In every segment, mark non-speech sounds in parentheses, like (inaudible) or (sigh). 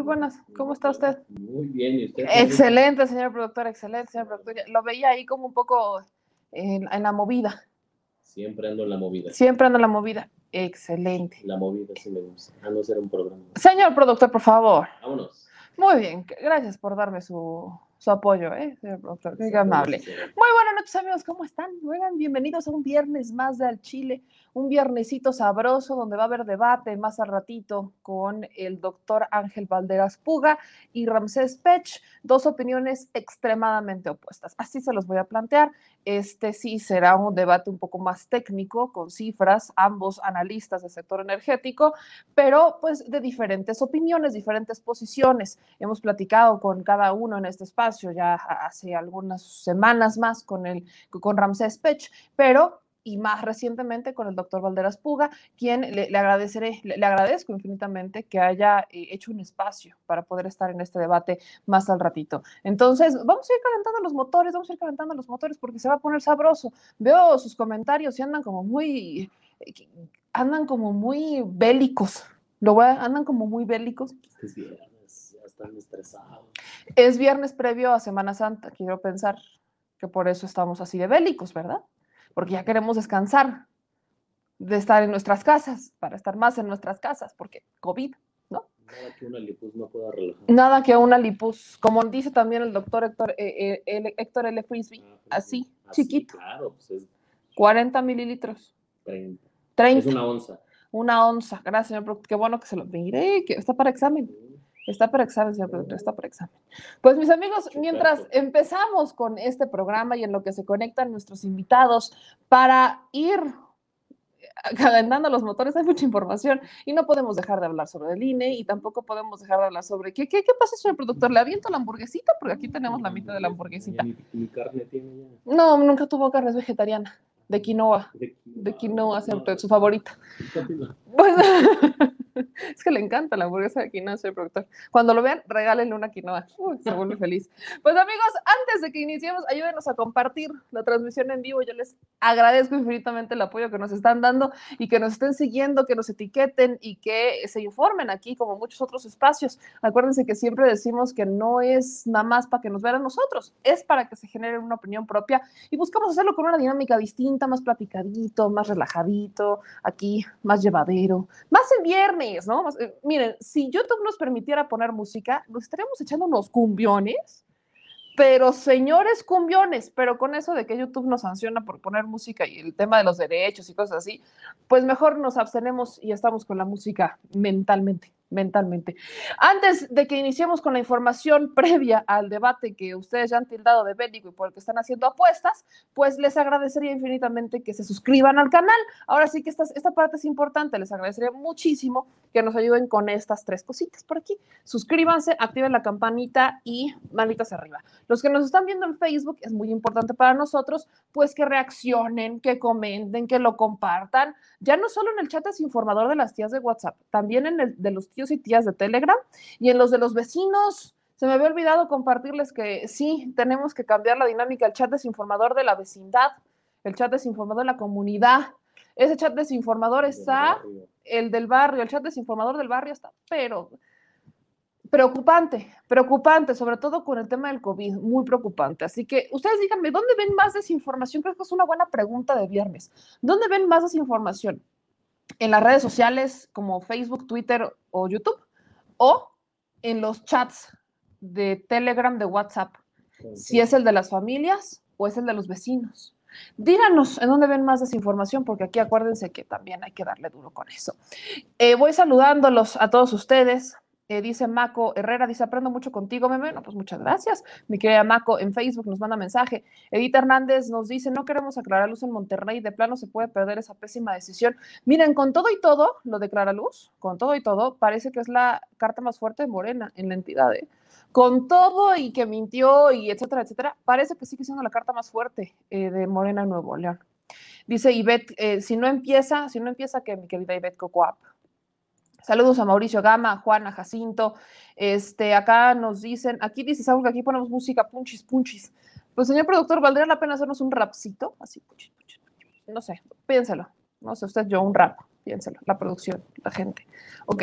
Muy buenas. ¿Cómo está usted? Muy bien, ¿y usted? Excelente, señor productor, excelente, señor productor. Lo veía ahí como un poco en, en la movida. Siempre ando en la movida. Siempre anda en la movida. Excelente. La movida sí me gusta. A no ser un programa. Señor productor, por favor. Vámonos. Muy bien, gracias por darme su, su apoyo, ¿eh? señor productor. Qué amable. Muy buenas noches, amigos. ¿Cómo están? Oigan, bienvenidos a un viernes más de Al Chile, un viernesito sabroso donde va a haber debate más al ratito con el doctor Ángel Valderas Puga y Ramsés Pech, dos opiniones extremadamente opuestas. Así se los voy a plantear. Este sí será un debate un poco más técnico, con cifras, ambos analistas del sector energético, pero pues de diferentes opiniones, diferentes posiciones. Hemos platicado con cada uno en este espacio ya hace algunas semanas más con, el, con Ramsés Pech, pero y más recientemente con el doctor Valderas Puga, quien le, le agradeceré, le, le, agradezco infinitamente que haya eh, hecho un espacio para poder estar en este debate más al ratito. Entonces, vamos a ir calentando los motores, vamos a ir calentando los motores porque se va a poner sabroso. Veo sus comentarios y andan como muy, andan como muy bélicos. Lo voy a, andan como muy bélicos. Es viernes, ya están estresados. Es viernes previo a Semana Santa, quiero pensar que por eso estamos así de bélicos, ¿verdad? Porque ya queremos descansar de estar en nuestras casas, para estar más en nuestras casas, porque COVID, ¿no? Nada que una lipus no pueda relajar. Nada que una lipus, como dice también el doctor Héctor, eh, eh, Héctor L. Frisbee, Ah, pues así, sí. Así, chiquito, Claro, pues es 40 mililitros, 30. 30, Es una onza. una onza. Gracias, señor. Qué bueno que se lo mire, que está para examen. Está para examen, señor productor, está para examen. Pues mis amigos, mientras empezamos con este programa y en lo que se conectan nuestros invitados para ir calentando los motores, hay mucha información y no podemos dejar de hablar sobre el INE y tampoco podemos dejar de hablar sobre qué, qué, qué pasa, señor productor. ¿Le aviento la hamburguesita? Porque aquí tenemos la mitad de la hamburguesita. Ni carne tiene ya. No, nunca tuvo carne, es vegetariana, de quinoa, De, de quinoa, siempre, su favorita. Pues, (laughs) es que le encanta la hamburguesa de quinoa, señor productor. Cuando lo vean, regálenle una quinoa. Uy, se vuelve (laughs) feliz. Pues amigos, antes de que iniciemos, ayúdenos a compartir la transmisión en vivo. Yo les agradezco infinitamente el apoyo que nos están dando y que nos estén siguiendo, que nos etiqueten y que se informen aquí, como muchos otros espacios. Acuérdense que siempre decimos que no es nada más para que nos vean a nosotros, es para que se genere una opinión propia y buscamos hacerlo con una dinámica distinta, más platicadito, más relajadito, aquí más llevadero, más el viernes, ¿no? Eh, miren, si YouTube nos permitiera poner música, nos estaríamos echando unos cumbiones, pero señores cumbiones, pero con eso de que YouTube nos sanciona por poner música y el tema de los derechos y cosas así, pues mejor nos abstenemos y estamos con la música mentalmente mentalmente. Antes de que iniciemos con la información (laughs) previa al debate que ustedes ya han tildado de bélico y por el que están haciendo apuestas, pues les agradecería infinitamente que se suscriban al canal. Ahora sí que esta, esta parte es importante, les agradecería muchísimo que nos ayuden con estas tres cositas por aquí. Suscríbanse, activen la campanita y manitas arriba. Los que nos están viendo en Facebook es muy importante para nosotros, pues que reaccionen, que comenten, que lo compartan, ya no solo en el chat desinformador de las tías de WhatsApp, también en el de los tíos y tías de Telegram y en los de los vecinos. Se me había olvidado compartirles que sí, tenemos que cambiar la dinámica, el chat desinformador de la vecindad, el chat desinformador de la comunidad. Ese chat desinformador está, el del barrio, el chat desinformador del barrio está, pero preocupante, preocupante, sobre todo con el tema del COVID, muy preocupante. Así que ustedes díganme, ¿dónde ven más desinformación? Creo que es una buena pregunta de viernes. ¿Dónde ven más desinformación? ¿En las redes sociales como Facebook, Twitter o YouTube? o en los chats de Telegram, de WhatsApp, si es el de las familias o es el de los vecinos. Díganos en dónde ven más desinformación, porque aquí acuérdense que también hay que darle duro con eso. Eh, voy saludándolos a todos ustedes. Eh, dice Maco Herrera, dice, aprendo mucho contigo, meme. No, pues muchas gracias. Mi querida Maco en Facebook nos manda mensaje. Edith Hernández nos dice, no queremos aclarar luz en Monterrey, de plano se puede perder esa pésima decisión. Miren, con todo y todo, lo declara luz, con todo y todo, parece que es la carta más fuerte de Morena en la entidad. ¿eh? Con todo y que mintió y etcétera, etcétera, parece que sigue siendo la carta más fuerte eh, de Morena en Nuevo León. Dice Ivette, eh, si no empieza, si no empieza, que mi querida Ivette Cocoap. Saludos a Mauricio Gama, a Juan, a Jacinto. Este, acá nos dicen, aquí dice algo que aquí ponemos música punchis, punchis. Pues, señor productor, ¿valdría la pena hacernos un rapcito? Así, punchis, punchis. No sé, piénselo. No sé, usted, yo, un rap, piénselo. La producción, la gente. Ok.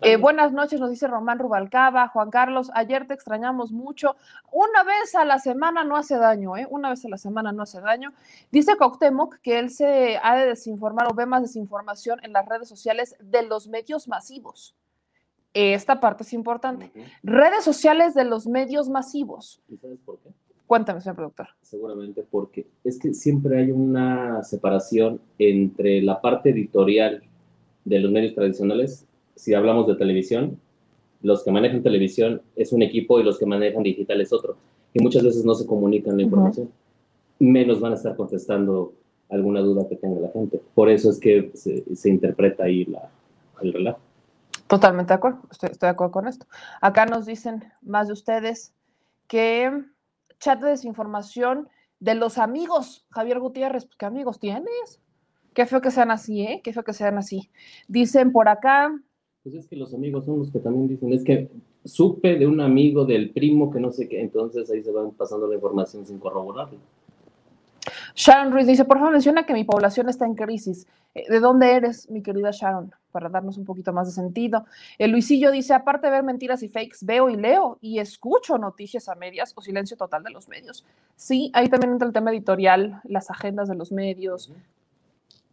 Eh, buenas noches, nos dice Román Rubalcaba. Juan Carlos, ayer te extrañamos mucho. Una vez a la semana no hace daño, ¿eh? Una vez a la semana no hace daño. Dice Coctemoc que él se ha de desinformar o ve más desinformación en las redes sociales de los medios masivos. Esta parte es importante. Redes sociales de los medios masivos. ¿Y sabes por qué? Cuéntame, señor productor. Seguramente porque es que siempre hay una separación entre la parte editorial de los medios tradicionales. Si hablamos de televisión, los que manejan televisión es un equipo y los que manejan digital es otro. Y muchas veces no se comunican la información. Menos van a estar contestando alguna duda que tenga la gente. Por eso es que se, se interpreta ahí la, el relato. Totalmente de acuerdo, estoy, estoy de acuerdo con esto. Acá nos dicen más de ustedes que chat de desinformación de los amigos, Javier Gutiérrez, pues, ¿qué amigos tienes? Qué feo que sean así, ¿eh? Qué feo que sean así. Dicen por acá, Pues es que los amigos son los que también dicen, es que supe de un amigo del primo que no sé qué, entonces ahí se van pasando la información sin corroborarlo. Sharon Ruiz dice, por favor menciona que mi población está en crisis. Eh, ¿De dónde eres, mi querida Sharon? Para darnos un poquito más de sentido. El Luisillo dice, aparte de ver mentiras y fakes, veo y leo y escucho noticias a medias o silencio total de los medios. Sí, ahí también entra el tema editorial, las agendas de los medios.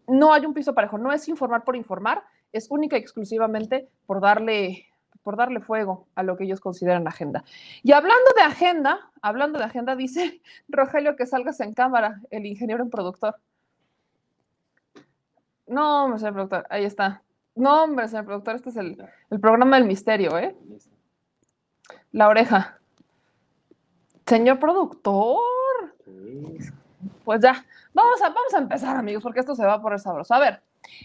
No hay un piso parejo, no es informar por informar, es única y exclusivamente por darle, por darle fuego a lo que ellos consideran agenda. Y hablando de agenda, hablando de agenda, dice (laughs) Rogelio que salgas en cámara, el ingeniero en productor. No, hombre, señor productor, ahí está. No, hombre, señor productor, este es el, el programa del misterio, ¿eh? La oreja. Señor productor, pues ya, vamos a, vamos a empezar, amigos, porque esto se va a poner sabroso. A ver,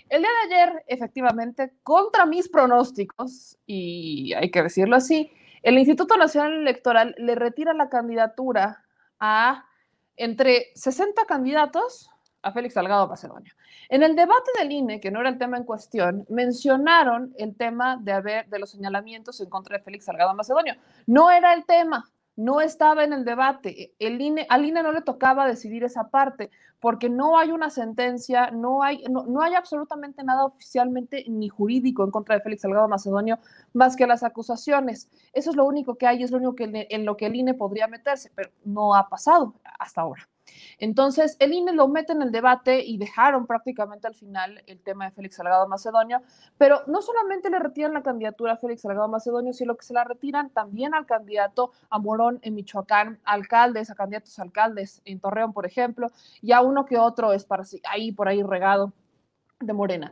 el día de ayer, efectivamente, contra mis pronósticos, y hay que decirlo así, el Instituto Nacional Electoral le retira la candidatura a entre 60 candidatos a Félix Salgado Macedonio. En el debate del INE, que no era el tema en cuestión, mencionaron el tema de haber de los señalamientos en contra de Félix Salgado Macedonio. No era el tema, no estaba en el debate. El INE, al INE no le tocaba decidir esa parte, porque no hay una sentencia, no hay, no, no hay absolutamente nada oficialmente ni jurídico en contra de Félix Salgado Macedonio más que las acusaciones. Eso es lo único que hay, es lo único que, en lo que el INE podría meterse, pero no ha pasado hasta ahora. Entonces, el INE lo mete en el debate y dejaron prácticamente al final el tema de Félix Salgado Macedonio, pero no solamente le retiran la candidatura a Félix Salgado Macedonio, sino que se la retiran también al candidato a Morón en Michoacán, alcaldes, a candidatos a alcaldes en Torreón, por ejemplo, y a uno que otro es para ahí por ahí regado de Morena.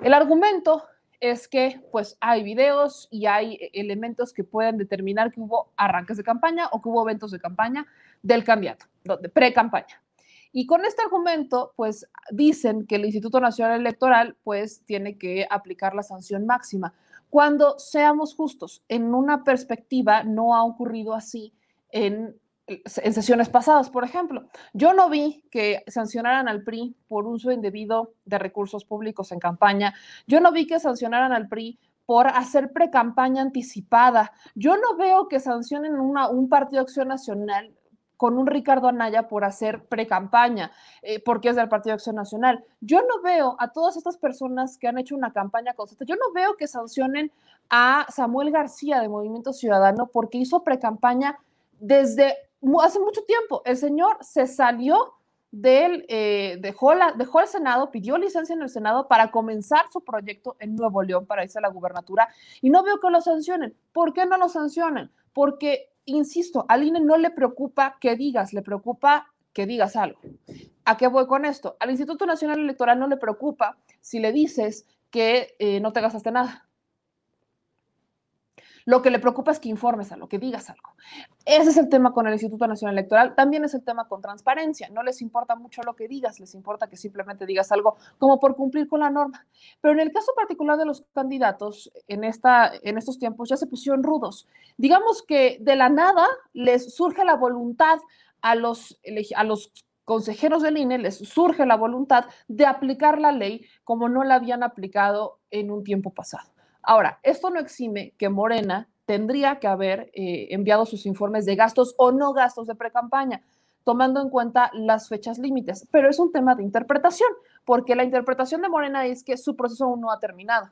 El argumento es que pues hay videos y hay eh, elementos que pueden determinar que hubo arranques de campaña o que hubo eventos de campaña del candidato, pre-campaña. Y con este argumento, pues dicen que el Instituto Nacional Electoral pues tiene que aplicar la sanción máxima. Cuando seamos justos, en una perspectiva no ha ocurrido así en, sesiones pasadas, por ejemplo. Yo no vi que sancionaran al PRI por uso indebido de recursos públicos en campaña. Yo no vi que sancionaran al PRI por hacer pre-campaña anticipada. Yo no veo que sancionen un partido de acción nacional con un Ricardo Anaya por hacer pre-campaña, eh, porque es del Partido Acción Nacional. Yo no veo a todas estas personas que han hecho una campaña constante, yo no veo que sancionen a Samuel García de Movimiento Ciudadano porque hizo pre-campaña desde hace mucho tiempo. El señor se salió del, eh, dejó, el Senado, pidió licencia en el Senado para comenzar su proyecto en Nuevo León para irse a la gubernatura y no veo que lo sancionen. ¿Por qué no lo sancionen? Porque, insisto, al INE no le preocupa que digas, le preocupa que digas algo. ¿A qué voy con esto? Al Instituto Nacional Electoral no le preocupa si le dices que eh, no te gastaste nada. Lo que le preocupa es que informes a lo que digas algo. Ese es el tema con el Instituto Nacional Electoral. También es el tema con transparencia. No les importa mucho lo que digas, les importa que simplemente digas algo como por cumplir con la norma. Pero en el caso particular de los candidatos, en, esta, en estos tiempos ya se pusieron rudos. Digamos que de la nada les surge la voluntad a los, a los consejeros del INE les surge la voluntad de aplicar la ley como no la habían aplicado en un tiempo pasado. Ahora, esto no exime que Morena tendría que haber eh, enviado sus informes de gastos o no gastos de precampaña, tomando en cuenta las fechas límites, pero es un tema de interpretación, porque la interpretación de Morena es que su proceso aún no ha terminado.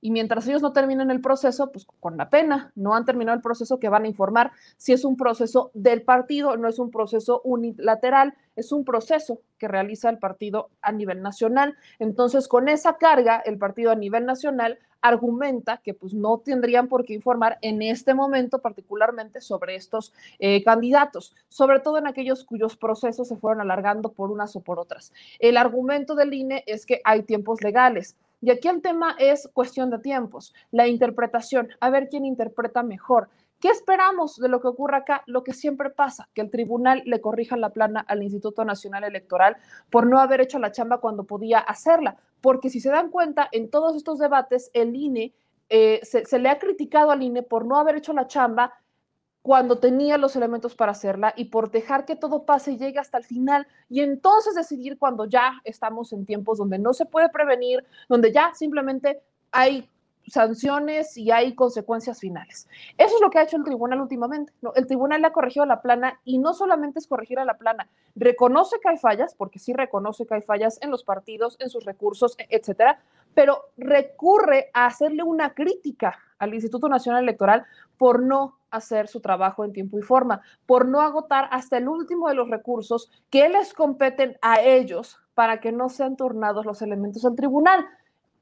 Y mientras ellos no terminen el proceso, pues con la pena, no han terminado el proceso que van a informar si es un proceso del partido, no es un proceso unilateral, es un proceso que realiza el partido a nivel nacional. Entonces, con esa carga, el partido a nivel nacional argumenta que pues no tendrían por qué informar en este momento particularmente sobre estos eh, candidatos, sobre todo en aquellos cuyos procesos se fueron alargando por unas o por otras. El argumento del INE es que hay tiempos legales. Y aquí el tema es cuestión de tiempos, la interpretación, a ver quién interpreta mejor. ¿Qué esperamos de lo que ocurra acá? Lo que siempre pasa, que el tribunal le corrija la plana al Instituto Nacional Electoral por no haber hecho la chamba cuando podía hacerla. Porque si se dan cuenta, en todos estos debates, el INE eh, se, se le ha criticado al INE por no haber hecho la chamba cuando tenía los elementos para hacerla y por dejar que todo pase y llegue hasta el final y entonces decidir cuando ya estamos en tiempos donde no se puede prevenir, donde ya simplemente hay sanciones y hay consecuencias finales. Eso es lo que ha hecho el tribunal últimamente. ¿no? El tribunal ha corregido la plana y no solamente es corregir a la plana, reconoce que hay fallas, porque sí reconoce que hay fallas en los partidos, en sus recursos, e, etcétera, pero recurre a hacerle una crítica al Instituto Nacional Electoral por no hacer su trabajo en tiempo y forma, por no agotar hasta el último de los recursos que les competen a ellos para que no sean turnados los elementos del tribunal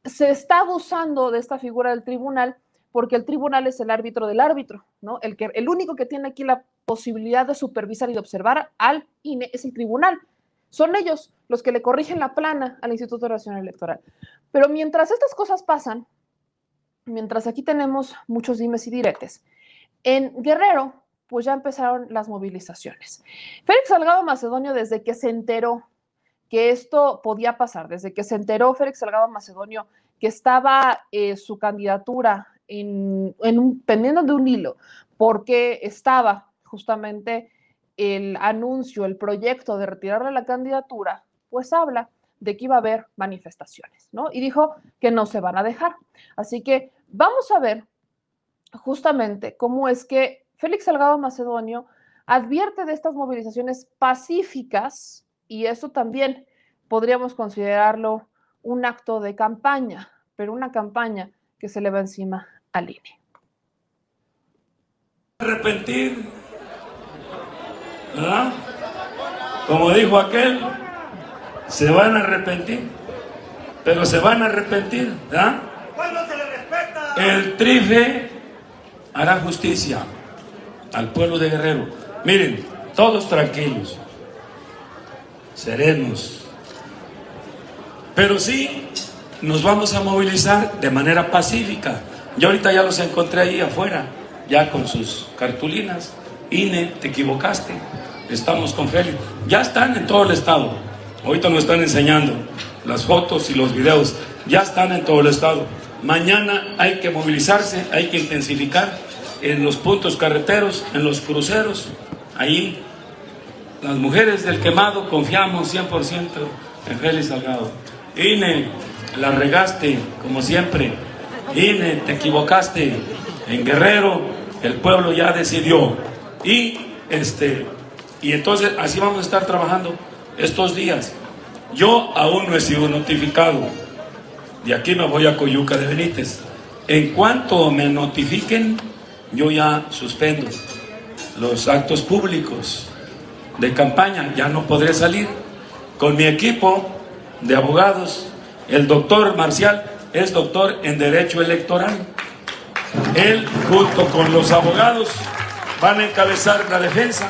se está abusando de esta figura del tribunal porque el tribunal es el árbitro del árbitro, ¿no? El, que, el único que tiene aquí la posibilidad de supervisar y de observar al INE es el tribunal. Son ellos los que le corrigen la plana al Instituto Nacional Electoral. Pero mientras estas cosas pasan, mientras aquí tenemos muchos dimes y diretes, en Guerrero, pues ya empezaron las movilizaciones. Félix Salgado Macedonio, desde que se enteró que esto podía pasar. Desde que se enteró Félix Salgado Macedonio que estaba eh, su candidatura en, pendiendo de un hilo, porque estaba justamente el anuncio, el proyecto de retirarle la candidatura, pues habla de que iba a haber manifestaciones, ¿no? Y dijo que no se van a dejar. Así que vamos a ver justamente cómo es que Félix Salgado Macedonio advierte de estas movilizaciones pacíficas y eso también podríamos considerarlo un acto de campaña, pero una campaña que se le va encima al INE. Arrepentir, ¿verdad? Como dijo aquel, se van a arrepentir, pero se van a arrepentir, ¿verdad? El trife hará justicia al pueblo de Guerrero. Miren, todos tranquilos serenos. Pero sí nos vamos a movilizar de manera pacífica. Yo ahorita ya los encontré ahí afuera, ya con sus cartulinas. INE, te equivocaste. Estamos con Félix. Ya están en todo el estado. Ahorita nos están enseñando las fotos y los videos. Ya están en todo el estado. Mañana hay que movilizarse, hay que intensificar en los puntos carreteros, en los cruceros. Ahí las mujeres del quemado confiamos 100% en Félix Salgado. INE, la regaste, como siempre. INE, te equivocaste. En Guerrero, el pueblo ya decidió. Y, este, y entonces así vamos a estar trabajando estos días. Yo aún no he sido notificado. De aquí me voy a Coyuca de Benítez. En cuanto me notifiquen, yo ya suspendo los actos públicos de campaña, ya no podré salir. con mi equipo de abogados. El doctor Marcial es doctor en Derecho Electoral. Él, junto con los abogados, van a encabezar la defensa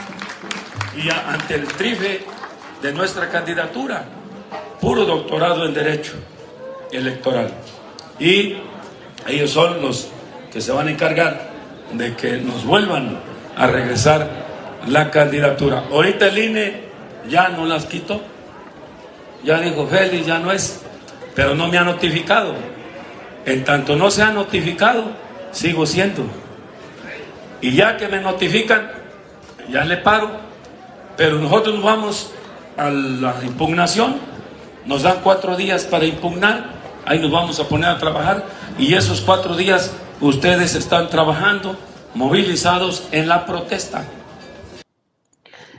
y ante el trife de nuestra candidatura, puro doctorado en Derecho Electoral. Y ellos son los que se van a encargar de que nos vuelvan a regresar la candidatura. Ahorita el INE ya no las quitó, ya dijo Félix, ya no es, pero no me ha notificado. En tanto no se ha notificado, sigo siendo. Y ya que me notifican, ya le paro. Pero nosotros nos vamos a la impugnación, nos dan cuatro días para impugnar, ahí nos vamos a poner a trabajar y esos cuatro días ustedes están trabajando, movilizados en la protesta.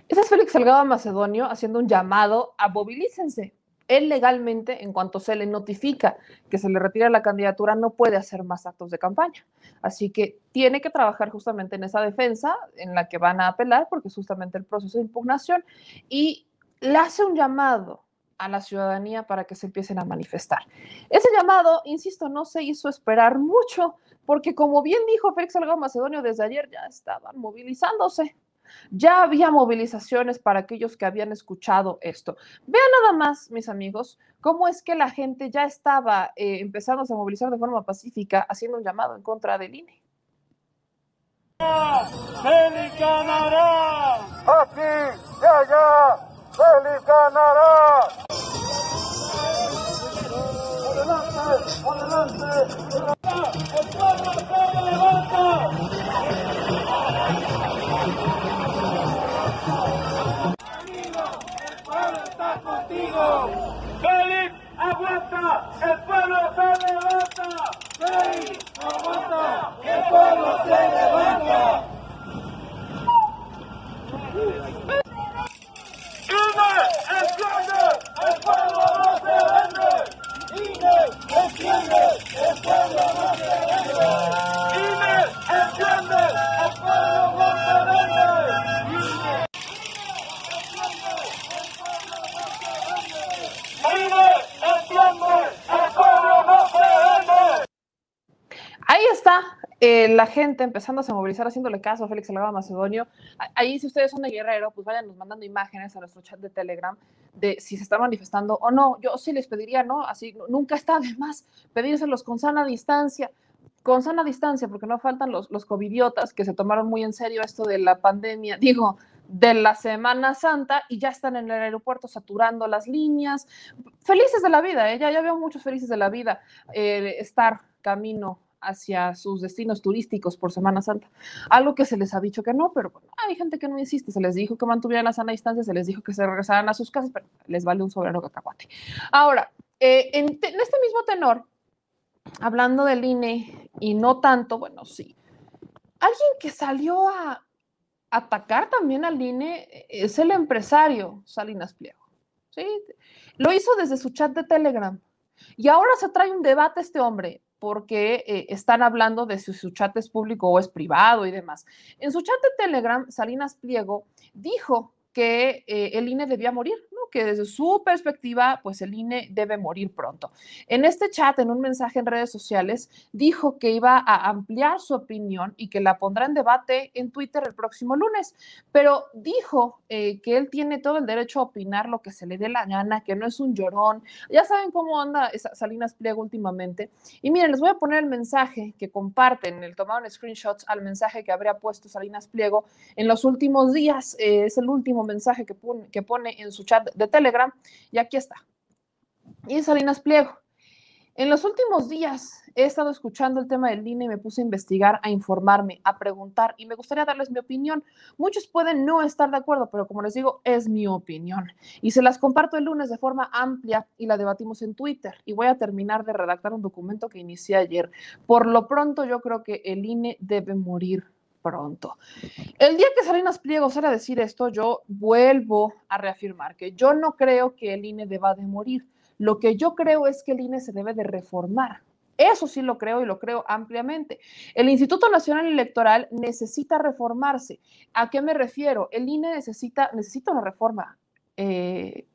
Ese es Félix Salgado Macedonio haciendo un llamado a movilícense él legalmente, en cuanto se le notifica que se le retira la candidatura, no puede hacer más actos de campaña. Así que tiene que trabajar justamente en esa defensa en la que van a apelar, porque es justamente el proceso de impugnación, y le hace un llamado a la ciudadanía para que se empiecen a manifestar. Ese llamado, insisto, no se hizo esperar mucho, porque como bien dijo Félix Salgado Macedonio desde ayer, ya estaban movilizándose. Ya había movilizaciones para aquellos que habían escuchado esto. Vean nada más, mis amigos, cómo es que la gente ya estaba eh, empezando a movilizar de forma pacífica, haciendo un llamado en contra del INE. ¡Aquí y allá! ¡Félix ganará! ¡Adelante! ¡Adelante! ¡El pueblo se levanta! ¡Félix, aguanta! ¡El pueblo se levanta! ¡Félix, aguanta! ¡El pueblo se levanta! ¡INE, entiende! ¡El pueblo se vende! Entiende! ¡El no se! Eh, la gente empezando a movilizar, haciéndole caso a Félix Salgado Macedonio. Ahí, si ustedes son de Guerrero, pues vayan mandando imágenes a nuestro chat de Telegram de si se está manifestando o no. Yo sí les pediría, ¿no? Así, nunca está de más pedírselos con sana distancia con sana distancia, porque no faltan los, los covidiotas que se tomaron muy en serio esto de la pandemia, (laughs) digo, de la Semana Santa y ya están en el aeropuerto saturando las líneas. Felices de la vida, ¿eh? ya, ya veo muchos felices de la vida eh, estar camino hacia sus destinos turísticos por Semana Santa. Algo que se les ha dicho que no, pero bueno, hay gente que no insiste, se les dijo que mantuvieran la sana distancia, se les dijo que se regresaran a sus casas, pero les vale un soberano cacahuate. Ahora, eh, en, este mismo tenor, hablando del INE y no tanto, bueno, sí, alguien que salió a atacar también al INE es el empresario Salinas Pliego. ¿sí? Lo hizo desde su chat de Telegram. Y ahora se trae un debate este hombre porque eh, están hablando de si su chat es público o es privado y demás. En su chat de Telegram, Salinas Pliego dijo que eh, el INE debía morir. Que desde su perspectiva, pues el INE debe morir pronto. En este chat, en un mensaje en redes sociales, dijo que iba a ampliar su opinión y que la pondrá en debate en Twitter el próximo lunes, pero dijo eh, que él tiene todo el derecho a opinar lo que se le dé la gana, que no es un llorón. Ya saben cómo anda Salinas Pliego últimamente. Y miren, les voy a poner el mensaje que comparten, el tomaron screenshots al mensaje que habría puesto Salinas Pliego en los últimos días. Eh, es el último mensaje que pone, que pone en su chat de Telegram y aquí está. Y Salinas Pliego. En los últimos días he estado escuchando el tema del INE y me puse a investigar, a informarme, a preguntar y me gustaría darles mi opinión. Muchos pueden no estar de acuerdo, pero como les digo, es mi opinión. Y se las comparto el lunes de forma amplia y la debatimos en Twitter. Y voy a terminar de redactar un documento que inicié ayer. Por lo pronto yo creo que el INE debe morir pronto. El día que Salinas Pliego sale a decir esto, yo vuelvo a reafirmar que yo no creo que el INE deba de morir. Lo que yo creo es que el INE se debe de reformar. Eso sí lo creo y lo creo ampliamente. El Instituto Nacional Electoral necesita reformarse. ¿A qué me refiero? El INE necesita, necesita una reforma. Eh,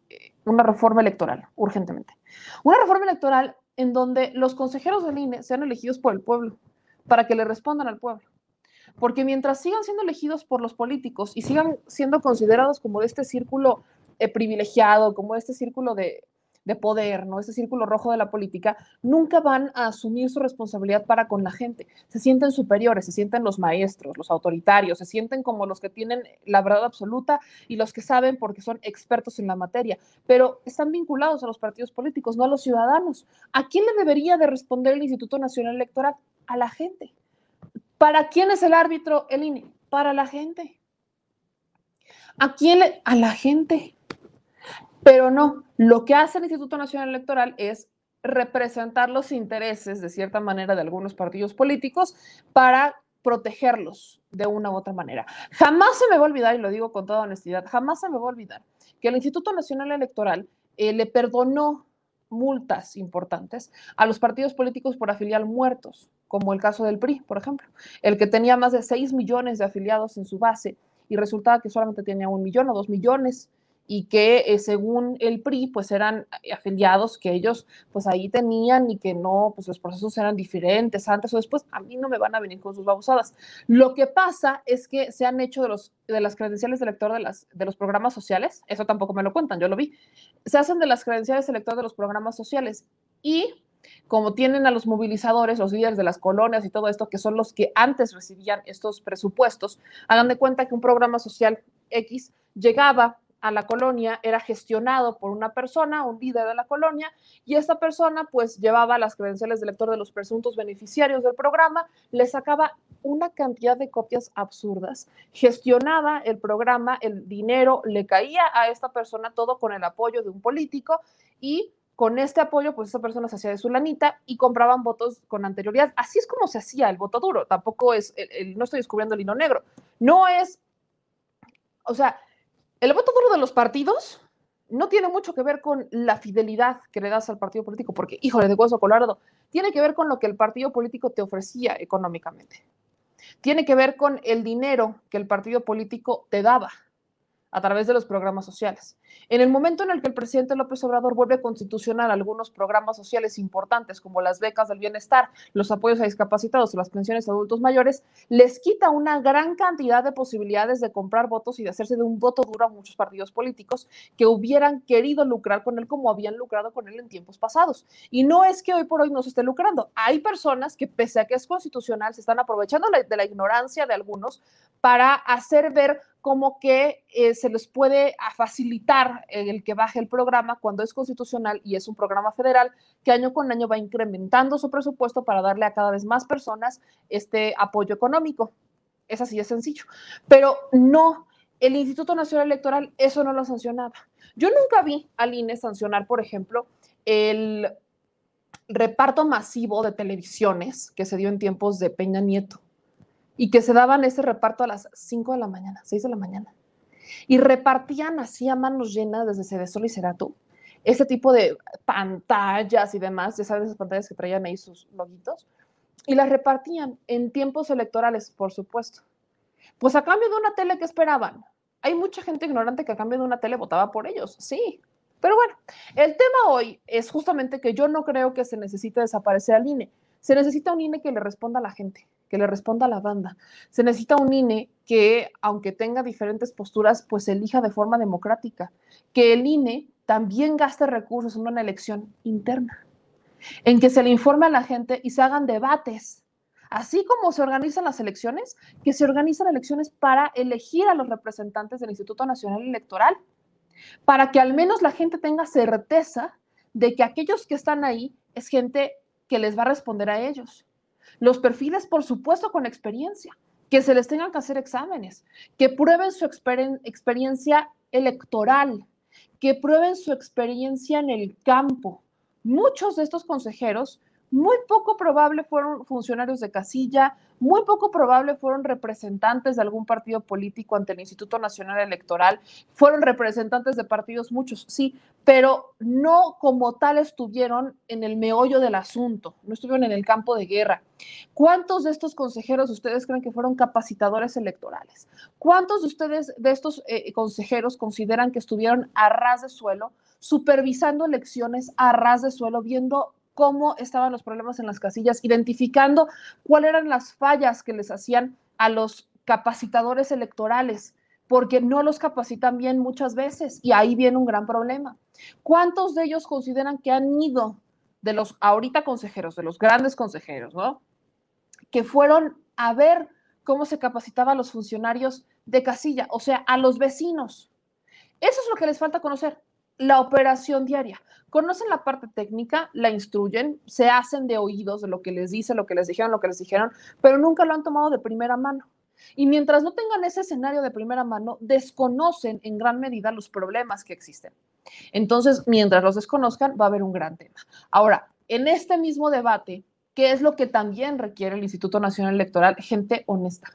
una reforma electoral, urgentemente. Una reforma electoral en donde los consejeros del INE sean elegidos por el pueblo, para que le respondan al pueblo. Porque mientras sigan siendo elegidos por los políticos y sigan siendo considerados como de este círculo eh, privilegiado, como este círculo de, de poder, ¿no? Este círculo rojo de la política, nunca van a asumir su responsabilidad para con la gente. Se sienten superiores, se sienten los maestros, los autoritarios, se sienten como los que tienen la verdad absoluta y los que saben porque son expertos en la materia, pero están vinculados a los partidos políticos, no a los ciudadanos. ¿A quién le debería de responder el Instituto Nacional Electoral? A la gente. ¿Para quién es el árbitro el INE? Para la gente. ¿A quién? Le? A la gente. Pero no, lo que hace el Instituto Nacional Electoral es representar los intereses, de cierta manera, de algunos partidos políticos para protegerlos de una u otra manera. Jamás se me va a olvidar, y lo digo con toda honestidad, jamás se me va a olvidar que el Instituto Nacional Electoral eh, le perdonó multas importantes a los partidos políticos por afiliar muertos, como el caso del PRI, por ejemplo, el que tenía más de 6 millones de afiliados en su base y resultaba que solamente tenía un millón o dos millones y que eh, según el PRI pues eran afiliados que ellos pues ahí tenían y que no, pues los procesos eran diferentes antes o después, a mí no me van a venir con sus babosadas. Lo que pasa es que se han hecho de, los, de las credenciales de elector de, las, de los programas sociales, eso tampoco me lo cuentan, yo lo vi, se hacen de las credenciales de elector de los programas sociales y como tienen a los movilizadores, los líderes de las colonias y todo esto, que son los que antes recibían estos presupuestos, hagan de cuenta que un programa social X llegaba a la colonia era gestionado por una persona, un líder de la colonia, y esta persona pues llevaba las credenciales de lector de los presuntos beneficiarios del programa, le sacaba una cantidad de copias absurdas, gestionaba el programa, el dinero le caía a esta persona todo con el apoyo de un político y con este apoyo, pues esa persona se hacía de su lanita y compraban votos con anterioridad. Así es como se hacía el voto duro. Tampoco es, el, no estoy descubriendo el hilo negro. No es, o sea, el voto duro de los partidos no tiene mucho que ver con la fidelidad que le das al partido político, porque, híjole, de hueso colorado, tiene que ver con lo que el partido político te ofrecía económicamente. Tiene que ver con el dinero que el partido político te daba a través de los programas sociales. En el momento en el que el presidente López Obrador vuelve constitucional algunos programas sociales importantes como las becas del bienestar, los apoyos a discapacitados o las pensiones a adultos mayores, les quita una gran cantidad de posibilidades de comprar votos y de hacerse de un voto duro a muchos partidos políticos que hubieran querido lucrar con él como habían lucrado con él en tiempos pasados. Y no es que hoy por hoy no se esté lucrando. Hay personas que pese a que es constitucional se están aprovechando de la ignorancia de algunos para hacer ver como que eh, se les puede facilitar el que baje el programa cuando es constitucional y es un programa federal que año con año va incrementando su presupuesto para darle a cada vez más personas este apoyo económico. Es así de sencillo. Pero no, el Instituto Nacional Electoral eso no lo sancionaba. Yo nunca vi al INE sancionar, por ejemplo, el reparto masivo de televisiones que se dio en tiempos de Peña Nieto y que se daban ese reparto a las 5 de la mañana, 6 de la mañana. Y repartían así a manos llenas desde Cedesol y Ceratu ese tipo de pantallas y demás, ya sabes, esas pantallas que traían ahí sus logitos, y las repartían en tiempos electorales, por supuesto. Pues a cambio de una tele que esperaban. Hay mucha gente ignorante que a cambio de una tele votaba por ellos, sí. Pero bueno, el tema hoy es justamente que yo no creo que se necesite desaparecer al INE. Se necesita un INE que le responda a la gente que le responda a la banda. Se necesita un INE que, aunque tenga diferentes posturas, pues elija de forma democrática. Que el INE también gaste recursos en una elección interna, en que se le informe a la gente y se hagan debates. Así como se organizan las elecciones, que se organizan elecciones para elegir a los representantes del Instituto Nacional Electoral, para que al menos la gente tenga certeza de que aquellos que están ahí es gente que les va a responder a ellos los perfiles, por supuesto, con experiencia, que se les tengan que hacer exámenes, que prueben su exper experiencia electoral, que prueben su experiencia en el campo. Muchos de estos consejeros muy poco probable fueron funcionarios de casilla, muy poco probable fueron representantes de algún partido político ante el Instituto Nacional Electoral, fueron representantes de partidos muchos, sí, pero no como tal estuvieron en el meollo del asunto, no estuvieron en el campo de guerra. ¿Cuántos de estos consejeros ustedes creen que fueron capacitadores electorales? ¿Cuántos de ustedes, de estos eh, consejeros, consideran que estuvieron a ras de suelo supervisando elecciones a ras de suelo, viendo cómo estaban los problemas en las casillas, identificando cuáles eran las fallas que les hacían a los capacitadores electorales, porque no los capacitan bien muchas veces y ahí viene un gran problema. ¿Cuántos de ellos consideran que han ido de los ahorita consejeros, de los grandes consejeros, ¿no? Que fueron a ver cómo se capacitaba a los funcionarios de casilla, o sea, a los vecinos. Eso es lo que les falta conocer, la operación diaria. Conocen la parte técnica, la instruyen, se hacen de oídos de lo que les dice, lo que les dijeron, lo que les dijeron, pero nunca lo han tomado de primera mano. Y mientras no tengan ese escenario de primera mano, desconocen en gran medida los problemas que existen. Entonces, mientras los desconozcan, va a haber un gran tema. Ahora, en este mismo debate, ¿qué es lo que también requiere el Instituto Nacional Electoral? Gente honesta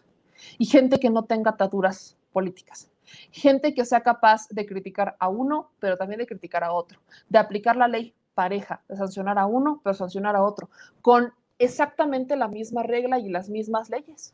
y gente que no tenga ataduras políticas. Gente que sea capaz de criticar a uno, pero también de criticar a otro, de aplicar la ley pareja, de sancionar a uno, pero sancionar a otro, con exactamente la misma regla y las mismas leyes.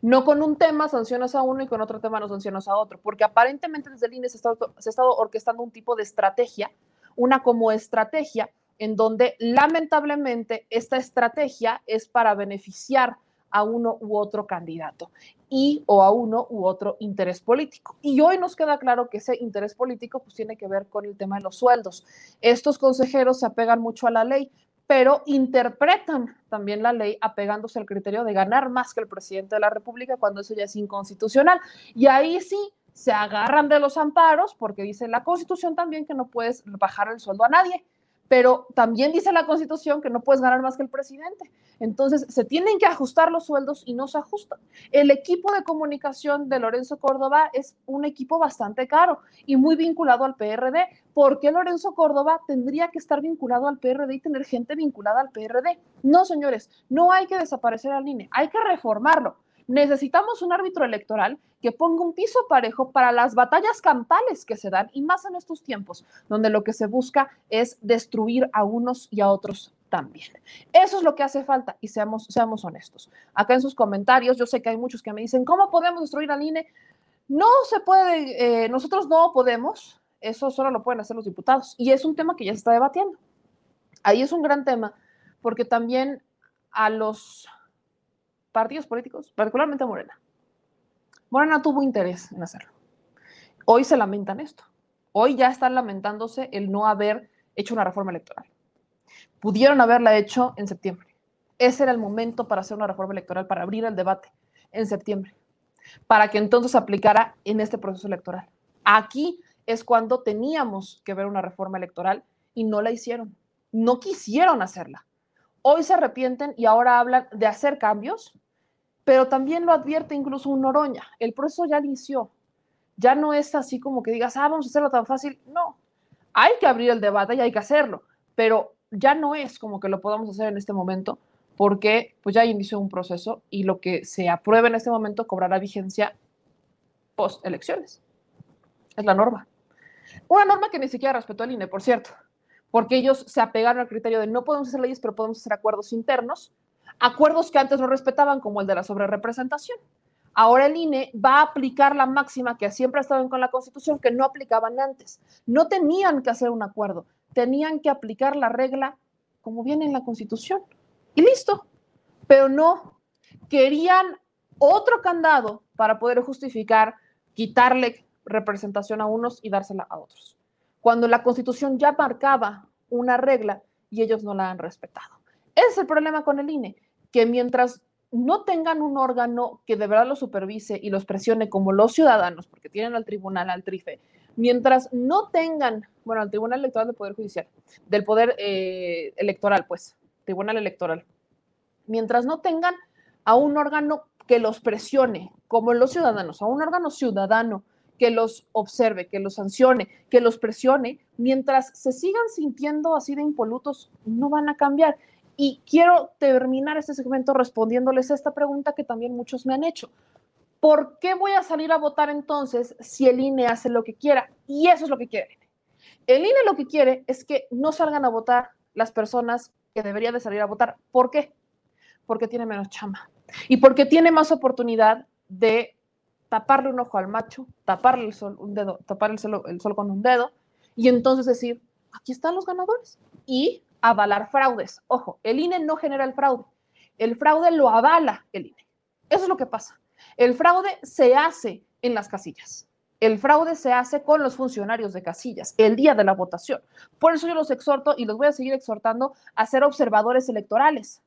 No con un tema sancionas a uno y con otro tema no sancionas a otro, porque aparentemente desde el INE se, está, se ha estado orquestando un tipo de estrategia, una como estrategia, en donde lamentablemente esta estrategia es para beneficiar a uno u otro candidato y o a uno u otro interés político. Y hoy nos queda claro que ese interés político pues tiene que ver con el tema de los sueldos. Estos consejeros se apegan mucho a la ley, pero interpretan también la ley apegándose al criterio de ganar más que el presidente de la República cuando eso ya es inconstitucional. Y ahí sí se agarran de los amparos porque dice la Constitución también que no puedes bajar el sueldo a nadie pero también dice la Constitución que no puedes ganar más que el presidente. Entonces, se tienen que ajustar los sueldos y no se ajustan. El equipo de comunicación de Lorenzo Córdoba es un equipo bastante caro y muy vinculado al PRD. ¿Por qué Lorenzo Córdoba tendría que estar vinculado al PRD y tener gente vinculada al PRD? No, señores, no hay que desaparecer al INE, hay que reformarlo. Necesitamos un árbitro electoral que ponga un piso parejo para las batallas campales que se dan y más en estos tiempos, donde lo que se busca es destruir a unos y a otros también. Eso es lo que hace falta y seamos, seamos honestos. Acá en sus comentarios, yo sé que hay muchos que me dicen, ¿cómo podemos destruir al INE? No se puede, eh, nosotros no podemos, eso solo lo pueden hacer los diputados y es un tema que ya se está debatiendo. Ahí es un gran tema porque también a los partidos políticos, particularmente Morena. Morena tuvo interés en hacerlo. Hoy se lamentan esto. Hoy ya están lamentándose el no haber hecho una reforma electoral. Pudieron haberla hecho en septiembre. Ese era el momento para hacer una reforma electoral, para abrir el debate en septiembre, para que entonces aplicara en este proceso electoral. Aquí es cuando teníamos que ver una reforma electoral y no la hicieron. No quisieron hacerla. Hoy se arrepienten y ahora hablan de hacer cambios pero también lo advierte incluso un Noroña. El proceso ya inició. Ya no es así como que digas, ah, vamos a hacerlo tan fácil. No, hay que abrir el debate y hay que hacerlo, pero ya no es como que lo podamos hacer en este momento porque pues ya inició un proceso y lo que se apruebe en este momento cobrará vigencia post elecciones. Es la norma. Una norma que ni siquiera respetó el INE, por cierto, porque ellos se apegaron al criterio de no podemos hacer leyes, pero podemos hacer acuerdos internos acuerdos que antes no respetaban, como el de la sobrerepresentación. Ahora el INE va a aplicar la máxima que siempre ha estado con la Constitución, que no aplicaban antes. No tenían que hacer un acuerdo, tenían que aplicar la regla como viene en la Constitución. Y listo. Pero no, querían otro candado para poder justificar quitarle representación a unos y dársela a otros. Cuando la Constitución ya marcaba una regla y ellos no la han respetado. Es el problema con el INE que mientras no tengan un órgano que de verdad los supervise y los presione como los ciudadanos, porque tienen al tribunal, al trife, mientras no tengan, bueno, al Tribunal Electoral del Poder Judicial, del Poder eh, Electoral, pues, Tribunal Electoral, mientras no tengan a un órgano que los presione, como los ciudadanos, a un órgano ciudadano que los observe, que los sancione, que los presione, mientras se sigan sintiendo así de impolutos, no van a cambiar. Y quiero terminar este segmento respondiéndoles esta pregunta que también muchos me han hecho. ¿Por qué voy a salir a votar entonces si el INE hace lo que quiera? Y eso es lo que quiere. El INE lo que quiere es que no salgan a votar las personas que deberían de salir a votar. ¿Por qué? Porque tiene menos chamba y porque tiene más oportunidad de taparle un ojo al macho, taparle el sol, un dedo, tapar el sol, el sol con un dedo y entonces decir, aquí están los ganadores y avalar fraudes. Ojo, el INE no genera el fraude, el fraude lo avala el INE. Eso es lo que pasa. El fraude se hace en las casillas. El fraude se hace con los funcionarios de casillas el día de la votación. Por eso yo los exhorto y los voy a seguir exhortando a ser observadores electorales.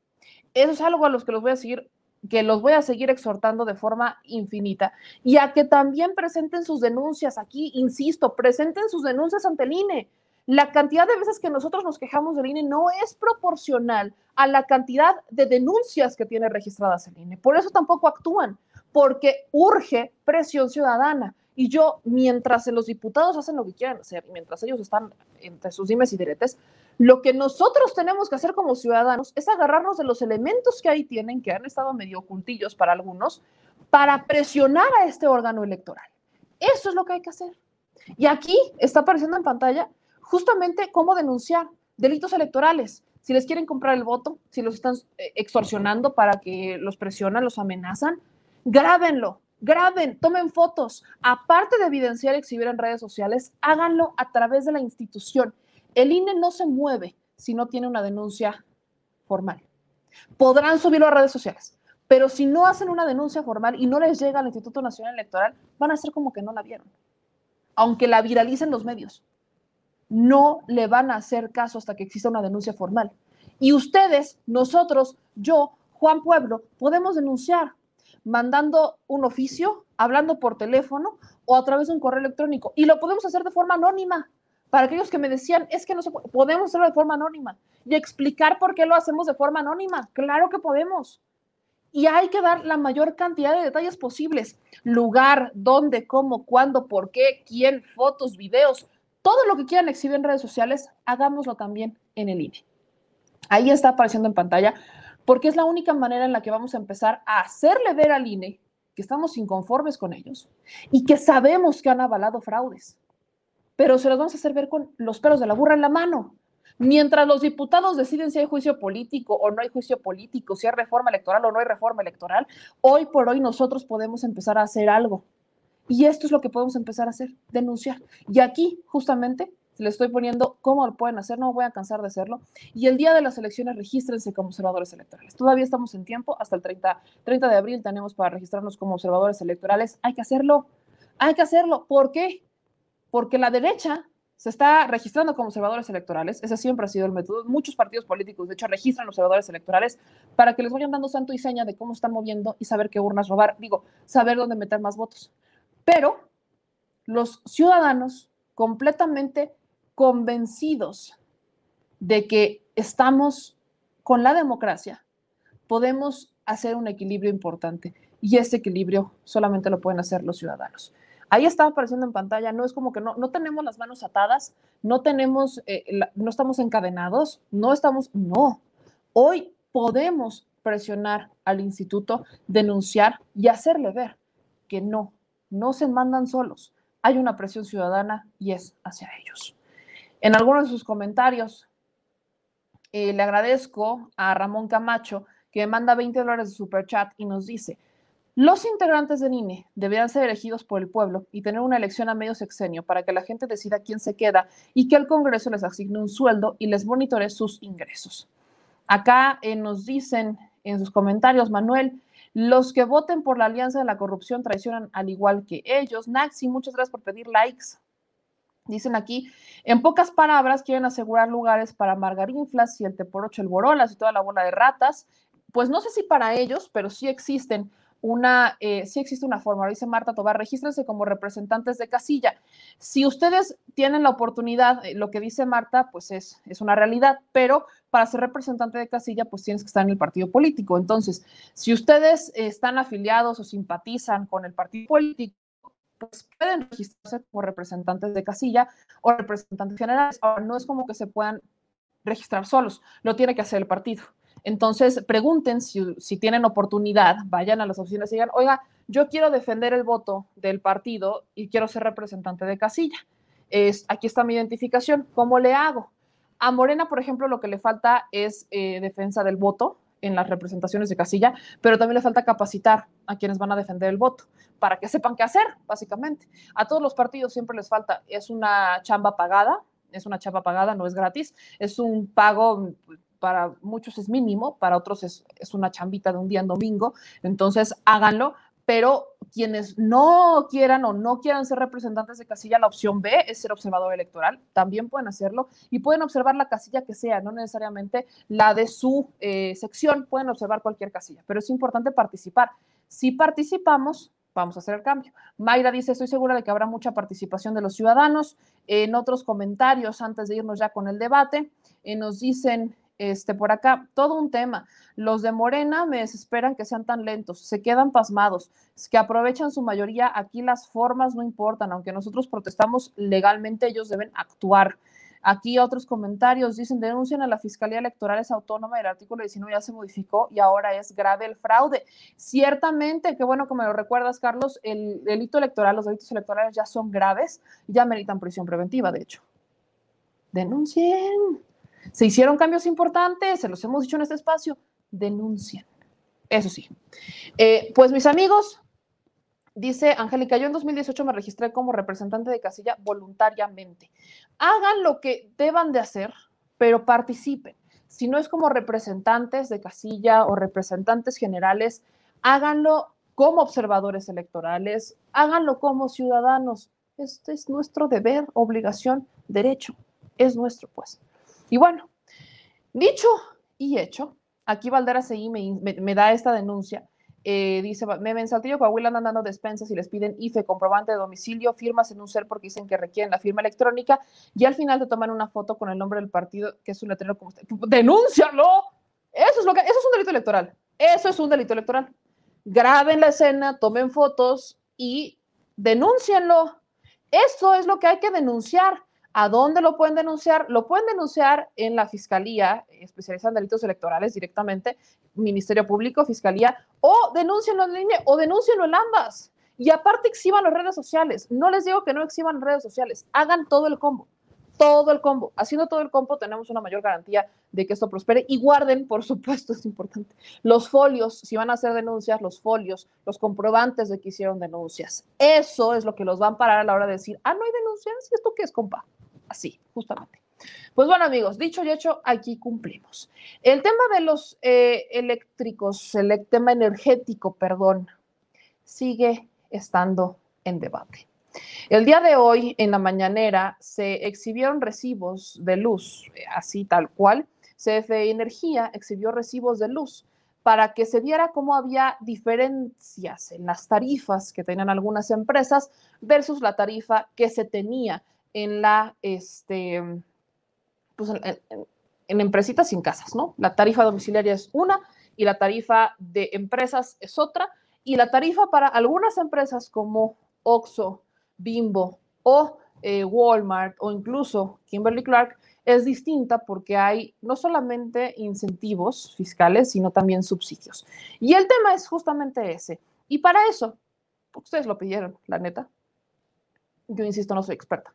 Eso es algo a los que los voy a seguir que los voy a seguir exhortando de forma infinita y a que también presenten sus denuncias aquí, insisto, presenten sus denuncias ante el INE. La cantidad de veces que nosotros nos quejamos del INE no es proporcional a la cantidad de denuncias que tiene registradas el INE. Por eso tampoco actúan, porque urge presión ciudadana. Y yo, mientras los diputados hacen lo que quieran hacer, mientras ellos están entre sus dimes y diretes, lo que nosotros tenemos que hacer como ciudadanos es agarrarnos de los elementos que ahí tienen, que han estado medio ocultillos para algunos, para presionar a este órgano electoral. Eso es lo que hay que hacer. Y aquí está apareciendo en pantalla justamente cómo denunciar delitos electorales. Si les quieren comprar el voto, si los están eh, extorsionando para que los presionan, los amenazan, grábenlo, graben, tomen fotos. Aparte de evidenciar y exhibir en redes sociales, háganlo a través de la institución. El INE no se mueve si no tiene una denuncia formal. Podrán subirlo a redes sociales, pero si no hacen una denuncia formal y no les llega al Instituto Nacional Electoral, van a ser como que no la vieron, aunque la viralicen los medios. No le van a hacer caso hasta que exista una denuncia formal. Y ustedes, nosotros, yo, Juan Pueblo, podemos denunciar mandando un oficio, hablando por teléfono o a través de un correo electrónico. Y lo podemos hacer de forma anónima. Para aquellos que me decían, es que no se puede, podemos hacerlo de forma anónima y explicar por qué lo hacemos de forma anónima. Claro que podemos. Y hay que dar la mayor cantidad de detalles posibles. Lugar, dónde, cómo, cuándo, por qué, quién, fotos, videos, todo lo que quieran exhibir en redes sociales, hagámoslo también en el INE. Ahí está apareciendo en pantalla, porque es la única manera en la que vamos a empezar a hacerle ver al INE que estamos inconformes con ellos y que sabemos que han avalado fraudes pero se los vamos a hacer ver con los pelos de la burra en la mano. Mientras los diputados deciden si hay juicio político o no hay juicio político, si hay reforma electoral o no hay reforma electoral, hoy por hoy nosotros podemos empezar a hacer algo. Y esto es lo que podemos empezar a hacer, denunciar. Y aquí, justamente, le estoy poniendo cómo lo pueden hacer, no voy a cansar de hacerlo. Y el día de las elecciones, regístrense como observadores electorales. Todavía estamos en tiempo, hasta el 30, 30 de abril tenemos para registrarnos como observadores electorales. Hay que hacerlo, hay que hacerlo. ¿Por qué? porque la derecha se está registrando como observadores electorales, ese siempre ha sido el método. Muchos partidos políticos, de hecho, registran observadores electorales para que les vayan dando santo y seña de cómo están moviendo y saber qué urnas robar, digo, saber dónde meter más votos. Pero los ciudadanos completamente convencidos de que estamos con la democracia, podemos hacer un equilibrio importante y ese equilibrio solamente lo pueden hacer los ciudadanos. Ahí está apareciendo en pantalla, no es como que no, no tenemos las manos atadas, no tenemos, eh, no estamos encadenados, no estamos, no. Hoy podemos presionar al instituto, denunciar y hacerle ver que no, no se mandan solos. Hay una presión ciudadana y es hacia ellos. En algunos de sus comentarios, eh, le agradezco a Ramón Camacho que manda 20 dólares de super chat y nos dice, los integrantes del INE deberán ser elegidos por el pueblo y tener una elección a medio sexenio para que la gente decida quién se queda y que el Congreso les asigne un sueldo y les monitore sus ingresos. Acá eh, nos dicen en sus comentarios, Manuel, los que voten por la Alianza de la Corrupción traicionan al igual que ellos. Naxi, muchas gracias por pedir likes. Dicen aquí, en pocas palabras, quieren asegurar lugares para Margarinflas y el Teporocho, el Borolas y toda la bola de ratas. Pues no sé si para ellos, pero sí existen una, eh, sí existe una forma, dice Marta Tobar, regístrense como representantes de casilla. Si ustedes tienen la oportunidad, eh, lo que dice Marta, pues es, es una realidad, pero para ser representante de casilla, pues tienes que estar en el partido político. Entonces, si ustedes están afiliados o simpatizan con el partido político, pues pueden registrarse como representantes de casilla o representantes generales. Ahora, no es como que se puedan registrar solos, lo tiene que hacer el partido. Entonces, pregunten si, tienen oportunidad, vayan a las oficinas y digan, oiga, yo quiero defender el voto del partido y quiero ser representante de casilla. Es, aquí está mi identificación, ¿cómo le hago? A Morena, por ejemplo, lo que le falta es eh, defensa del voto. en las representaciones de casilla, pero también le falta capacitar a quienes van a defender el voto para que sepan qué hacer, básicamente. A todos los partidos siempre les falta, es una chamba pagada, es una chamba pagada, no es gratis, es un pago para muchos es mínimo, para otros es, es una chambita de un día en domingo, entonces háganlo, pero quienes no quieran o no quieran ser representantes de casilla, la opción B es ser observador electoral, también pueden hacerlo y pueden observar la casilla que sea, no necesariamente la de su eh, sección, pueden observar cualquier casilla, pero es importante participar. Si participamos, vamos a hacer el cambio. Mayra dice, estoy segura de que habrá mucha participación de los ciudadanos. En otros comentarios, antes de irnos ya con el debate, eh, nos dicen, este, por acá, todo un tema. Los de Morena me desesperan que sean tan lentos, se quedan pasmados, que aprovechan su mayoría. Aquí las formas no importan, aunque nosotros protestamos legalmente, ellos deben actuar. Aquí otros comentarios dicen, denuncian a la Fiscalía Electoral es autónoma, el artículo 19 ya se modificó y ahora es grave el fraude. Ciertamente, qué bueno que me lo recuerdas, Carlos, el delito electoral, los delitos electorales ya son graves, ya meritan prisión preventiva, de hecho. Denuncien. Se hicieron cambios importantes, se los hemos dicho en este espacio, denuncien. Eso sí. Eh, pues mis amigos, dice Angélica, yo en 2018 me registré como representante de casilla voluntariamente. Hagan lo que deban de hacer, pero participen. Si no es como representantes de casilla o representantes generales, háganlo como observadores electorales, háganlo como ciudadanos. Este es nuestro deber, obligación, derecho. Es nuestro, pues. Y bueno, dicho y hecho, aquí Valdera seguí me, da esta denuncia. Eh, dice, me en Saltillo, Coahuila andan dando despensas y les piden IFE, comprobante de domicilio, firmas en un ser porque dicen que requieren la firma electrónica y al final te toman una foto con el nombre del partido, que es un letrero como usted. ¡Denúncialo! Eso es lo que, eso es un delito electoral. Eso es un delito electoral. Graben la escena, tomen fotos y denúncienlo. Eso es lo que hay que denunciar. ¿A dónde lo pueden denunciar? Lo pueden denunciar en la Fiscalía especializada en delitos electorales directamente, Ministerio Público, Fiscalía, o denúncienlo en línea o denúncienlo en ambas. Y aparte exhiban las redes sociales. No les digo que no exhiban redes sociales, hagan todo el combo, todo el combo. Haciendo todo el combo tenemos una mayor garantía de que esto prospere y guarden, por supuesto, (laughs) es importante, los folios, si van a hacer denuncias, los folios, los comprobantes de que hicieron denuncias. Eso es lo que los van a parar a la hora de decir, ah, no hay denuncias, ¿y esto qué es, compa? Así, justamente. Pues bueno, amigos, dicho y hecho, aquí cumplimos. El tema de los eh, eléctricos, el tema energético, perdón, sigue estando en debate. El día de hoy, en la mañanera, se exhibieron recibos de luz, eh, así tal cual. CFE Energía exhibió recibos de luz para que se viera cómo había diferencias en las tarifas que tenían algunas empresas versus la tarifa que se tenía en la, este, pues en, en, empresitas sin casas, ¿no? La tarifa domiciliaria es una y la tarifa de empresas es otra. Y la tarifa para algunas empresas como Oxxo, Bimbo o eh, Walmart o incluso Kimberly Clark es distinta porque hay no solamente incentivos fiscales, sino también subsidios. Y el tema es justamente ese. Y para eso, ustedes lo pidieron, la neta. Yo insisto, no soy experta.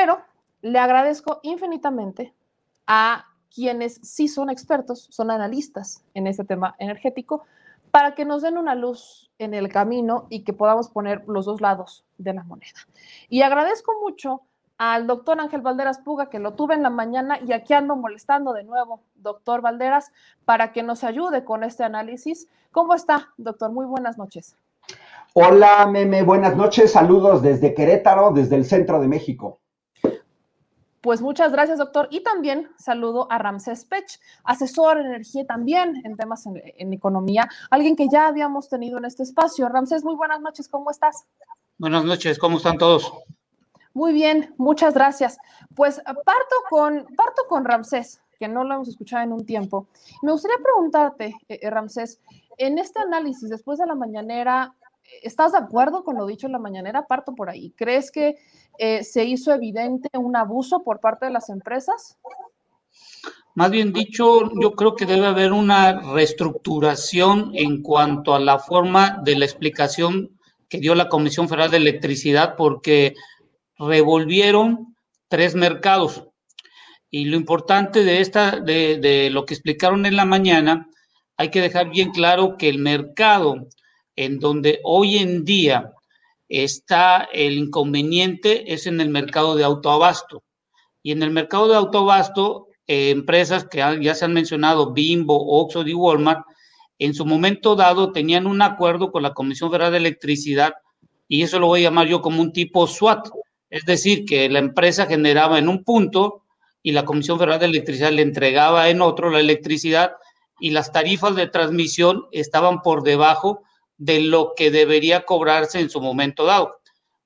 Pero le agradezco infinitamente a quienes sí son expertos, son analistas en este tema energético, para que nos den una luz en el camino y que podamos poner los dos lados de la moneda. Y agradezco mucho al doctor Ángel Valderas Puga, que lo tuve en la mañana y aquí ando molestando de nuevo, doctor Valderas, para que nos ayude con este análisis. ¿Cómo está, doctor? Muy buenas noches. Hola, Meme, buenas noches. Saludos desde Querétaro, desde el centro de México. Pues muchas gracias, doctor. Y también saludo a Ramsés Pech, asesor en energía también en temas en, en, economía, alguien que ya habíamos tenido en este espacio. Ramsés, muy buenas noches, ¿cómo estás? Buenas noches, ¿cómo están todos? Muy bien, muchas gracias. Pues parto con, parto con Ramsés, que no lo hemos escuchado en un tiempo. Me gustaría preguntarte, eh, Ramsés, en este análisis, después de la mañanera, ¿Estás de acuerdo con lo dicho en la mañanera? Parto por ahí. ¿Crees que eh, se hizo evidente un abuso por parte de las empresas? Más bien dicho, yo creo que debe haber una reestructuración en cuanto a la forma de la explicación que dio la Comisión Federal de Electricidad, porque revolvieron tres mercados. Y lo importante de, esta, de, de lo que explicaron en la mañana, hay que dejar bien claro que el mercado en donde hoy en día está el inconveniente es en el mercado de autoabasto. Y en el mercado de autoabasto, eh, empresas que ya se han mencionado, Bimbo, Oxxo y Walmart, en su momento dado tenían un acuerdo con la Comisión Federal de Electricidad y eso lo voy a llamar yo como un tipo SWAT, es decir, que la empresa generaba en un punto y la Comisión Federal de Electricidad le entregaba en otro la electricidad y las tarifas de transmisión estaban por debajo de lo que debería cobrarse en su momento dado.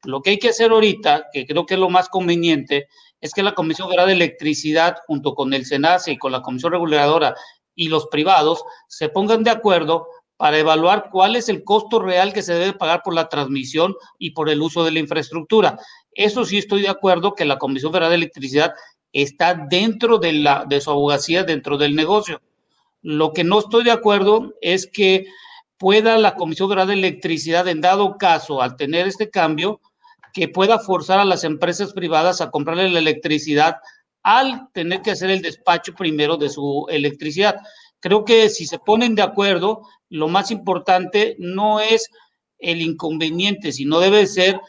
Lo que hay que hacer ahorita, que creo que es lo más conveniente, es que la Comisión Federal de Electricidad, junto con el SENACE y con la Comisión Reguladora y los privados, se pongan de acuerdo para evaluar cuál es el costo real que se debe pagar por la transmisión y por el uso de la infraestructura. Eso sí estoy de acuerdo que la Comisión Federal de Electricidad está dentro de, la, de su abogacía, dentro del negocio. Lo que no estoy de acuerdo es que pueda la Comisión Federal de Electricidad, en dado caso, al tener este cambio, que pueda forzar a las empresas privadas a comprarle la electricidad al tener que hacer el despacho primero de su electricidad. Creo que si se ponen de acuerdo, lo más importante no es el inconveniente, sino debe ser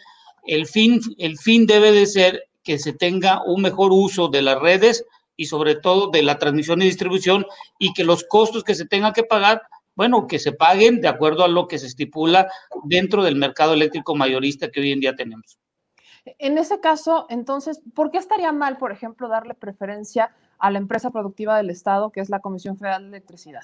el fin, el fin debe de ser que se tenga un mejor uso de las redes y sobre todo de la transmisión y distribución y que los costos que se tengan que pagar bueno, que se paguen de acuerdo a lo que se estipula dentro del mercado eléctrico mayorista que hoy en día tenemos. En ese caso, entonces, ¿por qué estaría mal, por ejemplo, darle preferencia a la empresa productiva del Estado, que es la Comisión Federal de Electricidad?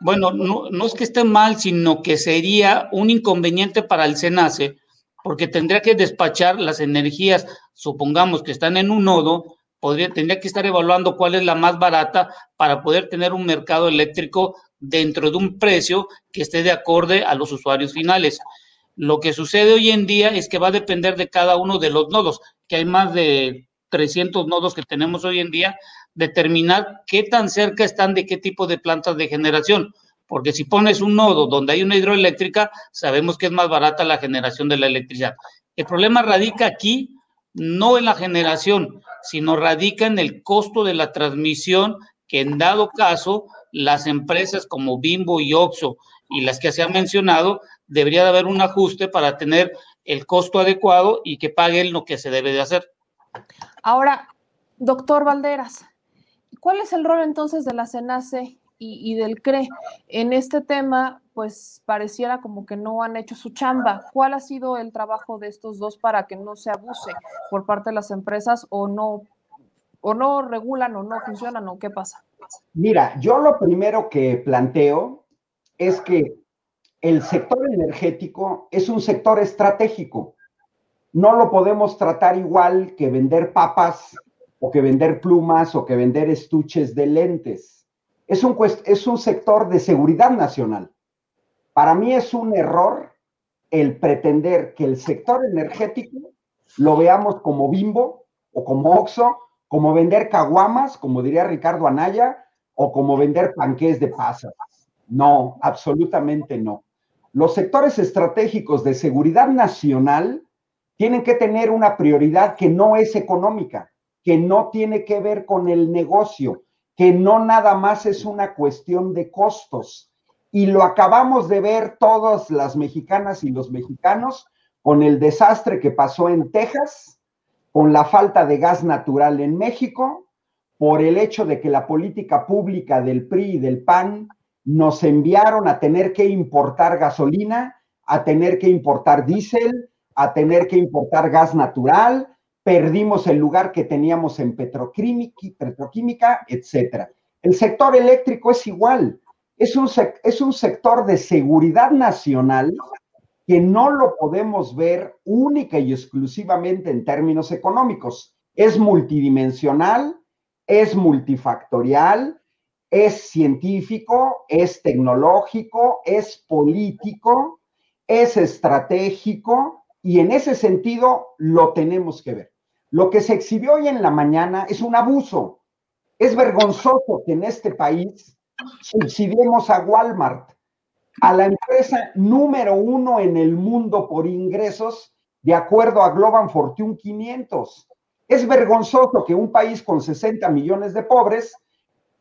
Bueno, no, no es que esté mal, sino que sería un inconveniente para el SENACE, porque tendría que despachar las energías, supongamos que están en un nodo, podría, tendría que estar evaluando cuál es la más barata para poder tener un mercado eléctrico dentro de un precio que esté de acorde a los usuarios finales. Lo que sucede hoy en día es que va a depender de cada uno de los nodos, que hay más de 300 nodos que tenemos hoy en día, determinar qué tan cerca están de qué tipo de plantas de generación. Porque si pones un nodo donde hay una hidroeléctrica, sabemos que es más barata la generación de la electricidad. El problema radica aquí no en la generación, sino radica en el costo de la transmisión que en dado caso las empresas como Bimbo y Oxo y las que se han mencionado, debería de haber un ajuste para tener el costo adecuado y que paguen lo que se debe de hacer. Ahora, doctor Valderas, ¿cuál es el rol entonces de la CENACE y, del CRE en este tema? Pues pareciera como que no han hecho su chamba. ¿Cuál ha sido el trabajo de estos dos para que no se abuse por parte de las empresas o no, o no regulan o no funcionan o qué pasa? Mira, yo lo primero que planteo es que el sector energético es un sector estratégico. No lo podemos tratar igual que vender papas o que vender plumas o que vender estuches de lentes. Es un, es un sector de seguridad nacional. Para mí es un error el pretender que el sector energético lo veamos como bimbo o como oxo como vender caguamas, como diría Ricardo Anaya, o como vender panqués de pasas. No, absolutamente no. Los sectores estratégicos de seguridad nacional tienen que tener una prioridad que no es económica, que no tiene que ver con el negocio, que no nada más es una cuestión de costos. Y lo acabamos de ver todas las mexicanas y los mexicanos con el desastre que pasó en Texas, con la falta de gas natural en México, por el hecho de que la política pública del PRI y del PAN nos enviaron a tener que importar gasolina, a tener que importar diésel, a tener que importar gas natural, perdimos el lugar que teníamos en petroquímica, etc. El sector eléctrico es igual, es un, es un sector de seguridad nacional que no lo podemos ver única y exclusivamente en términos económicos. Es multidimensional, es multifactorial, es científico, es tecnológico, es político, es estratégico y en ese sentido lo tenemos que ver. Lo que se exhibió hoy en la mañana es un abuso. Es vergonzoso que en este país subsidiemos a Walmart a la empresa número uno en el mundo por ingresos, de acuerdo a Global Fortune 500. Es vergonzoso que un país con 60 millones de pobres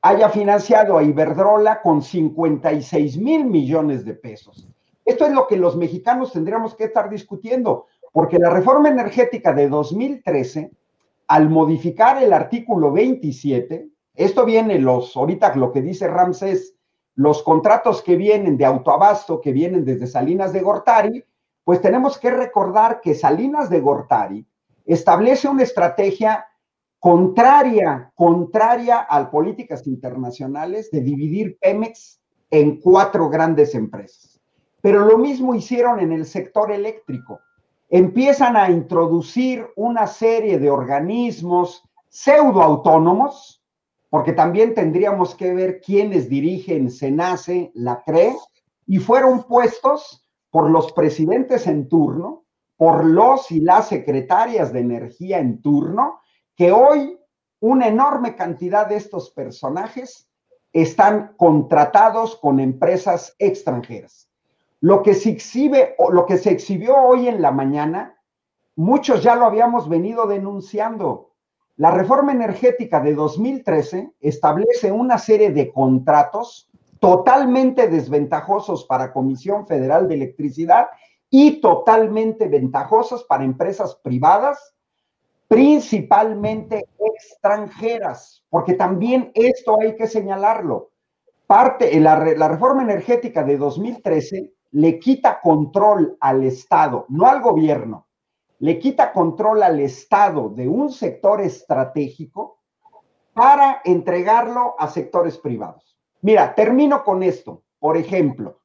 haya financiado a Iberdrola con 56 mil millones de pesos. Esto es lo que los mexicanos tendríamos que estar discutiendo, porque la reforma energética de 2013, al modificar el artículo 27, esto viene los, ahorita lo que dice Ramsés, los contratos que vienen de autoabasto, que vienen desde Salinas de Gortari, pues tenemos que recordar que Salinas de Gortari establece una estrategia contraria, contraria a políticas internacionales de dividir Pemex en cuatro grandes empresas. Pero lo mismo hicieron en el sector eléctrico. Empiezan a introducir una serie de organismos pseudoautónomos, porque también tendríamos que ver quiénes dirigen SENACE, la CRE, y fueron puestos por los presidentes en turno, por los y las secretarias de energía en turno, que hoy una enorme cantidad de estos personajes están contratados con empresas extranjeras. Lo que se exhibe, lo que se exhibió hoy en la mañana, muchos ya lo habíamos venido denunciando. La reforma energética de 2013 establece una serie de contratos totalmente desventajosos para Comisión Federal de Electricidad y totalmente ventajosos para empresas privadas principalmente extranjeras, porque también esto hay que señalarlo. Parte, la, la reforma energética de 2013 le quita control al Estado, no al gobierno, le quita control al Estado de un sector estratégico para entregarlo a sectores privados. Mira, termino con esto. Por ejemplo,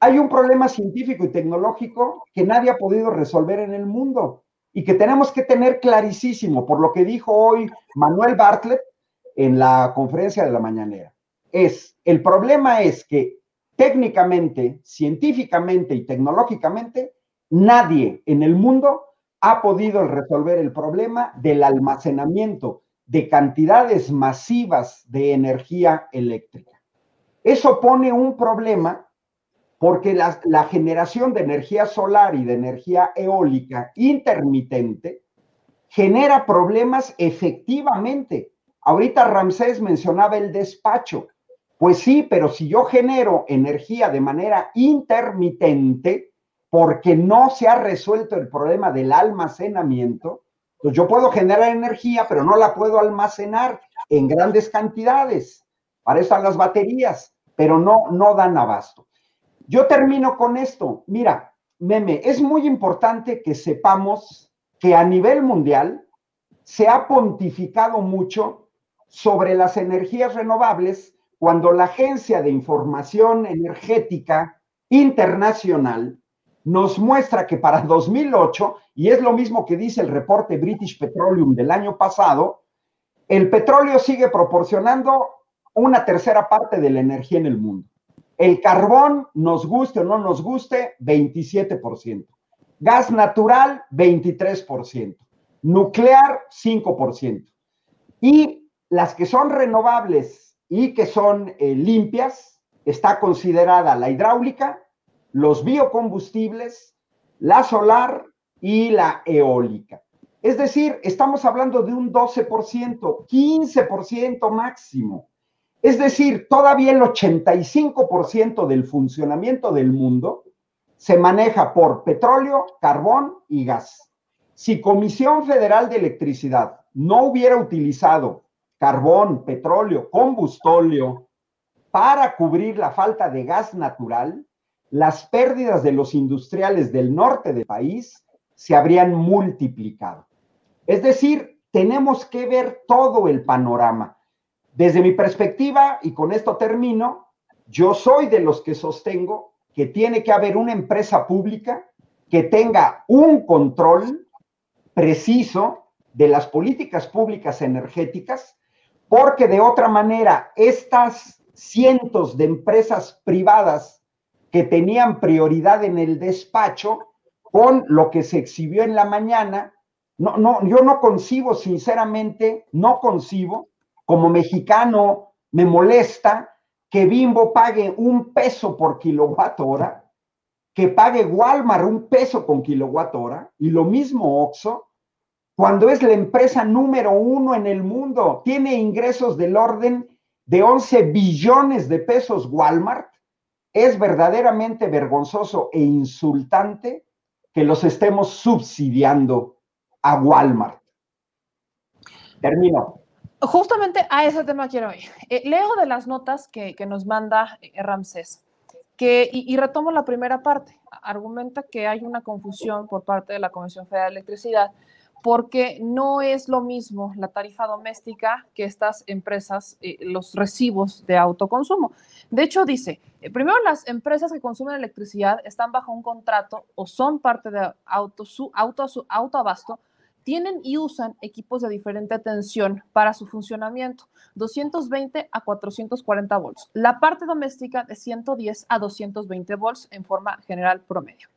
hay un problema científico y tecnológico que nadie ha podido resolver en el mundo y que tenemos que tener clarísimo por lo que dijo hoy Manuel Bartlett en la conferencia de la mañanera. Es, el problema es que técnicamente, científicamente y tecnológicamente, nadie en el mundo ha podido resolver el problema del almacenamiento de cantidades masivas de energía eléctrica. Eso pone un problema porque la, generación de energía solar y de energía eólica intermitente genera problemas efectivamente. Ahorita Ramsés mencionaba el despacho. Pues sí, pero si yo genero energía de manera intermitente, porque no se ha resuelto el problema del almacenamiento, pues yo puedo generar energía, pero no la puedo almacenar en grandes cantidades. Para eso están las baterías, pero no, no dan abasto. Yo termino con esto. Mira, meme, es muy importante que sepamos que a nivel mundial se ha pontificado mucho sobre las energías renovables cuando la Agencia de Información Energética Internacional nos muestra que para 2008, y es lo mismo que dice el reporte British Petroleum del año pasado, el petróleo sigue proporcionando una tercera parte de la energía en el mundo. El carbón, nos guste o no nos guste, 27%. Gas natural, 23%. Nuclear, 5%. Y las que son renovables y que son eh, limpias, está considerada la hidráulica, los biocombustibles, la solar y la eólica. Es decir, estamos hablando de un 12%, 15% máximo. Es decir, todavía el 85% del funcionamiento del mundo se maneja por petróleo, carbón y gas. Si Comisión Federal de Electricidad no hubiera utilizado carbón, petróleo, combustóleo para cubrir la falta de gas natural, las pérdidas de los industriales del norte del país se habrían multiplicado. Es decir, tenemos que ver todo el panorama. Desde mi perspectiva, y con esto termino, yo soy de los que sostengo que tiene que haber una empresa pública que tenga un control preciso de las políticas públicas energéticas, porque de otra manera estas cientos de empresas privadas que tenían prioridad en el despacho, con lo que se exhibió en la mañana, no, no, yo no concibo, sinceramente, no concibo como mexicano me molesta que Bimbo pague un peso por kilowatt hora, que pague Walmart un peso con kilowatt hora, y lo mismo Oxo, cuando es la empresa número uno en el mundo, tiene ingresos del orden de 11 billones de pesos Walmart, es verdaderamente vergonzoso e insultante que los estemos subsidiando a Walmart. Termino. Justamente a ese tema quiero ir. Eh, leo de las notas que, nos manda eh, Ramsés, y, y, retomo la primera parte. Argumenta que hay una confusión por parte de la Comisión Federal de Electricidad porque no es lo mismo la tarifa doméstica que estas empresas, eh, los recibos de autoconsumo. De hecho, dice, eh, primero las empresas que consumen electricidad están bajo un contrato o son parte de auto, su, auto, su, autoabasto tienen y usan equipos de diferente tensión para su funcionamiento, 220 a 440 volts. La parte doméstica de 110 a 220 volts en forma general promedio.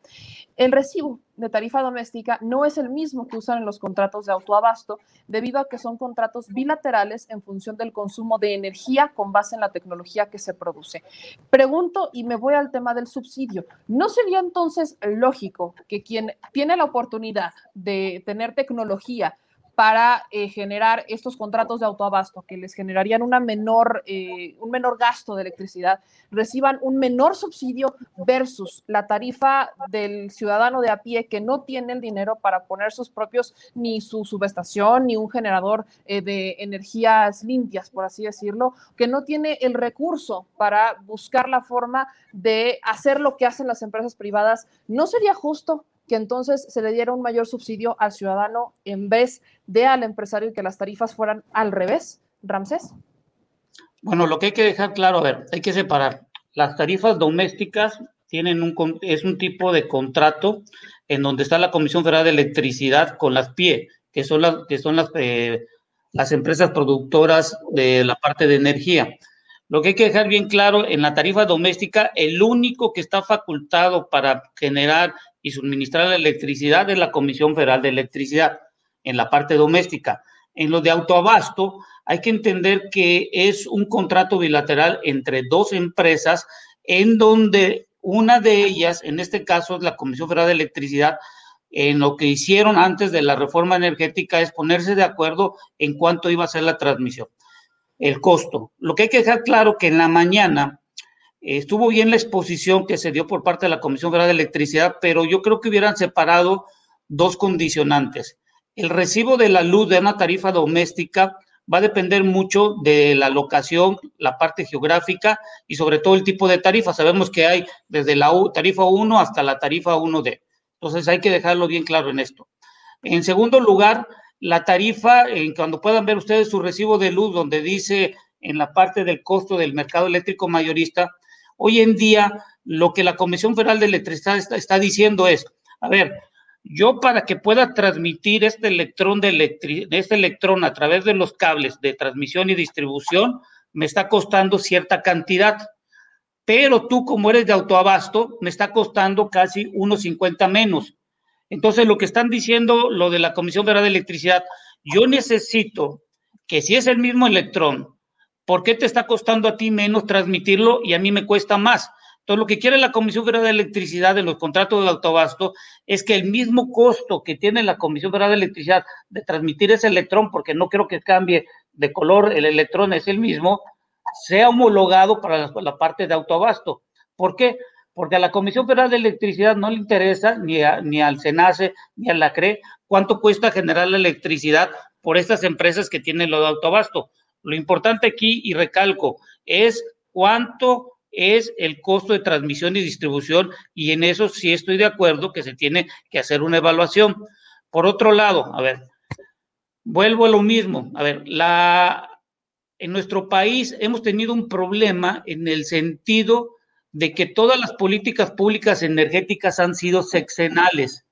El recibo de tarifa doméstica no es el mismo que usan en los contratos de autoabasto, debido a que son contratos bilaterales en función del consumo de energía con base en la tecnología que se produce. Pregunto y me voy al tema del subsidio. ¿No sería entonces lógico que quien tiene la oportunidad de tener tecnología para eh, generar estos contratos de autoabasto que les generarían una menor, eh, un menor gasto de electricidad, reciban un menor subsidio versus la tarifa del ciudadano de a pie que no tiene el dinero para poner sus propios, ni su subestación, ni un generador eh, de energías limpias, por así decirlo, que no tiene el recurso para buscar la forma de hacer lo que hacen las empresas privadas. ¿No sería justo que entonces se le diera un mayor subsidio al ciudadano en vez de al empresario y que las tarifas fueran al revés, Ramsés? Bueno, lo que hay que dejar claro, a ver, hay que separar. Las tarifas domésticas tienen un, es un tipo de contrato en donde está la Comisión Federal de Electricidad con las PIE, que son las, que son las, eh, las empresas productoras de la parte de energía. Lo que hay que dejar bien claro, en la tarifa doméstica, el único que está facultado para generar y suministrar la electricidad es la Comisión Federal de Electricidad en la parte doméstica. En lo de autoabasto, hay que entender que es un contrato bilateral entre dos empresas en donde una de ellas, en este caso es la Comisión Federal de Electricidad, en lo que hicieron antes de la reforma energética es ponerse de acuerdo en cuánto iba a ser la transmisión el costo. Lo que hay que dejar claro que en la mañana estuvo bien la exposición que se dio por parte de la Comisión Federal de Electricidad, pero yo creo que hubieran separado dos condicionantes. El recibo de la luz de una tarifa doméstica va a depender mucho de la locación, la parte geográfica y sobre todo el tipo de tarifa. Sabemos que hay desde la tarifa 1 hasta la tarifa 1D. Entonces hay que dejarlo bien claro en esto. En segundo lugar, la tarifa, en cuando puedan ver ustedes su recibo de luz, donde dice en la parte del costo del mercado eléctrico mayorista, hoy en día lo que la Comisión Federal de Electricidad está, diciendo es, a ver, yo para que pueda transmitir este electrón de este electrón a través de los cables de transmisión y distribución, me está costando cierta cantidad. Pero tú, como eres de autoabasto, me está costando casi unos 50 menos. Entonces, lo que están diciendo, lo de la Comisión Federal de Electricidad, yo necesito que si es el mismo electrón, ¿por qué te está costando a ti menos transmitirlo y a mí me cuesta más? Entonces, lo que quiere la Comisión Federal de Electricidad en los contratos de autobasto es que el mismo costo que tiene la Comisión Federal de Electricidad de transmitir ese electrón, porque no creo que cambie de color, el electrón es el mismo, sea homologado para la, parte de autoabasto. ¿Por qué? porque a la Comisión Federal de Electricidad no le interesa, ni, ni al SENACE, ni a la CRE, cuánto cuesta generar la electricidad por estas empresas que tienen lo de autobasto. Lo importante aquí, y recalco, es cuánto es el costo de transmisión y distribución, y en eso sí estoy de acuerdo que se tiene que hacer una evaluación. Por otro lado, a ver, vuelvo a lo mismo, a ver, la, en nuestro país hemos tenido un problema en el sentido de que todas las políticas públicas energéticas han sido sexenales,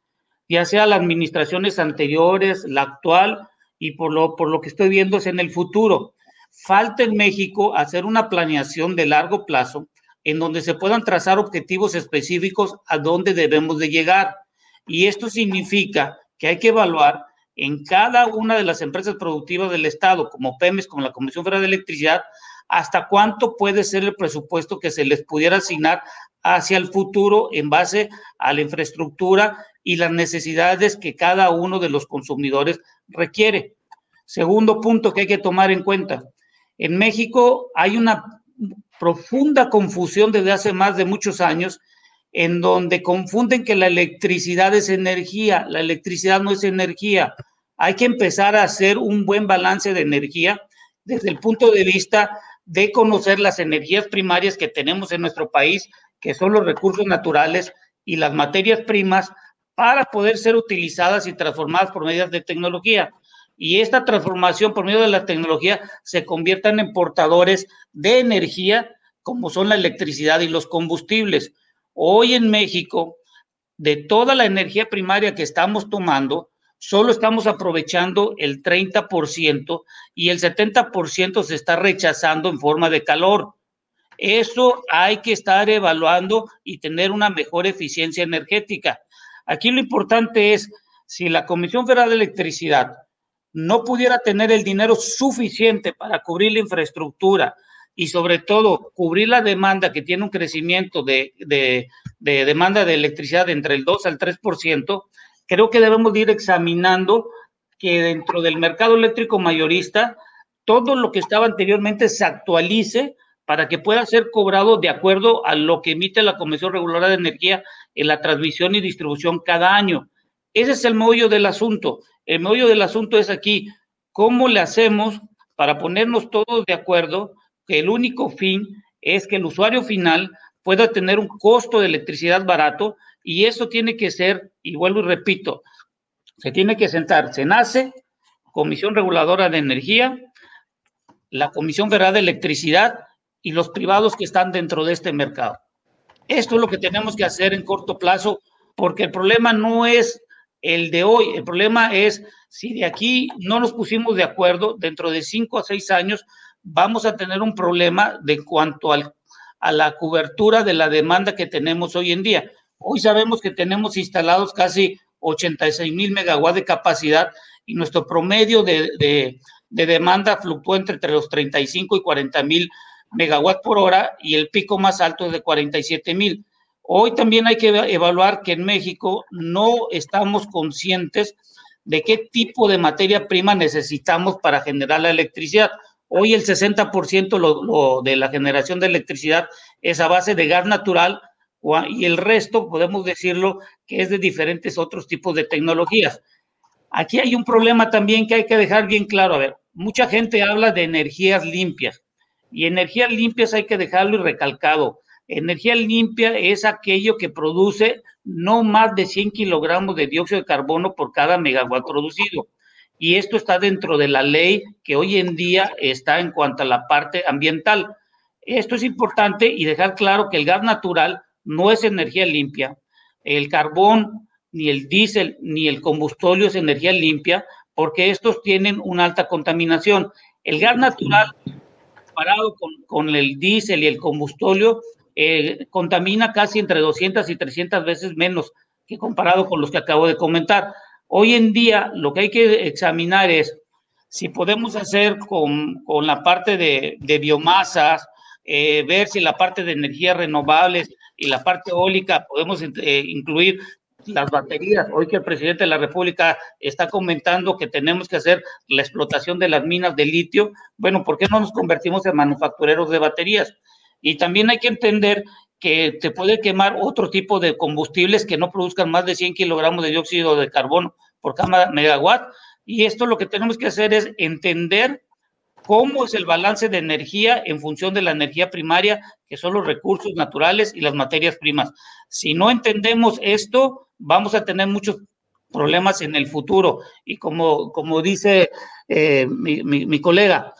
ya sea las administraciones anteriores, la actual y por lo, por lo que estoy viendo es en el futuro. Falta en México hacer una planeación de largo plazo en donde se puedan trazar objetivos específicos a dónde debemos de llegar. Y esto significa que hay que evaluar en cada una de las empresas productivas del Estado, como PEMES, como la Comisión Federal de Electricidad, hasta cuánto puede ser el presupuesto que se les pudiera asignar hacia el futuro en base a la infraestructura y las necesidades que cada uno de los consumidores requiere. Segundo punto que hay que tomar en cuenta. En México hay una profunda confusión desde hace más de muchos años en donde confunden que la electricidad es energía. La electricidad no es energía. Hay que empezar a hacer un buen balance de energía desde el punto de vista de conocer las energías primarias que tenemos en nuestro país, que son los recursos naturales y las materias primas, para poder ser utilizadas y transformadas por medidas de tecnología. Y esta transformación por medio de la tecnología se conviertan en portadores de energía, como son la electricidad y los combustibles. Hoy en México, de toda la energía primaria que estamos tomando, solo estamos aprovechando el 30% y el 70% se está rechazando en forma de calor. Eso hay que estar evaluando y tener una mejor eficiencia energética. Aquí lo importante es, si la Comisión Federal de Electricidad no pudiera tener el dinero suficiente para cubrir la infraestructura y sobre todo cubrir la demanda que tiene un crecimiento de, de demanda de electricidad entre el 2 al 3%, creo que debemos ir examinando que dentro del mercado eléctrico mayorista, todo lo que estaba anteriormente se actualice para que pueda ser cobrado de acuerdo a lo que emite la Comisión Reguladora de Energía en la transmisión y distribución cada año. Ese es el meollo del asunto. El meollo del asunto es aquí, ¿cómo le hacemos para ponernos todos de acuerdo que el único fin es que el usuario final pueda tener un costo de electricidad barato y eso tiene que ser, y vuelvo y repito, se tiene que sentar nace Comisión Reguladora de Energía, la Comisión Federal de Electricidad y los privados que están dentro de este mercado. Esto es lo que tenemos que hacer en corto plazo, porque el problema no es el de hoy, el problema es si de aquí no nos pusimos de acuerdo, dentro de cinco a seis años vamos a tener un problema de cuanto a la cobertura de la demanda que tenemos hoy en día. Hoy sabemos que tenemos instalados casi 86 mil megawatts de capacidad y nuestro promedio de, demanda fluctúa entre, entre los 35 y 40 mil megawatts por hora y el pico más alto es de 47 mil. Hoy también hay que evaluar que en México no estamos conscientes de qué tipo de materia prima necesitamos para generar la electricidad. Hoy el 60% de la generación de electricidad es a base de gas natural y el resto, podemos decirlo, que es de diferentes otros tipos de tecnologías. Aquí hay un problema también que hay que dejar bien claro. A ver, mucha gente habla de energías limpias y energías limpias hay que dejarlo y recalcado. Energía limpia es aquello que produce no más de 100 kilogramos de dióxido de carbono por cada megawatt producido. Y esto está dentro de la ley que hoy en día está en cuanto a la parte ambiental. Esto es importante y dejar claro que el gas natural no es energía limpia. El carbón, ni el diésel, ni el combustóleo es energía limpia, porque estos tienen una alta contaminación. El gas natural, comparado con, el diésel y el combustóleo, eh, contamina casi entre 200 y 300 veces menos que comparado con los que acabo de comentar. Hoy en día lo que hay que examinar es si podemos hacer con, la parte de, biomasas, eh, ver si la parte de energías renovables y la parte eólica podemos eh, incluir las baterías. Hoy que el presidente de la República está comentando que tenemos que hacer la explotación de las minas de litio, bueno, ¿por qué no nos convertimos en manufactureros de baterías? Y también hay que entender que se puede quemar otro tipo de combustibles que no produzcan más de 100 kilogramos de dióxido de carbono por cada megawatt. Y esto lo que tenemos que hacer es entender cómo es el balance de energía en función de la energía primaria, que son los recursos naturales y las materias primas. Si no entendemos esto, vamos a tener muchos problemas en el futuro. Y como, como dice eh, mi colega,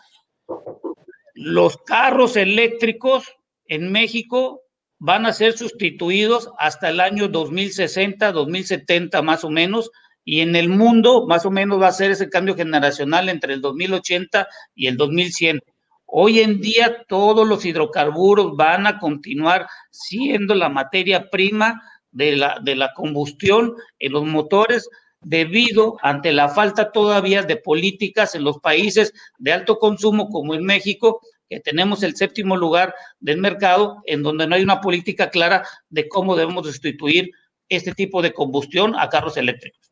los carros eléctricos en México van a ser sustituidos hasta el año 2060, 2070 más o menos, y en el mundo más o menos va a ser ese cambio generacional entre el 2080 y el 2100. Hoy en día todos los hidrocarburos van a continuar siendo la materia prima de la, de la combustión en los motores debido ante la falta todavía de políticas en los países de alto consumo como en México que tenemos el séptimo lugar del mercado en donde no hay una política clara de cómo debemos sustituir este tipo de combustión a carros eléctricos.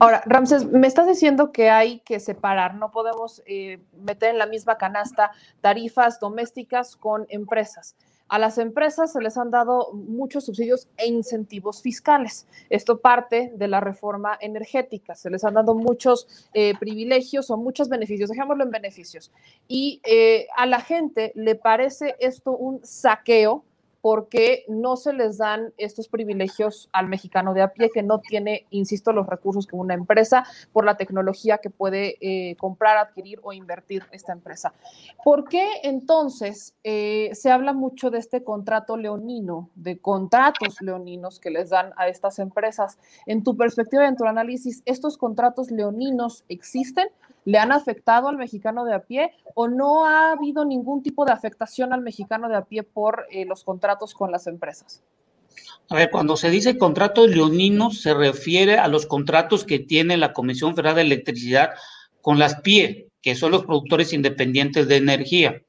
Ahora, Ramses, me estás diciendo que hay que separar, no podemos eh, meter en la misma canasta tarifas domésticas con empresas. A las empresas se les han dado muchos subsidios e incentivos fiscales. Esto parte de la reforma energética. Se les han dado muchos eh, privilegios o muchos beneficios, dejémoslo en beneficios. Y eh, a la gente le parece esto un saqueo porque no se les dan estos privilegios al mexicano de a pie que no tiene, insisto, los recursos que una empresa por la tecnología que puede eh, comprar, adquirir o invertir esta empresa. ¿Por qué entonces eh, se habla mucho de este contrato leonino, de contratos leoninos que les dan a estas empresas? En tu perspectiva y en tu análisis, ¿estos contratos leoninos existen? Le han afectado al mexicano de a pie o no ha habido ningún tipo de afectación al mexicano de a pie por eh, los contratos con las empresas? A ver, cuando se dice contratos leoninos, se refiere a los contratos que tiene la Comisión Federal de Electricidad con las PIE, que son los productores independientes de energía.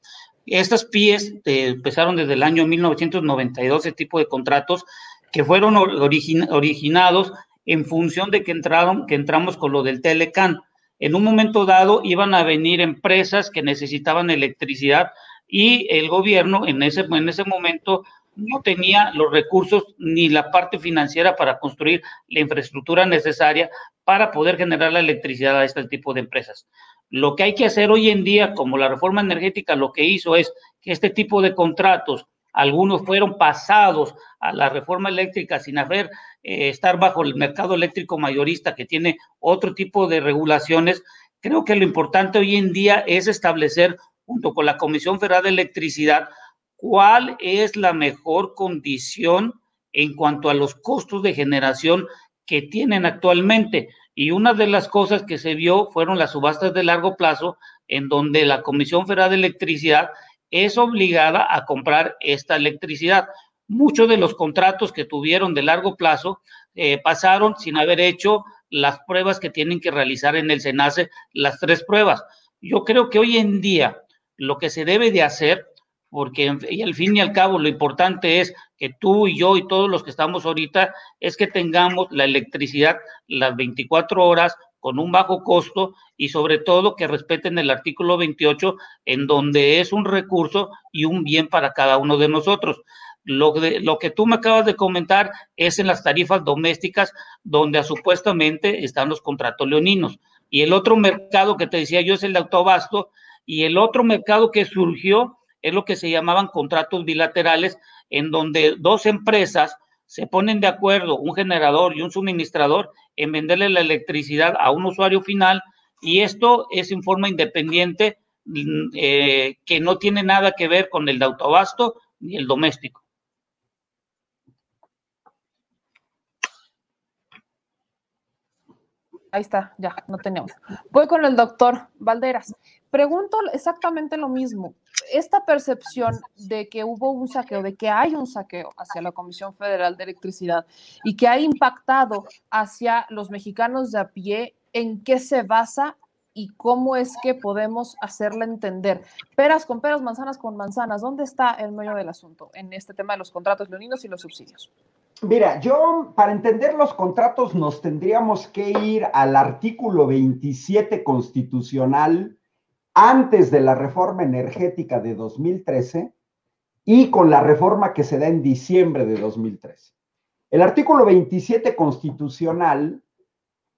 Estas PIEs eh, empezaron desde el año 1992, ese tipo de contratos que fueron originados en función de que entraron, que entramos con lo del Telecan en un momento dado iban a venir empresas que necesitaban electricidad y el gobierno en ese, en ese momento no tenía los recursos ni la parte financiera para construir la infraestructura necesaria para poder generar la electricidad a este tipo de empresas. Lo que hay que hacer hoy en día, como la reforma energética lo que hizo es que este tipo de contratos, algunos fueron pasados a la reforma eléctrica sin haber eh, estar bajo el mercado eléctrico mayorista que tiene otro tipo de regulaciones, creo que lo importante hoy en día es establecer junto con la Comisión Federal de Electricidad cuál es la mejor condición en cuanto a los costos de generación que tienen actualmente. Y una de las cosas que se vio fueron las subastas de largo plazo, en donde la Comisión Federal de Electricidad es obligada a comprar esta electricidad muchos de los contratos que tuvieron de largo plazo eh, pasaron sin haber hecho las pruebas que tienen que realizar en el SENACE, las tres pruebas. Yo creo que hoy en día lo que se debe de hacer, porque al fin y al cabo lo importante es que tú y yo y todos los que estamos ahorita, es que tengamos la electricidad las 24 horas con un bajo costo y sobre todo que respeten el artículo 28 en donde es un recurso y un bien para cada uno de nosotros. Lo, lo que tú me acabas de comentar es en las tarifas domésticas, donde supuestamente están los contratos leoninos. Y el otro mercado que te decía yo es el de autobasto, y el otro mercado que surgió es lo que se llamaban contratos bilaterales, en donde dos empresas se ponen de acuerdo, un generador y un suministrador, en venderle la electricidad a un usuario final, y esto es en forma independiente, mm, eh, que no tiene nada que ver con el de autobasto ni el doméstico. Ahí está, ya, no tenemos. Voy con el doctor Valderas. Pregunto exactamente lo mismo. Esta percepción de que hubo un saqueo, de que hay un saqueo hacia la Comisión Federal de Electricidad y que ha impactado hacia los mexicanos de a pie, ¿en qué se basa y cómo es que podemos hacerle entender? Peras con peras, manzanas con manzanas. ¿Dónde está el medio del asunto en este tema de los contratos leoninos y los subsidios? Mira, yo para entender los contratos nos tendríamos que ir al artículo 27 constitucional antes de la reforma energética de 2013 y con la reforma que se da en diciembre de 2013. El artículo 27 constitucional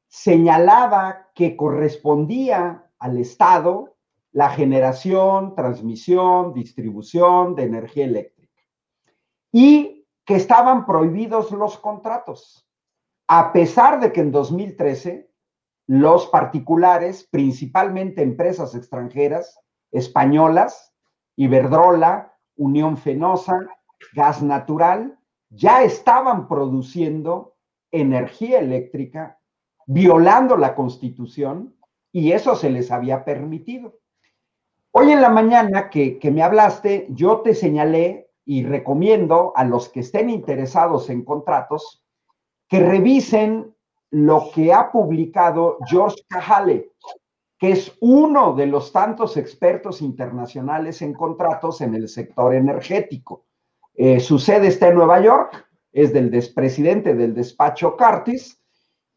señalaba que correspondía al Estado la generación, transmisión, distribución de energía eléctrica. Y que estaban prohibidos los contratos, a pesar de que en 2013 los particulares, principalmente empresas extranjeras, españolas, Iberdrola, Unión Fenosa, Gas Natural, ya estaban produciendo energía eléctrica, violando la constitución, y eso se les había permitido. Hoy en la mañana que, que me hablaste, yo te señalé y recomiendo a los que estén interesados en contratos que revisen lo que ha publicado George Cajale. que es uno de los tantos expertos internacionales en contratos en el sector energético. Eh, su sede está en Nueva York, es del presidente del despacho Curtis.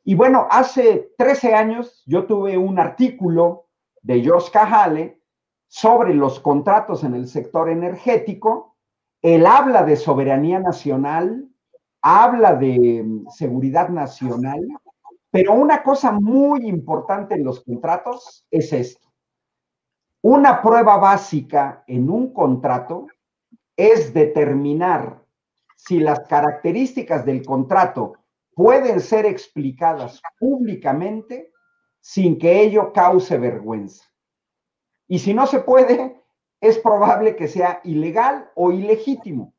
Y bueno, hace 13 años yo tuve un artículo de George Cajale sobre los contratos en el sector energético. Él habla de soberanía nacional, habla de mm, seguridad nacional, pero una cosa muy importante en los contratos es esto. Una prueba básica en un contrato es determinar si las características del contrato pueden ser explicadas públicamente sin que ello cause vergüenza. Y si no se puede, es probable que sea ilegal o ilegítimo.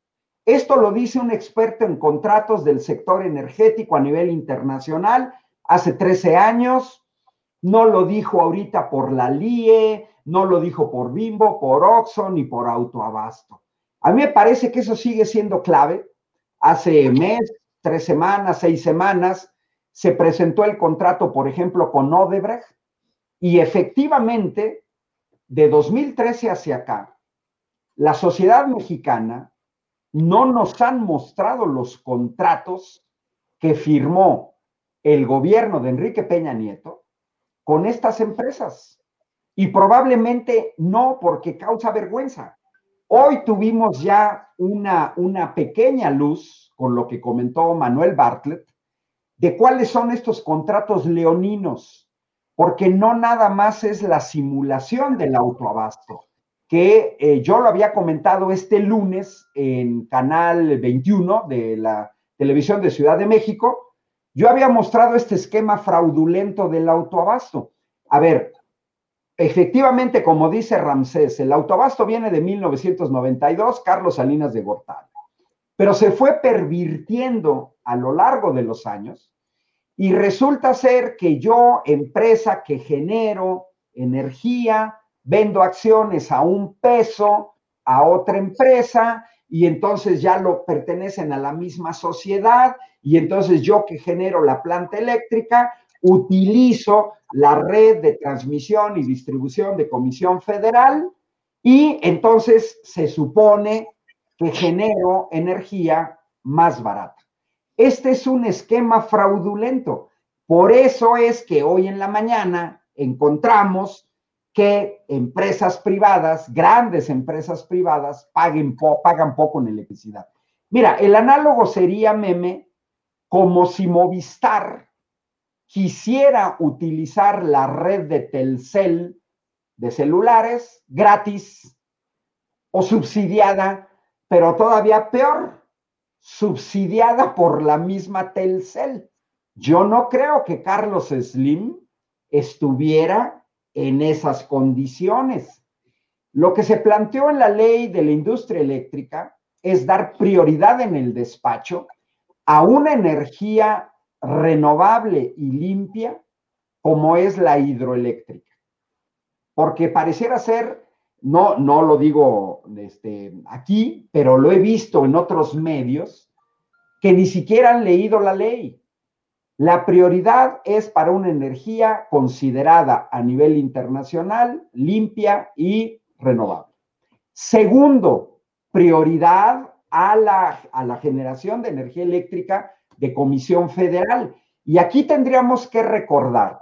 Esto lo dice un experto en contratos del sector energético a nivel internacional hace 13 años, no lo dijo ahorita por la LIE, no lo dijo por Bimbo, por Oxxo ni por Autoabasto. A mí me parece que eso sigue siendo clave. Hace mes, tres semanas, seis semanas, se presentó el contrato, por ejemplo, con Odebrecht y efectivamente, de 2013 hacia acá, la sociedad mexicana no nos han mostrado los contratos que firmó el gobierno de Enrique Peña Nieto con estas empresas. Y probablemente no porque causa vergüenza. Hoy tuvimos ya una, una pequeña luz con lo que comentó Manuel Bartlett de cuáles son estos contratos leoninos, porque no nada más es la simulación del autoabasto, que eh, yo lo había comentado este lunes en Canal 21 de la televisión de Ciudad de México, yo había mostrado este esquema fraudulento del autoabasto. A ver, efectivamente, como dice Ramsés, el autoabasto viene de 1992, Carlos Salinas de Gortari, pero se fue pervirtiendo a lo largo de los años y resulta ser que yo, empresa que genero energía, vendo acciones a un peso a otra empresa y entonces ya lo pertenecen a la misma sociedad y entonces yo que genero la planta eléctrica, utilizo la red de transmisión y distribución de Comisión Federal y entonces se supone que genero energía más barata. Este es un esquema fraudulento. Por eso es que hoy en la mañana encontramos que empresas privadas, grandes empresas privadas, paguen pagan poco en electricidad. Mira, el análogo sería, meme, como si Movistar quisiera utilizar la red de Telcel de celulares gratis o subsidiada, pero todavía peor, subsidiada por la misma Telcel. Yo no creo que Carlos Slim estuviera en esas condiciones. Lo que se planteó en la ley de la industria eléctrica es dar prioridad en el despacho a una energía renovable y limpia como es la hidroeléctrica. Porque pareciera ser, no, no lo digo este, aquí, pero lo he visto en otros medios, que ni siquiera han leído la ley. La prioridad es para una energía considerada a nivel internacional, limpia y renovable. Segundo, prioridad a la, a la generación de energía eléctrica de Comisión Federal. Y aquí tendríamos que recordar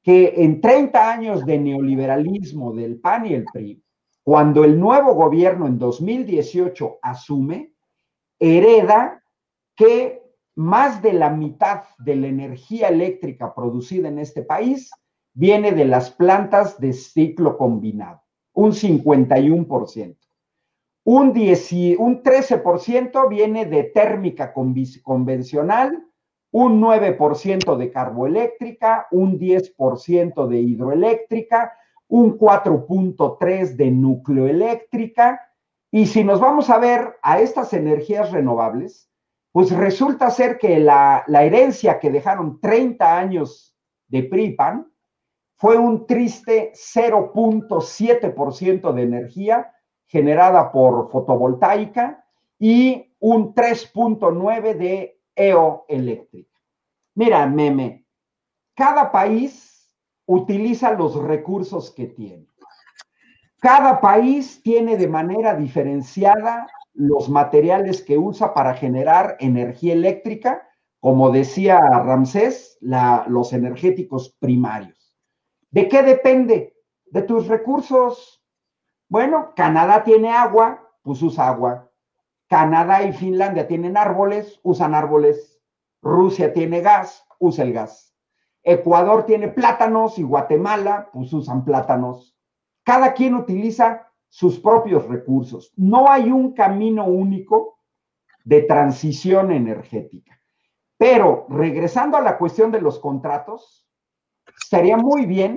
que en 30 años de neoliberalismo del PAN y el PRI, cuando el nuevo gobierno en 2018 asume, hereda que más de la mitad de la energía eléctrica producida en este país viene de las plantas de ciclo combinado, un 51%. Un, un 13% viene de térmica convencional, un 9% de carboeléctrica, un 10% de hidroeléctrica, un 4.3% de nucleoeléctrica. Y si nos vamos a ver a estas energías renovables, pues resulta ser que la, herencia que dejaron 30 años de PRIPAN fue un triste 0.7% de energía generada por fotovoltaica y un 3.9 de eoeléctrica. Mira, meme, cada país utiliza los recursos que tiene. Cada país tiene de manera diferenciada los materiales que usa para generar energía eléctrica, como decía Ramsés, los energéticos primarios. ¿De qué depende? De tus recursos. Bueno, Canadá tiene agua, pues usa agua. Canadá y Finlandia tienen árboles, usan árboles. Rusia tiene gas, usa el gas. Ecuador tiene plátanos y Guatemala, pues usan plátanos. Cada quien utiliza sus propios recursos. No hay un camino único de transición energética. Pero regresando a la cuestión de los contratos, estaría muy bien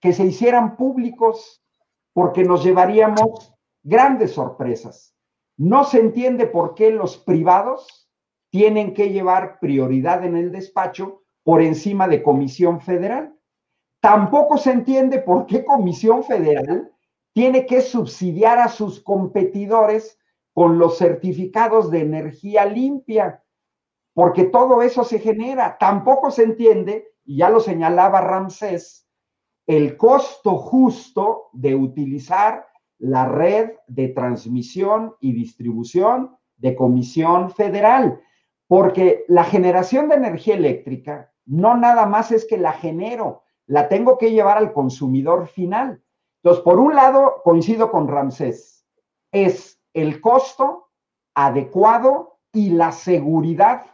que se hicieran públicos porque nos llevaríamos grandes sorpresas. No se entiende por qué los privados tienen que llevar prioridad en el despacho por encima de Comisión Federal. Tampoco se entiende por qué Comisión Federal tiene que subsidiar a sus competidores con los certificados de energía limpia, porque todo eso se genera. Tampoco se entiende, y ya lo señalaba Ramsés, el costo justo de utilizar la red de transmisión y distribución de Comisión Federal, porque la generación de energía eléctrica no nada más es que la genero, la tengo que llevar al consumidor final. Entonces, por un lado, coincido con Ramsés, es el costo adecuado y la seguridad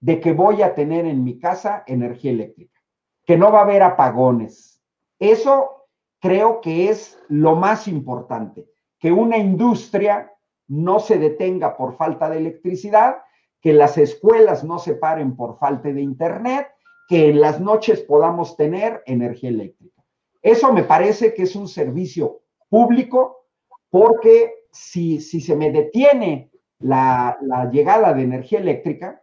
de que voy a tener en mi casa energía eléctrica, que no va a haber apagones. Eso creo que es lo más importante, que una industria no se detenga por falta de electricidad, que las escuelas no se paren por falta de internet, que en las noches podamos tener energía eléctrica. Eso me parece que es un servicio público porque si, si se me detiene la, llegada de energía eléctrica,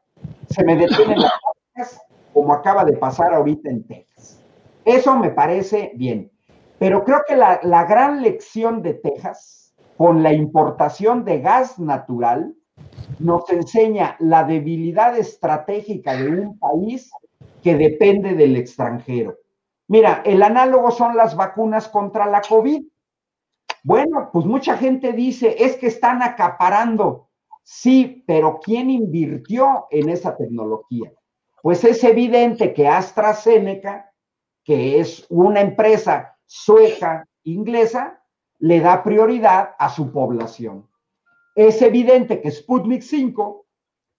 se me detienen las fábricas, como acaba de pasar ahorita en Texas. Eso me parece bien. Pero creo que la, la gran lección de Texas, con la importación de gas natural, nos enseña la debilidad estratégica de un país que depende del extranjero. Mira, el análogo son las vacunas contra la COVID. Bueno, pues mucha gente dice, es que están acaparando. Sí, pero ¿quién invirtió en esa tecnología? Pues es evidente que AstraZeneca, que es una empresa sueca, inglesa, le da prioridad a su población. Es evidente que Sputnik 5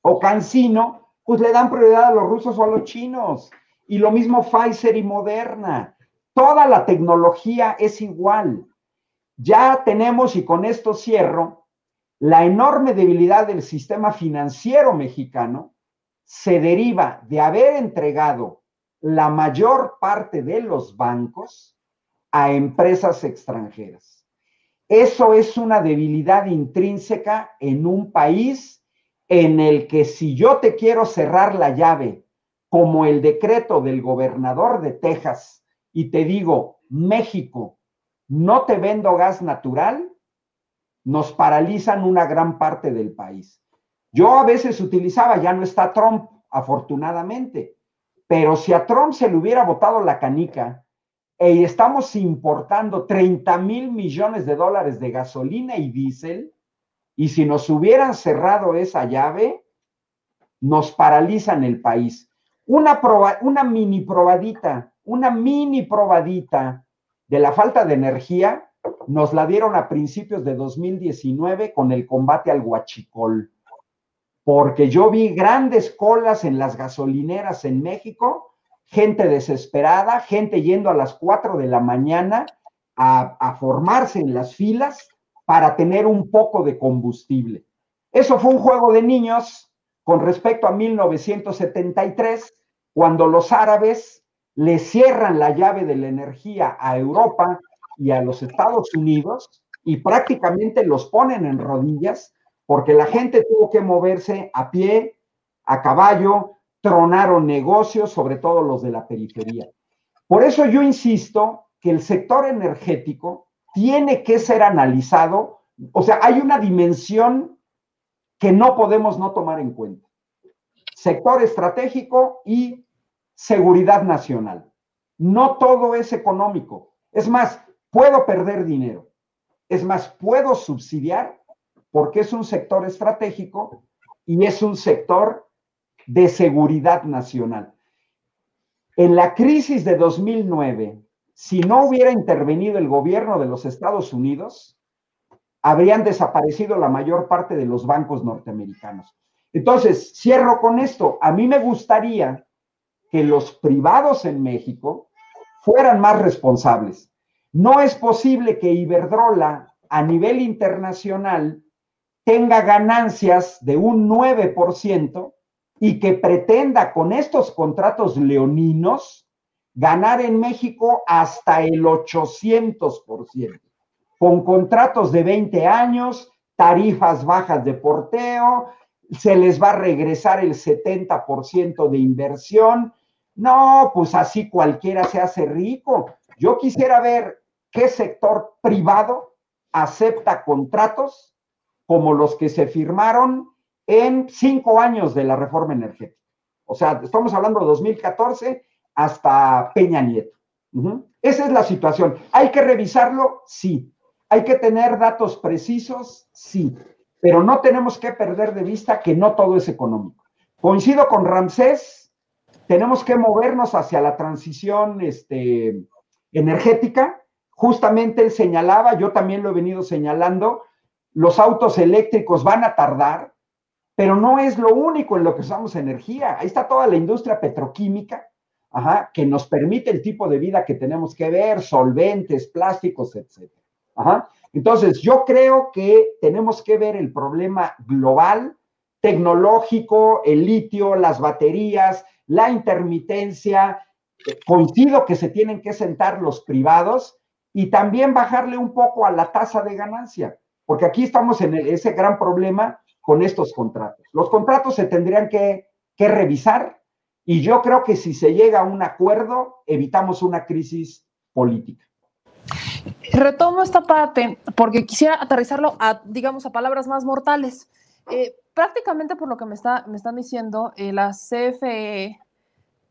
o Cancino, pues le dan prioridad a los rusos o a los chinos. Y lo mismo Pfizer y Moderna. Toda la tecnología es igual. Ya tenemos, y con esto cierro, la enorme debilidad del sistema financiero mexicano se deriva de haber entregado la mayor parte de los bancos a empresas extranjeras. Eso es una debilidad intrínseca en un país en el que si yo te quiero cerrar la llave, como el decreto del gobernador de Texas, y te digo, México, no te vendo gas natural, nos paralizan una gran parte del país. Yo a veces utilizaba, ya no está Trump, afortunadamente, pero si a Trump se le hubiera votado la canica y estamos importando 30 mil millones de dólares de gasolina y diésel, y si nos hubieran cerrado esa llave, nos paralizan el país. Una, proba, una mini probadita, una mini probadita de la falta de energía, nos la dieron a principios de 2019 con el combate al huachicol. Porque yo vi grandes colas en las gasolineras en México, gente desesperada, gente yendo a las 4 de la mañana a, a formarse en las filas para tener un poco de combustible. Eso fue un juego de niños con respecto a 1973, cuando los árabes le cierran la llave de la energía a Europa y a los Estados Unidos y prácticamente los ponen en rodillas porque la gente tuvo que moverse a pie, a caballo, tronaron negocios, sobre todo los de la periferia. Por eso yo insisto que el sector energético tiene que ser analizado, o sea, hay una dimensión que no podemos no tomar en cuenta. Sector estratégico y seguridad nacional. No todo es económico. Es más, puedo perder dinero. Es más, puedo subsidiar porque es un sector estratégico y es un sector de seguridad nacional. En la crisis de 2009, si no hubiera intervenido el gobierno de los Estados Unidos, habrían desaparecido la mayor parte de los bancos norteamericanos. Entonces, cierro con esto. A mí me gustaría que los privados en México fueran más responsables. No es posible que Iberdrola a nivel internacional tenga ganancias de un 9% y que pretenda con estos contratos leoninos ganar en México hasta el 800%, con contratos de 20 años, tarifas bajas de porteo, se les va a regresar el 70% de inversión. No, pues así cualquiera se hace rico. Yo quisiera ver qué sector privado acepta contratos como los que se firmaron en cinco años de la reforma energética. O sea, estamos hablando de 2014 hasta Peña Nieto. Esa es la situación. ¿Hay que revisarlo? Sí. ¿Hay que tener datos precisos? Sí. Pero no tenemos que perder de vista que no todo es económico. Coincido con Ramsés, tenemos que movernos hacia la transición este, energética. Justamente él señalaba, yo también lo he venido señalando, los autos eléctricos van a tardar, pero no es lo único en lo que usamos energía. Ahí está toda la industria petroquímica, que nos permite el tipo de vida que tenemos que ver, solventes, plásticos, etc. Entonces, yo creo que tenemos que ver el problema global, tecnológico, el litio, las baterías, la intermitencia. Coincido que se tienen que sentar los privados y también bajarle un poco a la tasa de ganancia, porque aquí estamos en ese gran problema con estos contratos. Los contratos se tendrían que, revisar y yo creo que si se llega a un acuerdo, evitamos una crisis política. Retomo esta parte porque quisiera aterrizarlo a, digamos, a palabras más mortales. Eh, prácticamente por lo que me, está, me están diciendo, eh, la CFE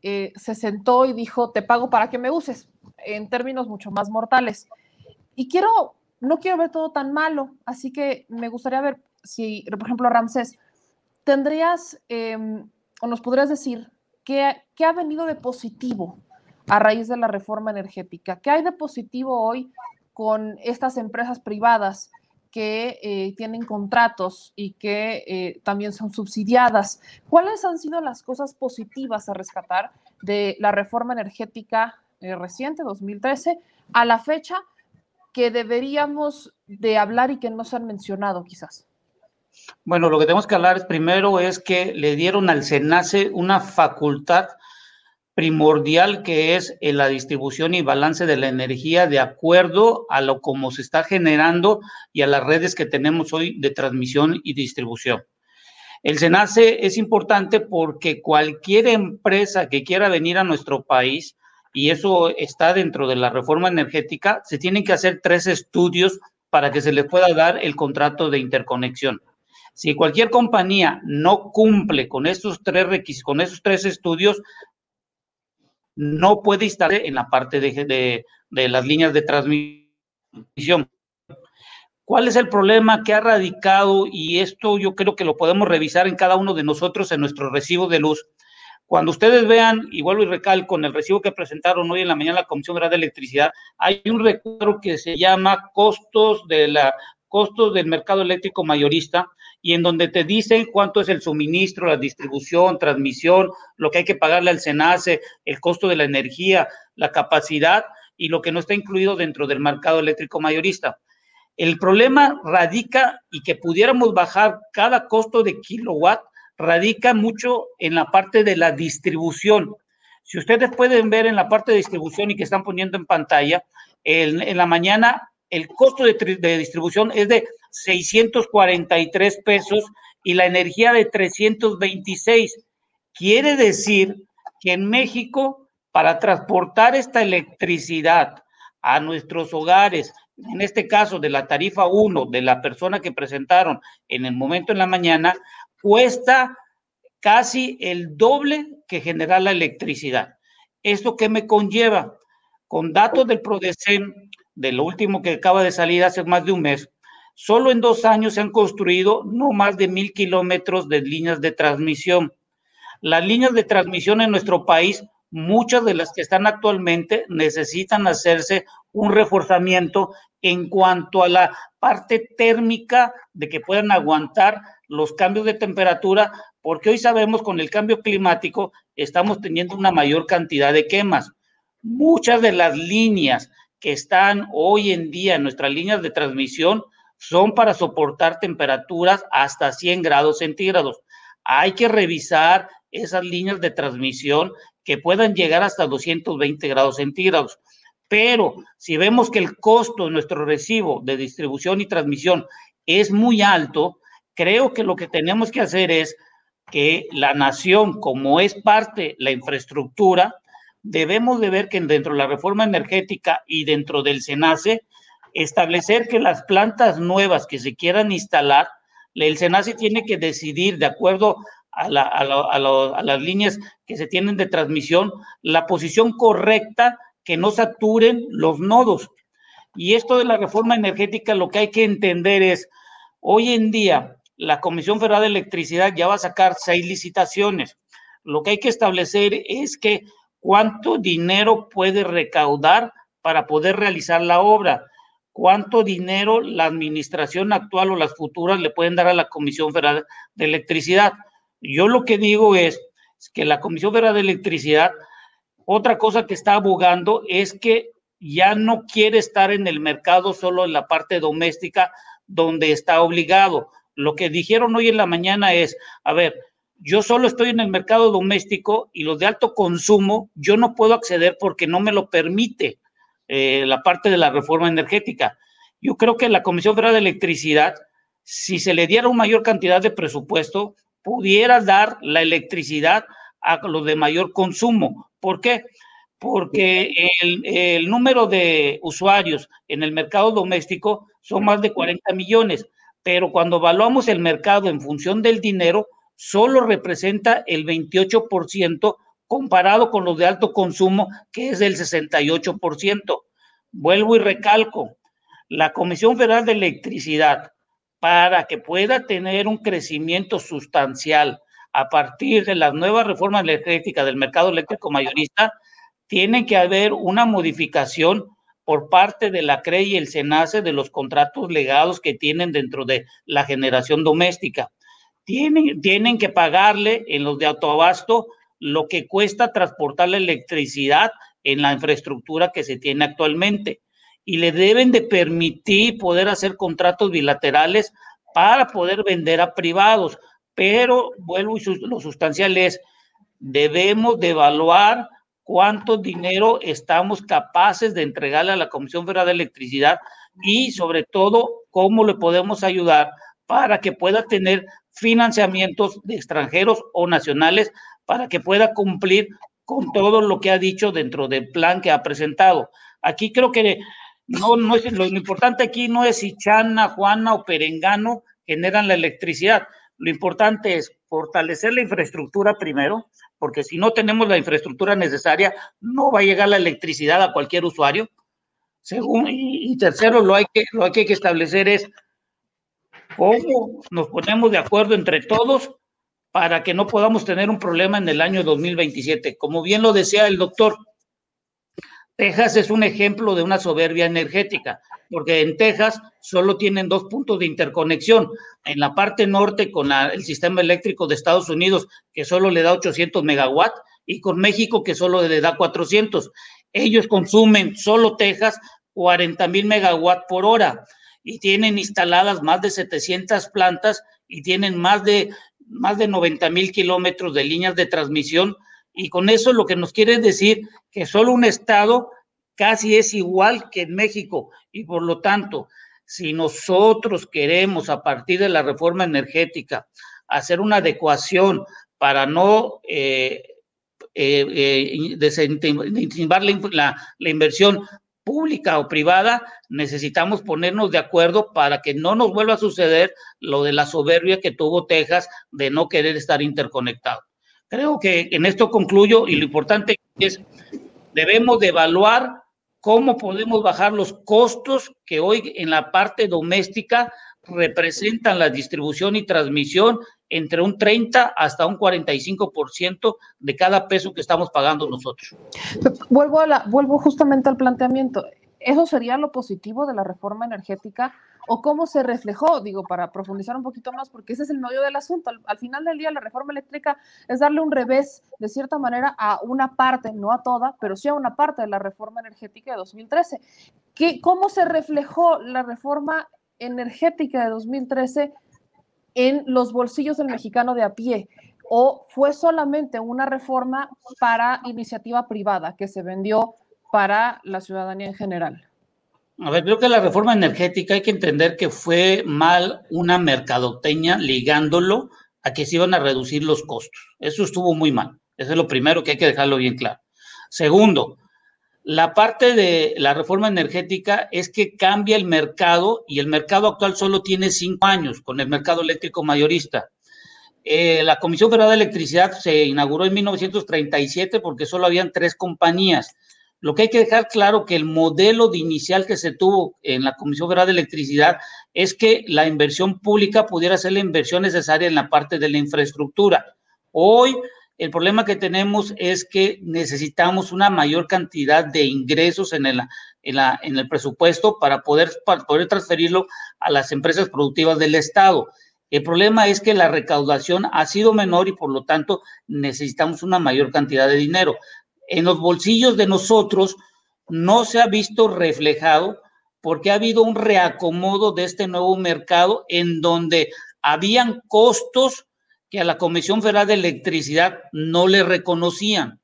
eh, se sentó y dijo, te pago para que me uses, en términos mucho más mortales. Y quiero, no quiero ver todo tan malo, así que me gustaría ver si, por ejemplo, Ramsés, tendrías em, o nos podrías decir qué, qué ha venido de positivo a raíz de la reforma energética? ¿Qué hay de positivo hoy con estas empresas privadas que eh, tienen contratos y que eh, también son subsidiadas? ¿Cuáles han sido las cosas positivas a rescatar de la reforma energética eh, reciente, 2013, a la fecha que deberíamos de hablar y que no se han mencionado quizás? Bueno, lo que tenemos que hablar primero es que le dieron al SENACE una facultad primordial que es en la distribución y balance de la energía de acuerdo a lo como se está generando y a las redes que tenemos hoy de transmisión y distribución. El SENACE es importante porque cualquier empresa que quiera venir a nuestro país, y eso está dentro de la reforma energética, se tienen que hacer tres estudios para que se les pueda dar el contrato de interconexión. Si cualquier compañía no cumple con estos tres requisitos, con esos tres estudios, no puede estar en la parte de, de las líneas de transmisión. ¿Cuál es el problema que ha radicado? Y esto yo creo que lo podemos revisar en cada uno de nosotros en nuestro recibo de luz. Cuando ustedes vean, y vuelvo recalco, en el recibo que presentaron hoy en la mañana la Comisión Federal de Electricidad, hay un recuadro que se llama costos de la costos del mercado eléctrico mayorista y en donde te dicen cuánto es el suministro, la distribución, transmisión, lo que hay que pagarle al SENACE, el costo de la energía, la capacidad y lo que no está incluido dentro del mercado eléctrico mayorista. El problema radica y que pudiéramos bajar cada costo de kilowatt radica mucho en la parte de la distribución. Si ustedes pueden ver en la parte de distribución y que están poniendo en pantalla, en la mañana el costo de, distribución es de 643 pesos y la energía de 326. Quiere decir que en México, para transportar esta electricidad a nuestros hogares, en este caso de la tarifa 1 de la persona que presentaron en el momento en la mañana, cuesta casi el doble que generar la electricidad. ¿Esto qué me conlleva? Con datos del PRODECEN, de lo último que acaba de salir hace más de un mes, solo en dos años se han construido no más de mil kilómetros de líneas de transmisión. Las líneas de transmisión en nuestro país, muchas de las que están actualmente, necesitan hacerse un reforzamiento en cuanto a la parte térmica de que puedan aguantar los cambios de temperatura, porque hoy sabemos con el cambio climático estamos teniendo una mayor cantidad de quemas. Muchas de las líneas que están hoy en día en nuestras líneas de transmisión son para soportar temperaturas hasta 100 grados centígrados. Hay que revisar esas líneas de transmisión que puedan llegar hasta 220 grados centígrados. Pero si vemos que el costo de nuestro recibo de distribución y transmisión es muy alto, creo que lo que tenemos que hacer es que la nación, como es parte la infraestructura, debemos de ver que dentro de la reforma energética y dentro del SENACE, establecer que las plantas nuevas que se quieran instalar, el SENACE tiene que decidir de acuerdo a, a las líneas que se tienen de transmisión, la posición correcta que no saturen los nodos. Y esto de la reforma energética lo que hay que entender es, hoy en día la Comisión Federal de Electricidad ya va a sacar seis licitaciones. Lo que hay que establecer es que cuánto dinero puede recaudar para poder realizar la obra, cuánto dinero la administración actual o las futuras le pueden dar a la Comisión Federal de Electricidad. Yo lo que digo es que la Comisión Federal de Electricidad otra cosa que está abogando es que ya no quiere estar en el mercado solo en la parte doméstica donde está obligado. Lo que dijeron hoy en la mañana es, a ver, yo solo estoy en el mercado doméstico y los de alto consumo, yo no puedo acceder porque no me lo permite eh, la parte de la reforma energética. Yo creo que la Comisión Federal de Electricidad, si se le diera una mayor cantidad de presupuesto, pudiera dar la electricidad a los de mayor consumo, ¿Por qué? Porque el, número de usuarios en el mercado doméstico son más de 40 millones, pero cuando evaluamos el mercado en función del dinero, solo representa el 28% comparado con los de alto consumo, que es del 68%. Vuelvo y recalco, la Comisión Federal de Electricidad, para que pueda tener un crecimiento sustancial a partir de las nuevas reformas energéticas del mercado eléctrico mayorista, tiene que haber una modificación por parte de la CRE y el SENACE de los contratos legados que tienen dentro de la generación doméstica. Tienen, tienen que pagarle en los de autoabasto lo que cuesta transportar la electricidad en la infraestructura que se tiene actualmente. Y le deben de permitir poder hacer contratos bilaterales para poder vender a privados pero vuelvo y lo sustancial es, debemos de evaluar cuánto dinero estamos capaces de entregarle a la Comisión Federal de Electricidad y sobre todo cómo le podemos ayudar para que pueda tener financiamientos de extranjeros o nacionales para que pueda cumplir con todo lo que ha dicho dentro del plan que ha presentado. Aquí creo que no, es lo importante aquí no es si Chana, Juana o Perengano generan la electricidad. Lo importante es fortalecer la infraestructura primero, porque si no tenemos la infraestructura necesaria, no va a llegar la electricidad a cualquier usuario. Según, y, tercero, lo, que, hay que establecer es cómo nos ponemos de acuerdo entre todos para que no podamos tener un problema en el año 2027. Como bien lo decía el doctor, Texas es un ejemplo de una soberbia energética, porque en Texas solo tienen dos puntos de interconexión. En la parte norte con el sistema eléctrico de Estados Unidos, que solo le da 800 megawatts, y con México, que solo le da 400. Ellos consumen, solo Texas, 40 mil megawatts por hora y tienen instaladas más de 700 plantas y tienen más de, más de 90 mil kilómetros de líneas de transmisión. Y con eso lo que nos quiere decir que solo un estado casi es igual que en México. Y por lo tanto, si nosotros queremos a partir de la reforma energética hacer una adecuación para no eh, eh, eh la, la inversión pública o privada, necesitamos ponernos de acuerdo para que no nos vuelva a suceder lo de la soberbia que tuvo Texas de no querer estar interconectado. Creo que en esto concluyo y lo importante es, debemos de evaluar cómo podemos bajar los costos que hoy en la parte doméstica representan la distribución y transmisión entre un 30 hasta un 45% de cada peso que estamos pagando nosotros. Vuelvo, a la, vuelvo justamente al planteamiento. ¿Eso sería lo positivo de la reforma energética? ¿O cómo se reflejó? Digo, para profundizar un poquito más, porque ese es el medio del asunto. Al, al, final del día, la reforma eléctrica es darle un revés, de cierta manera, a una parte, no a toda, pero sí a una parte de la reforma energética de 2013. ¿Qué, ¿Cómo se reflejó la reforma energética de 2013 en los bolsillos del mexicano de a pie? ¿O fue solamente una reforma para iniciativa privada que se vendió para la ciudadanía en general? A ver, creo que la reforma energética hay que entender que fue mal una mercadoteña ligándolo a que se iban a reducir los costos. Eso estuvo muy mal. Eso es lo primero que hay que dejarlo bien claro. Segundo, la parte de la reforma energética es que cambia el mercado y el mercado actual solo tiene cinco años con el mercado eléctrico mayorista. Eh, la Comisión Federal de Electricidad se inauguró en 1937 porque solo habían tres compañías. Lo que hay que dejar claro que el modelo de inicial que se tuvo en la Comisión Federal de Electricidad es que la inversión pública pudiera ser la inversión necesaria en la parte de la infraestructura. Hoy el problema que tenemos es que necesitamos una mayor cantidad de ingresos en el, en, en el presupuesto para poder, para poder transferirlo a las empresas productivas del Estado. El problema es que la recaudación ha sido menor y por lo tanto necesitamos una mayor cantidad de dinero. En los bolsillos de nosotros no se ha visto reflejado porque ha habido un reacomodo de este nuevo mercado en donde habían costos que a la Comisión Federal de Electricidad no le reconocían.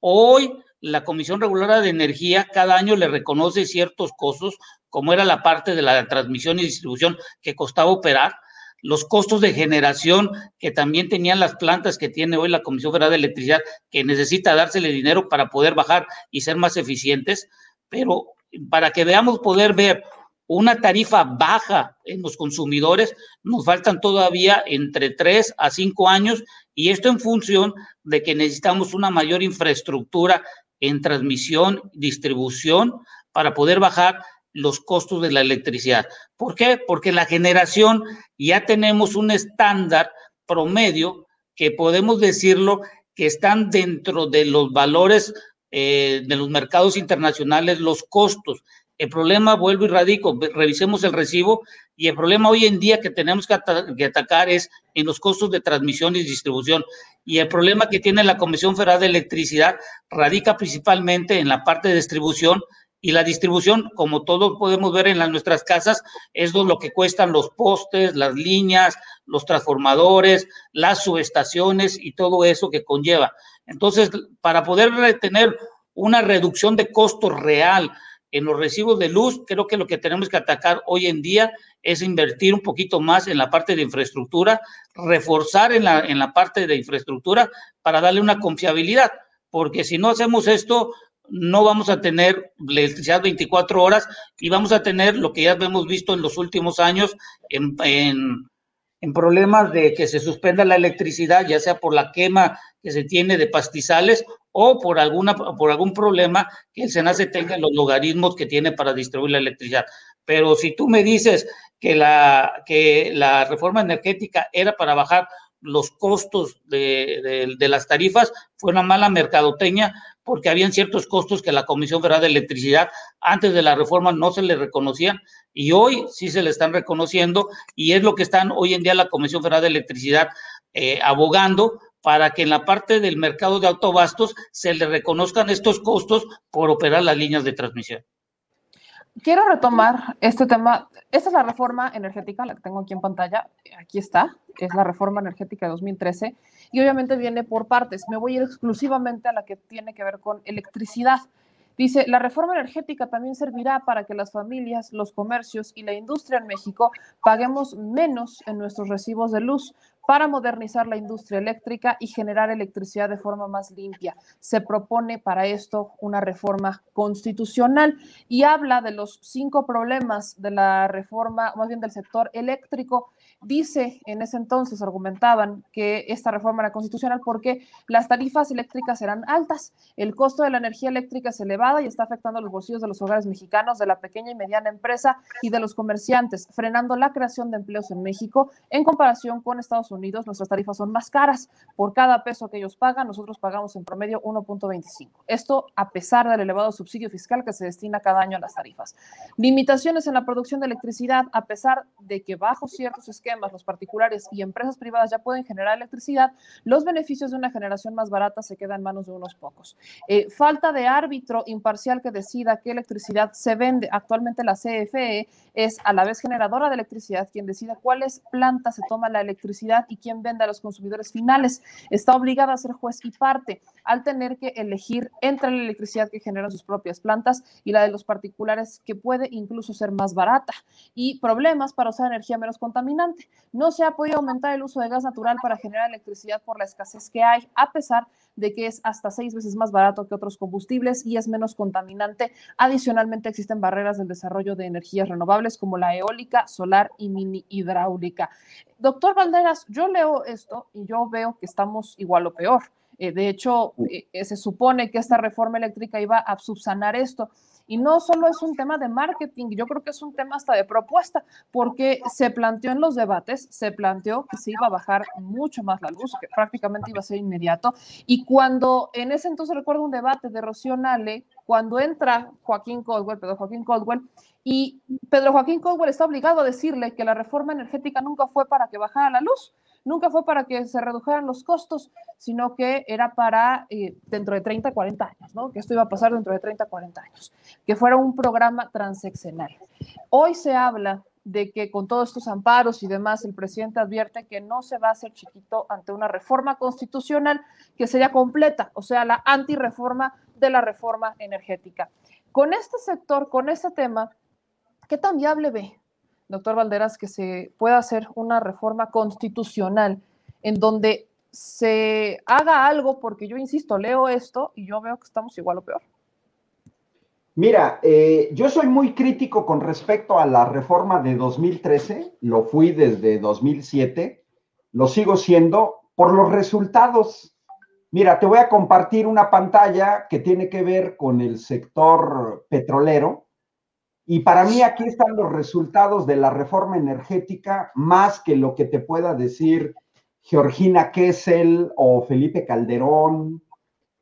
Hoy la Comisión Reguladora de Energía cada año le reconoce ciertos costos, como era la parte de la transmisión y distribución que costaba operar, los costos de generación que también tenían las plantas que tiene hoy la Comisión Federal de Electricidad, que necesita dársele dinero para poder bajar y ser más eficientes, pero para que veamos poder ver una tarifa baja en los consumidores, nos faltan todavía entre 3 a 5 años y esto en función de que necesitamos una mayor infraestructura en transmisión, distribución, para poder bajar los costos de la electricidad. ¿Por qué? Porque la generación ya tenemos un estándar promedio que podemos decirlo que están dentro de los valores eh, de los mercados internacionales, los costos. El problema, vuelvo y radico, revisemos el recibo y el problema hoy en día que tenemos que, atacar es en los costos de transmisión y distribución. Y el problema que tiene la Comisión Federal de Electricidad radica principalmente en la parte de distribución y la distribución, como todos podemos ver en las, nuestras casas, es lo que cuestan los postes, las líneas, los transformadores, las subestaciones y todo eso que conlleva. Entonces, para poder tener una reducción de costo real, en los recibos de luz, creo que lo que tenemos que atacar hoy en día es invertir un poquito más en la parte de infraestructura, reforzar en la, en la parte de infraestructura para darle una confiabilidad, porque si no hacemos esto, no vamos a tener electricidad 24 horas y vamos a tener lo que ya hemos visto en los últimos años en, en, en problemas de que se suspenda la electricidad, ya sea por la quema que se tiene de pastizales o por, alguna, por algún problema que el SENACE tenga en los logaritmos que tiene para distribuir la electricidad. Pero si tú me dices que la, que la reforma energética era para bajar los costos de, de, de las tarifas, fue una mala mercadoteña porque habían ciertos costos que la Comisión Federal de Electricidad antes de la reforma no se le reconocían y hoy sí se le están reconociendo y es lo que están hoy en día la Comisión Federal de Electricidad eh, abogando para que en la parte del mercado de autobastos se le reconozcan estos costos por operar las líneas de transmisión. Quiero retomar este tema. Esta es la reforma energética, la que tengo aquí en pantalla. Aquí está, es la reforma energética de 2013 y obviamente viene por partes. Me voy a ir exclusivamente a la que tiene que ver con electricidad. Dice, la reforma energética también servirá para que las familias, los comercios y la industria en México paguemos menos en nuestros recibos de luz, para modernizar la industria eléctrica y generar electricidad de forma más limpia. Se propone para esto una reforma constitucional y habla de los cinco problemas de la reforma, más bien del sector eléctrico. Dice, en ese entonces argumentaban que esta reforma era constitucional porque las tarifas eléctricas eran altas, el costo de la energía eléctrica es elevada y está afectando los bolsillos de los hogares mexicanos, de la pequeña y mediana empresa y de los comerciantes, frenando la creación de empleos en México en comparación con Estados Unidos, nuestras tarifas son más caras. Por cada peso que ellos pagan, nosotros pagamos en promedio 1.25. Esto a pesar del elevado subsidio fiscal que se destina cada año a las tarifas. Limitaciones en la producción de electricidad, a pesar de que bajo ciertos esquemas los particulares y empresas privadas ya pueden generar electricidad, los beneficios de una generación más barata se quedan en manos de unos pocos. Eh, falta de árbitro imparcial que decida qué electricidad se vende. Actualmente la CFE es a la vez generadora de electricidad quien decida cuáles plantas se toma la electricidad y quién vende a los consumidores finales. Está obligada a ser juez y parte al tener que elegir entre la electricidad que generan sus propias plantas y la de los particulares, que puede incluso ser más barata. Y problemas para usar energía menos contaminante. No se ha podido aumentar el uso de gas natural para generar electricidad por la escasez que hay, a pesar de que es hasta seis veces más barato que otros combustibles y es menos contaminante. Adicionalmente, existen barreras del desarrollo de energías renovables como la eólica, solar y mini hidráulica. Doctor Valderas, yo leo esto y yo veo que estamos igual o peor. Eh, de hecho, eh, se supone que esta reforma eléctrica iba a subsanar esto. Y no solo es un tema de marketing, yo creo que es un tema hasta de propuesta, porque se planteó en los debates, se planteó que se iba a bajar mucho más la luz, que prácticamente iba a ser inmediato. Y cuando en ese entonces recuerdo un debate de Rocío Nale, cuando entra Joaquín Caldwell, Pedro Joaquín Caldwell, y Pedro Joaquín Caldwell está obligado a decirle que la reforma energética nunca fue para que bajara la luz, nunca fue para que se redujeran los costos, sino que era para eh, dentro de 30, 40 años, ¿no? Que esto iba a pasar dentro de 30, 40 años, que fuera un programa transeccional. Hoy se habla de que con todos estos amparos y demás, el presidente advierte que no se va a hacer chiquito ante una reforma constitucional que sería completa, o sea, la antireforma de la reforma energética. Con este sector, con este tema, ¿qué tan viable ve doctor Valderas, que se pueda hacer una reforma constitucional en donde se haga algo, porque yo insisto, leo esto y yo veo que estamos igual o peor. Mira, eh, yo soy muy crítico con respecto a la reforma de 2013, lo fui desde 2007, lo sigo siendo por los resultados. Mira, te voy a compartir una pantalla que tiene que ver con el sector petrolero y para mí aquí están los resultados de la reforma energética, más que lo que te pueda decir Georgina Kessel o Felipe Calderón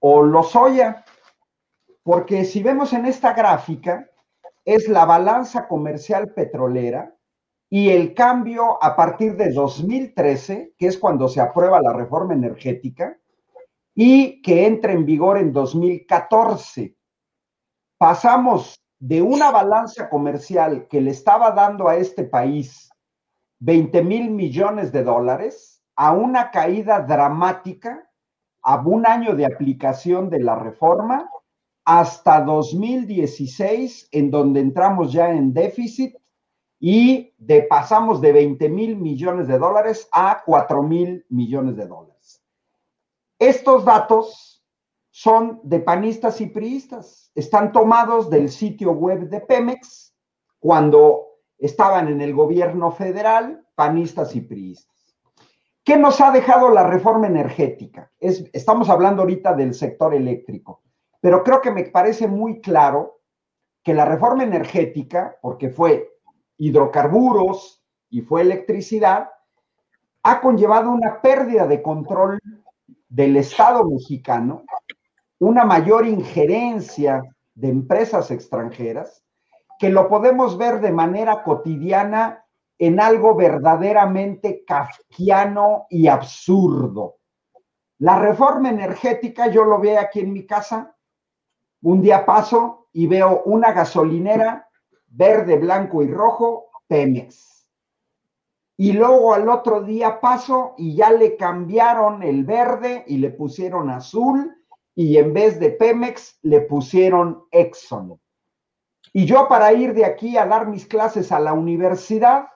o Lozoya. Porque si vemos en esta gráfica, es la balanza comercial petrolera y el cambio a partir de 2013, que es cuando se aprueba la reforma energética, y que entra en vigor en 2014. Pasamos de una balanza comercial que le estaba dando a este país 20 mil millones de dólares a una caída dramática a un año de aplicación de la reforma hasta 2016, en donde entramos ya en déficit y pasamos de 20 mil millones de dólares a 4 mil millones de dólares. Estos datos son de panistas y priistas. Están tomados del sitio web de Pemex cuando estaban en el gobierno federal, panistas y priistas. ¿Qué nos ha dejado la reforma energética? Es, estamos hablando ahorita del sector eléctrico, pero creo que me parece muy claro que la reforma energética, porque fue hidrocarburos y fue electricidad, ha conllevado una pérdida de control del Estado mexicano una mayor injerencia de empresas extranjeras, que lo podemos ver de manera cotidiana en algo verdaderamente kafkiano y absurdo. La reforma energética, yo lo veo aquí en mi casa, un día paso y veo una gasolinera verde, blanco y rojo, Pemex. Y luego al otro día paso y ya le cambiaron el verde y le pusieron azul y en vez de Pemex le pusieron Exxon. Y yo para ir de aquí a dar mis clases a la universidad,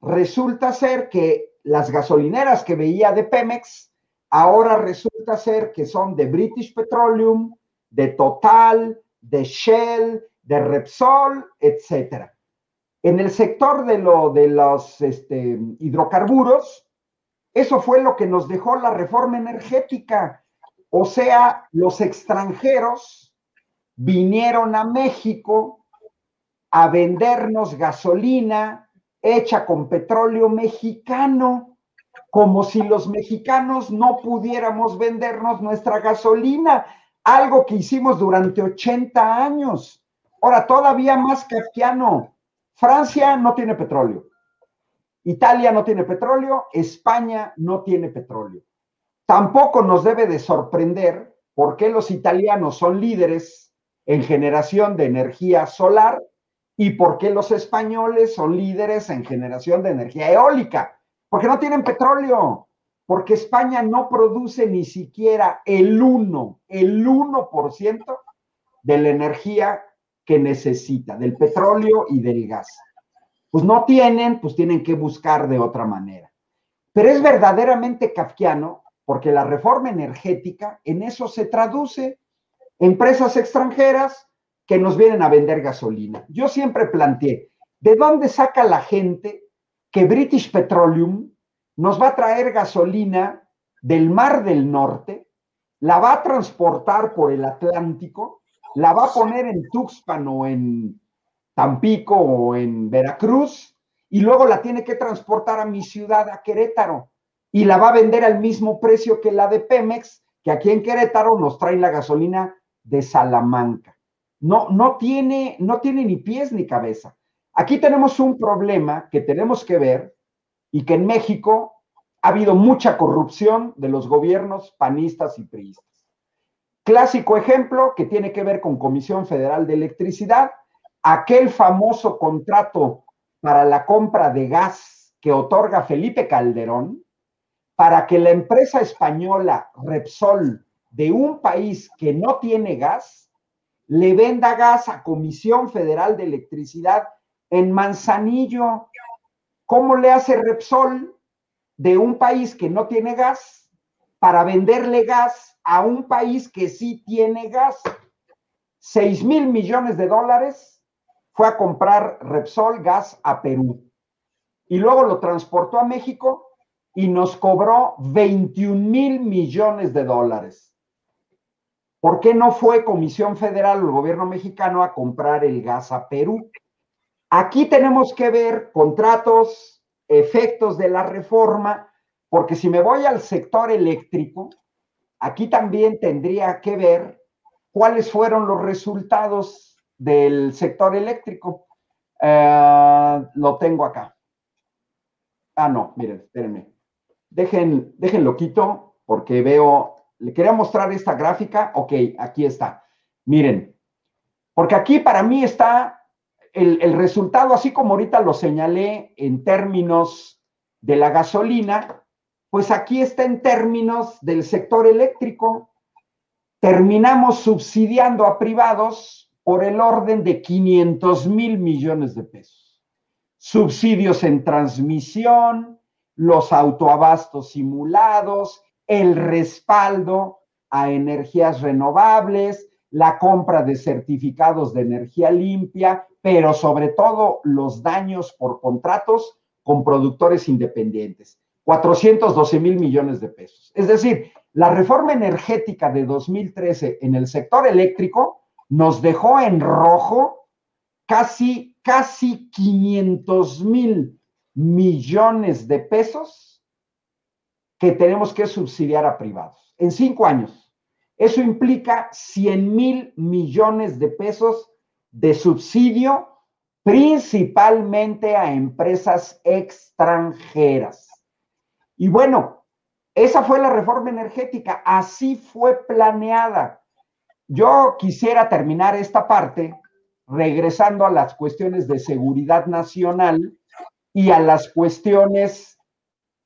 resulta ser que las gasolineras que veía de Pemex, ahora resulta ser que son de British Petroleum, de Total, de Shell, de Repsol, etcétera. En el sector de, lo, de los este, hidrocarburos, eso fue lo que nos dejó la reforma energética. O sea, los extranjeros vinieron a México a vendernos gasolina hecha con petróleo mexicano, como si los mexicanos no pudiéramos vendernos nuestra gasolina, algo que hicimos durante 80 años. Ahora, todavía más kafkiano, Francia no tiene petróleo, Italia no tiene petróleo, España no tiene petróleo. Tampoco nos debe de sorprender por qué los italianos son líderes en generación de energía solar y por qué los españoles son líderes en generación de energía eólica. Porque no tienen petróleo, porque España no produce ni siquiera el 1, el 1% de la energía que necesita, del petróleo y del gas. Pues no tienen, pues tienen que buscar de otra manera. Pero es verdaderamente kafkiano porque la reforma energética en eso se traduce. Empresas extranjeras que nos vienen a vender gasolina. Yo siempre planteé, ¿de dónde saca la gente que British Petroleum nos va a traer gasolina del Mar del Norte, la va a transportar por el Atlántico, la va a poner en Tuxpan o en Tampico o en Veracruz y luego la tiene que transportar a mi ciudad, a Querétaro, y la va a vender al mismo precio que la de Pemex, que aquí en Querétaro nos trae la gasolina de Salamanca. No, no tiene, no tiene ni pies ni cabeza. Aquí tenemos un problema que tenemos que ver y que en México ha habido mucha corrupción de los gobiernos panistas y priistas. Clásico ejemplo que tiene que ver con Comisión Federal de Electricidad, aquel famoso contrato para la compra de gas que otorga Felipe Calderón, para que la empresa española Repsol de un país que no tiene gas, le venda gas a Comisión Federal de Electricidad en Manzanillo. ¿Cómo le hace Repsol de un país que no tiene gas para venderle gas a un país que sí tiene gas? 6 mil millones de dólares fue a comprar Repsol gas a Perú y luego lo transportó a México y nos cobró 21 mil millones de dólares. ¿Por qué no fue Comisión Federal o el gobierno mexicano a comprar el gas a Perú? Aquí tenemos que ver contratos, efectos de la reforma, porque si me voy al sector eléctrico, aquí también tendría que ver cuáles fueron los resultados del sector eléctrico. Eh, lo tengo acá. Ah, no, miren, espérenme. Dejen, déjenlo quito porque veo le quería mostrar esta gráfica. Ok, aquí está. Miren, porque aquí para mí está el, el, resultado, así como ahorita lo señalé en términos de la gasolina, pues aquí está en términos del sector eléctrico. Terminamos subsidiando a privados por el orden de 500 mil millones de pesos. Subsidios en transmisión, los autoabastos simulados, el respaldo a energías renovables, la compra de certificados de energía limpia, pero sobre todo los daños por contratos con productores independientes. 412 mil millones de pesos. Es decir, la reforma energética de 2013 en el sector eléctrico nos dejó en rojo casi, casi 500 mil millones de pesos que tenemos que subsidiar a privados en cinco años. Eso implica 100 mil millones de pesos de subsidio principalmente a empresas extranjeras. Y bueno, esa fue la reforma energética, así fue planeada. Yo quisiera terminar esta parte regresando a las cuestiones de seguridad nacional y a las cuestiones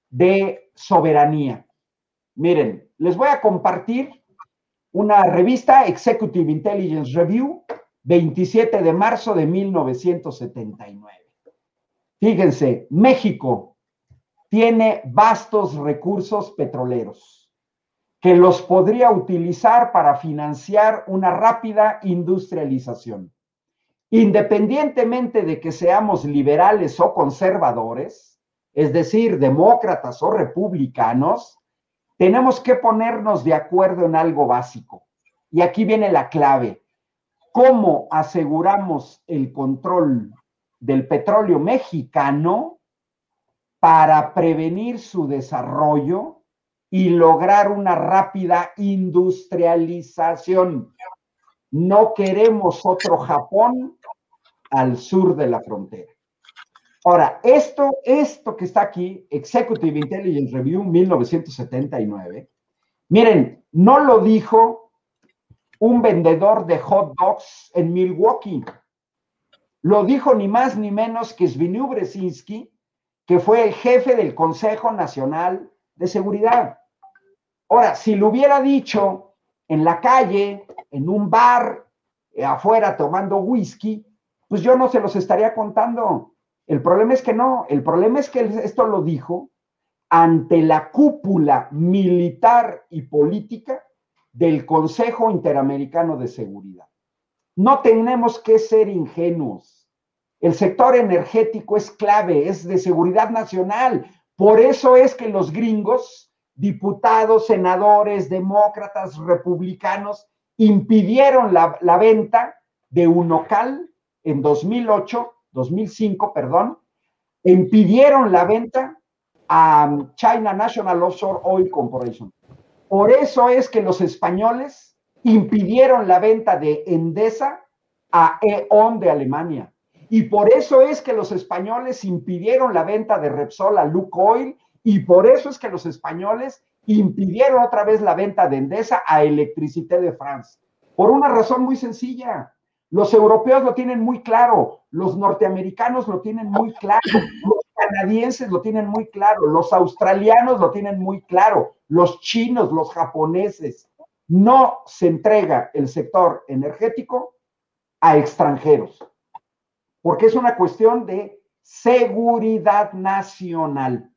de soberanía. Miren, les voy a compartir una revista, Executive Intelligence Review, 27 de marzo de 1979. Fíjense, México, tiene vastos recursos petroleros que los podría utilizar para financiar una rápida industrialización. Independientemente de que seamos liberales o conservadores, es decir, demócratas o republicanos, tenemos que ponernos de acuerdo en algo básico. Y aquí viene la clave. ¿Cómo aseguramos el control del petróleo mexicano para prevenir su desarrollo y lograr una rápida industrialización? No queremos otro Japón al sur de la frontera. Ahora, esto, esto que está aquí, Executive Intelligence Review 1979, miren, no lo dijo un vendedor de hot dogs en Milwaukee. Lo dijo ni más ni menos que Zbigniew Brzezinski, que fue el jefe del Consejo Nacional de Seguridad. Ahora, si lo hubiera dicho en la calle, en un bar, eh, afuera tomando whisky, pues yo no se los estaría contando. El problema es que no, el problema es que esto lo dijo ante la cúpula militar y política del Consejo Interamericano de Seguridad. No tenemos que ser ingenuos. El sector energético es clave, es de seguridad nacional. Por eso es que los gringos, diputados, senadores, demócratas, republicanos, impidieron la, venta de Unocal en 2008, 2005, perdón, impidieron la venta a China National Offshore Oil Corporation. Por eso es que los españoles impidieron la venta de Endesa a E.ON de Alemania. Y por eso es que los españoles impidieron la venta de Repsol a Lukoil. Y por eso es que los españoles impidieron otra vez la venta de Endesa a Electricité de France. Por una razón muy sencilla. Los europeos lo tienen muy claro, los norteamericanos lo tienen muy claro, los canadienses lo tienen muy claro, los australianos lo tienen muy claro, los chinos, los japoneses. No se entrega el sector energético a extranjeros, porque es una cuestión de seguridad nacional.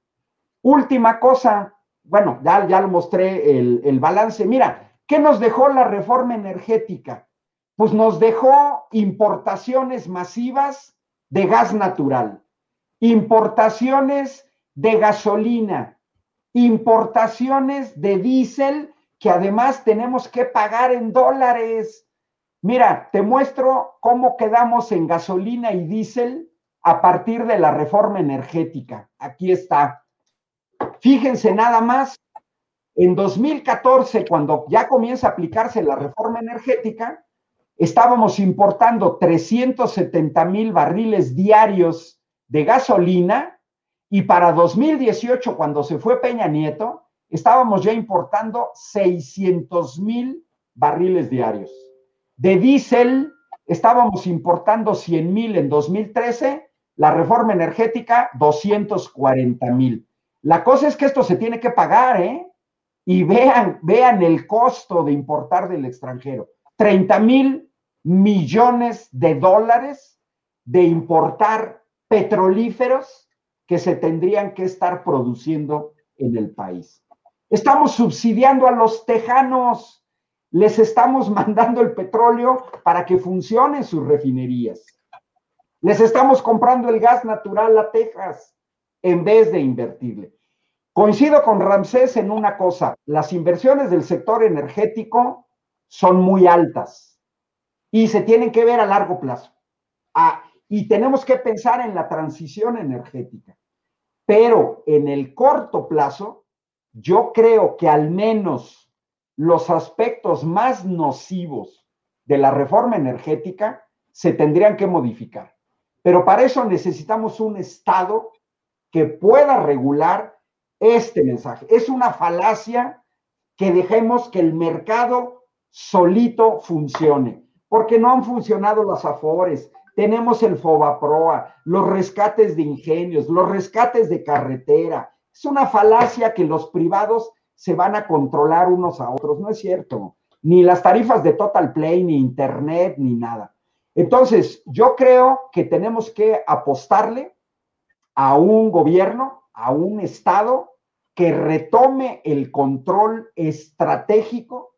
Última cosa, bueno, ya, ya lo mostré el, el balance. Mira, ¿qué nos dejó la reforma energética? Pues nos dejó importaciones masivas de gas natural, importaciones de gasolina, importaciones de diésel que además tenemos que pagar en dólares. Mira, te muestro cómo quedamos en gasolina y diésel a partir de la reforma energética. Aquí está. Fíjense nada más, en 2014, cuando ya comienza a aplicarse la reforma energética, estábamos importando 370 mil barriles diarios de gasolina y para 2018, cuando se fue Peña Nieto, estábamos ya importando 600 mil barriles diarios. De diésel, estábamos importando 100 mil en 2013, la reforma energética 240 mil. La cosa es que esto se tiene que pagar, ¿eh? Y vean, vean el costo de importar del extranjero. 30 mil millones de dólares de importar petrolíferos que se tendrían que estar produciendo en el país. Estamos subsidiando a los tejanos, les estamos (laughs) mandando el petróleo para que funcionen sus refinerías. Les estamos comprando el gas natural a Texas en vez de invertirle. Coincido con Ramsés en una cosa, las inversiones del sector energético son muy altas y se tienen que ver a largo plazo. Ah, y tenemos que pensar en la transición energética. Pero en el corto plazo, yo creo que al menos los aspectos más nocivos de la reforma energética se tendrían que modificar. Pero para eso necesitamos un Estado que pueda regular este mensaje. Es una falacia que dejemos que el mercado solito funcione, porque no han funcionado las afores. Tenemos el FOBAPROA, los rescates de ingenios, los rescates de carretera. Es una falacia que los privados se van a controlar unos a otros. No es cierto. Ni las tarifas de Total Play, ni Internet, ni nada. Entonces, yo creo que tenemos que apostarle a un gobierno a un Estado que retome el control estratégico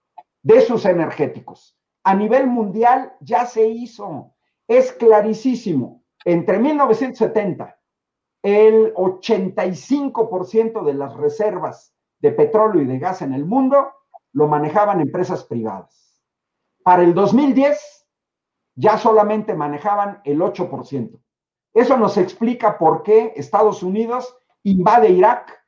de sus energéticos. A nivel mundial ya se hizo, es clarísimo. Entre 1970, el 85% de las reservas de petróleo y de gas en el mundo lo manejaban empresas privadas. Para el 2010 ya solamente manejaban el 8%. Eso nos explica por qué Estados Unidos invade Irak.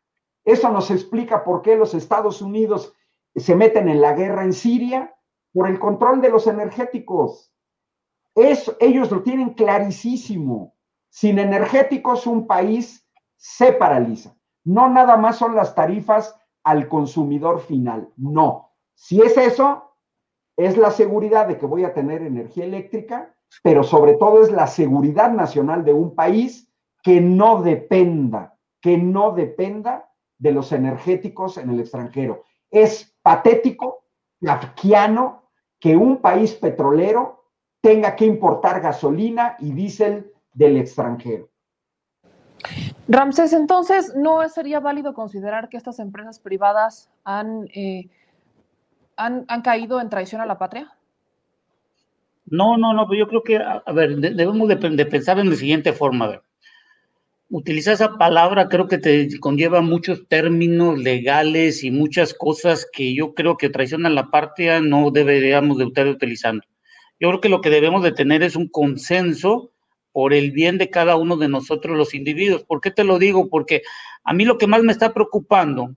Eso nos explica por qué los Estados Unidos se meten en la guerra en Siria por el control de los energéticos. Ellos lo tienen clarísimo. Sin energéticos un país se paraliza. No nada más son las tarifas al consumidor final. No. Si es eso, es la seguridad de que voy a tener energía eléctrica, pero sobre todo es la seguridad nacional de un país que no dependa, que no dependa de los energéticos en el extranjero. Es patético, kafkiano, que un país petrolero tenga que importar gasolina y diésel del extranjero. Ramsés, entonces, ¿no sería válido considerar que estas empresas privadas han, eh, han, han, caído en traición a la patria? No, no, no, yo creo que, a, ver, debemos de, de, pensar en la siguiente forma. A ver, utilizar esa palabra creo que te conlleva muchos términos legales y muchas cosas que yo creo que traición a la patria no deberíamos de estar utilizando. Yo creo que lo que debemos de tener es un consenso por el bien de cada uno de nosotros los individuos. ¿Por qué te lo digo? Porque a mí lo que más me está preocupando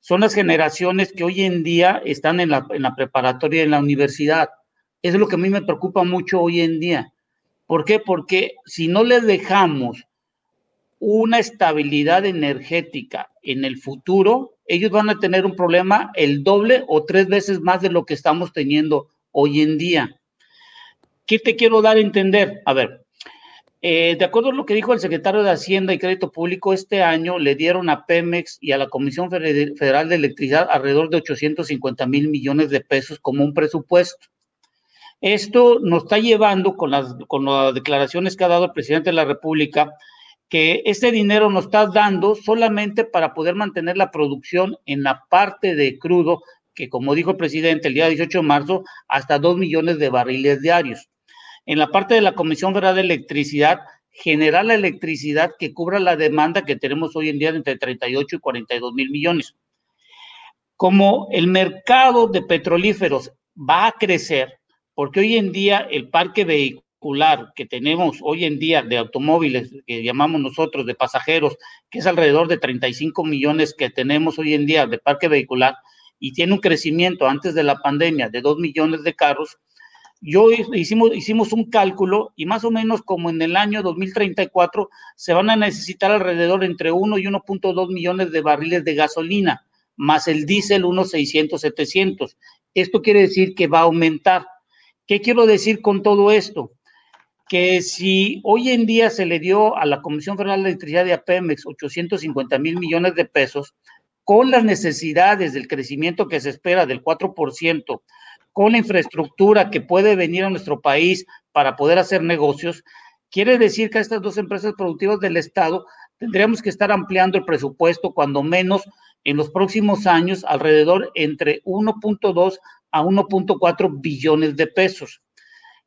son las generaciones que hoy en día están en la, en la preparatoria, en la universidad. Eso es lo que a mí me preocupa mucho hoy en día. ¿Por qué? Porque si no les dejamos una estabilidad energética en el futuro, ellos van a tener un problema el doble o tres veces más de lo que estamos teniendo hoy en día. ¿Qué te quiero dar a entender? A ver, eh, de acuerdo a lo que dijo el secretario de Hacienda y Crédito Público, este año le dieron a Pemex y a la Comisión Federal de Electricidad alrededor de 850 mil millones de pesos como un presupuesto. Esto nos está llevando con las, con las declaraciones que ha dado el presidente de la República, que este dinero nos está dando solamente para poder mantener la producción en la parte de crudo, que como dijo el presidente el día 18 de marzo, hasta 2 millones de barriles diarios en la parte de la Comisión Federal de Electricidad, generar la electricidad que cubra la demanda que tenemos hoy en día entre 38 y 42 mil millones. Como el mercado de petrolíferos va a crecer, porque hoy en día el parque vehicular que tenemos hoy en día de automóviles, que llamamos nosotros de pasajeros, que es alrededor de 35 millones que tenemos hoy en día de parque vehicular, y tiene un crecimiento antes de la pandemia de 2 millones de carros, yo hicimos, hicimos un cálculo y más o menos como en el año 2034 se van a necesitar alrededor entre 1 y 1.2 millones de barriles de gasolina, más el diésel unos 600, 700. Esto quiere decir que va a aumentar. ¿Qué quiero decir con todo esto? Que si hoy en día se le dio a la Comisión Federal de Electricidad de APEMEX 850 mil millones de pesos, con las necesidades del crecimiento que se espera del 4%, con la infraestructura que puede venir a nuestro país para poder hacer negocios, quiere decir que a estas dos empresas productivas del Estado tendríamos que estar ampliando el presupuesto, cuando menos en los próximos años, alrededor entre 1.2 a 1.4 billones de pesos.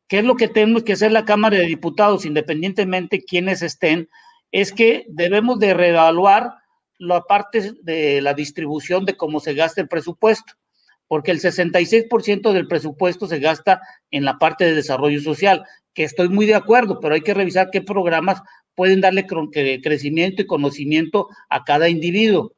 ¿Qué es lo que tenemos que hacer la Cámara de Diputados, independientemente quienes estén? Es que debemos de reevaluar la parte de la distribución de cómo se gasta el presupuesto porque el 66% del presupuesto se gasta en la parte de desarrollo social, que estoy muy de acuerdo, pero hay que revisar qué programas pueden darle crecimiento y conocimiento a cada individuo,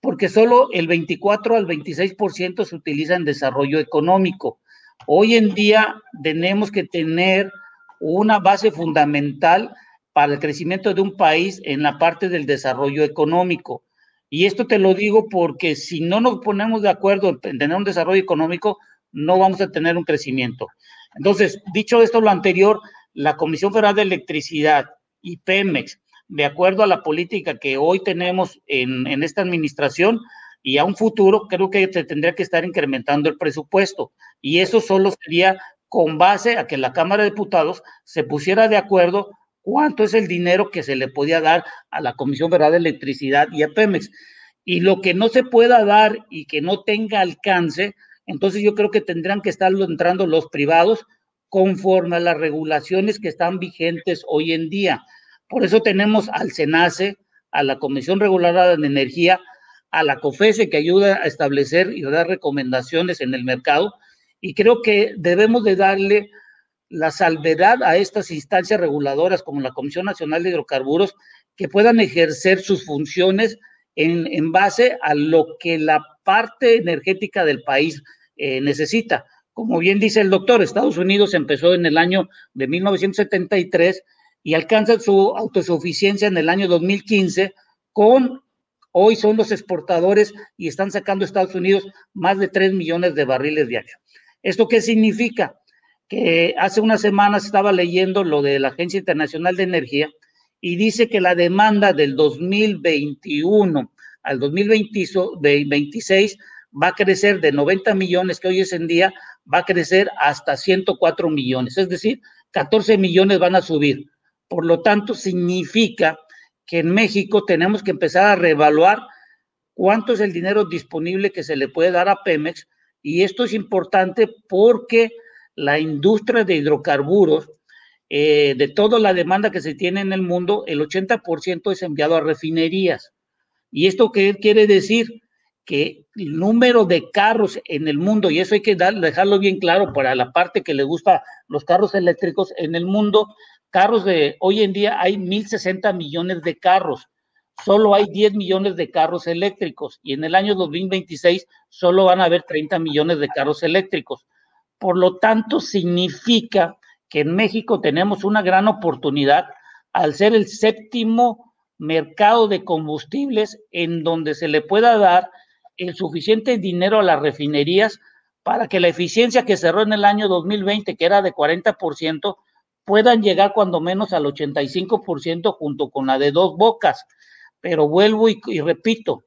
porque solo el 24 al 26% se utiliza en desarrollo económico. Hoy en día tenemos que tener una base fundamental para el crecimiento de un país en la parte del desarrollo económico. Y esto te lo digo porque si no nos ponemos de acuerdo en tener un desarrollo económico, no vamos a tener un crecimiento. Entonces, dicho esto lo anterior, la Comisión Federal de Electricidad y Pemex, de acuerdo a la política que hoy tenemos en, esta administración y a un futuro, creo que se tendría que estar incrementando el presupuesto. Y eso solo sería con base a que la Cámara de Diputados se pusiera de acuerdo cuánto es el dinero que se le podía dar a la Comisión Federal de Electricidad y a Pemex. Y lo que no se pueda dar y que no tenga alcance, entonces yo creo que tendrán que estar entrando los privados conforme a las regulaciones que están vigentes hoy en día. Por eso tenemos al SENACE, a la Comisión Reguladora de Energía, a la COFESE que ayuda a establecer y dar recomendaciones en el mercado. Y creo que debemos de darle la salvedad a estas instancias reguladoras como la Comisión Nacional de Hidrocarburos que puedan ejercer sus funciones en, en base a lo que la parte energética del país eh, necesita. Como bien dice el doctor, Estados Unidos empezó en el año de 1973 y alcanza su autosuficiencia en el año 2015 con, hoy son los exportadores y están sacando Estados Unidos más de 3 millones de barriles diarios. ¿Esto qué significa? Que hace unas semanas estaba leyendo lo de la Agencia Internacional de Energía y dice que la demanda del 2021 al 2026 va a crecer de 90 millones que hoy es en día, va a crecer hasta 104 millones, es decir, 14 millones van a subir. Por lo tanto, significa que en México tenemos que empezar a reevaluar cuánto es el dinero disponible que se le puede dar a Pemex y esto es importante porque la industria de hidrocarburos, eh, de toda la demanda que se tiene en el mundo, el 80% es enviado a refinerías. ¿Y esto qué quiere decir? que el número de carros en el mundo, y eso hay que dejarlo bien claro para la parte que le gusta los carros eléctricos, en el mundo, carros de hoy en día hay 1.060 millones de carros, solo hay 10 millones de carros eléctricos y en el año 2026 solo van a haber 30 millones de carros eléctricos. Por lo tanto, significa que en México tenemos una gran oportunidad al ser el séptimo mercado de combustibles en donde se le pueda dar el suficiente dinero a las refinerías para que la eficiencia que cerró en el año 2020, que era de 40%, puedan llegar cuando menos al 85% junto con la de dos bocas. Pero vuelvo y, repito,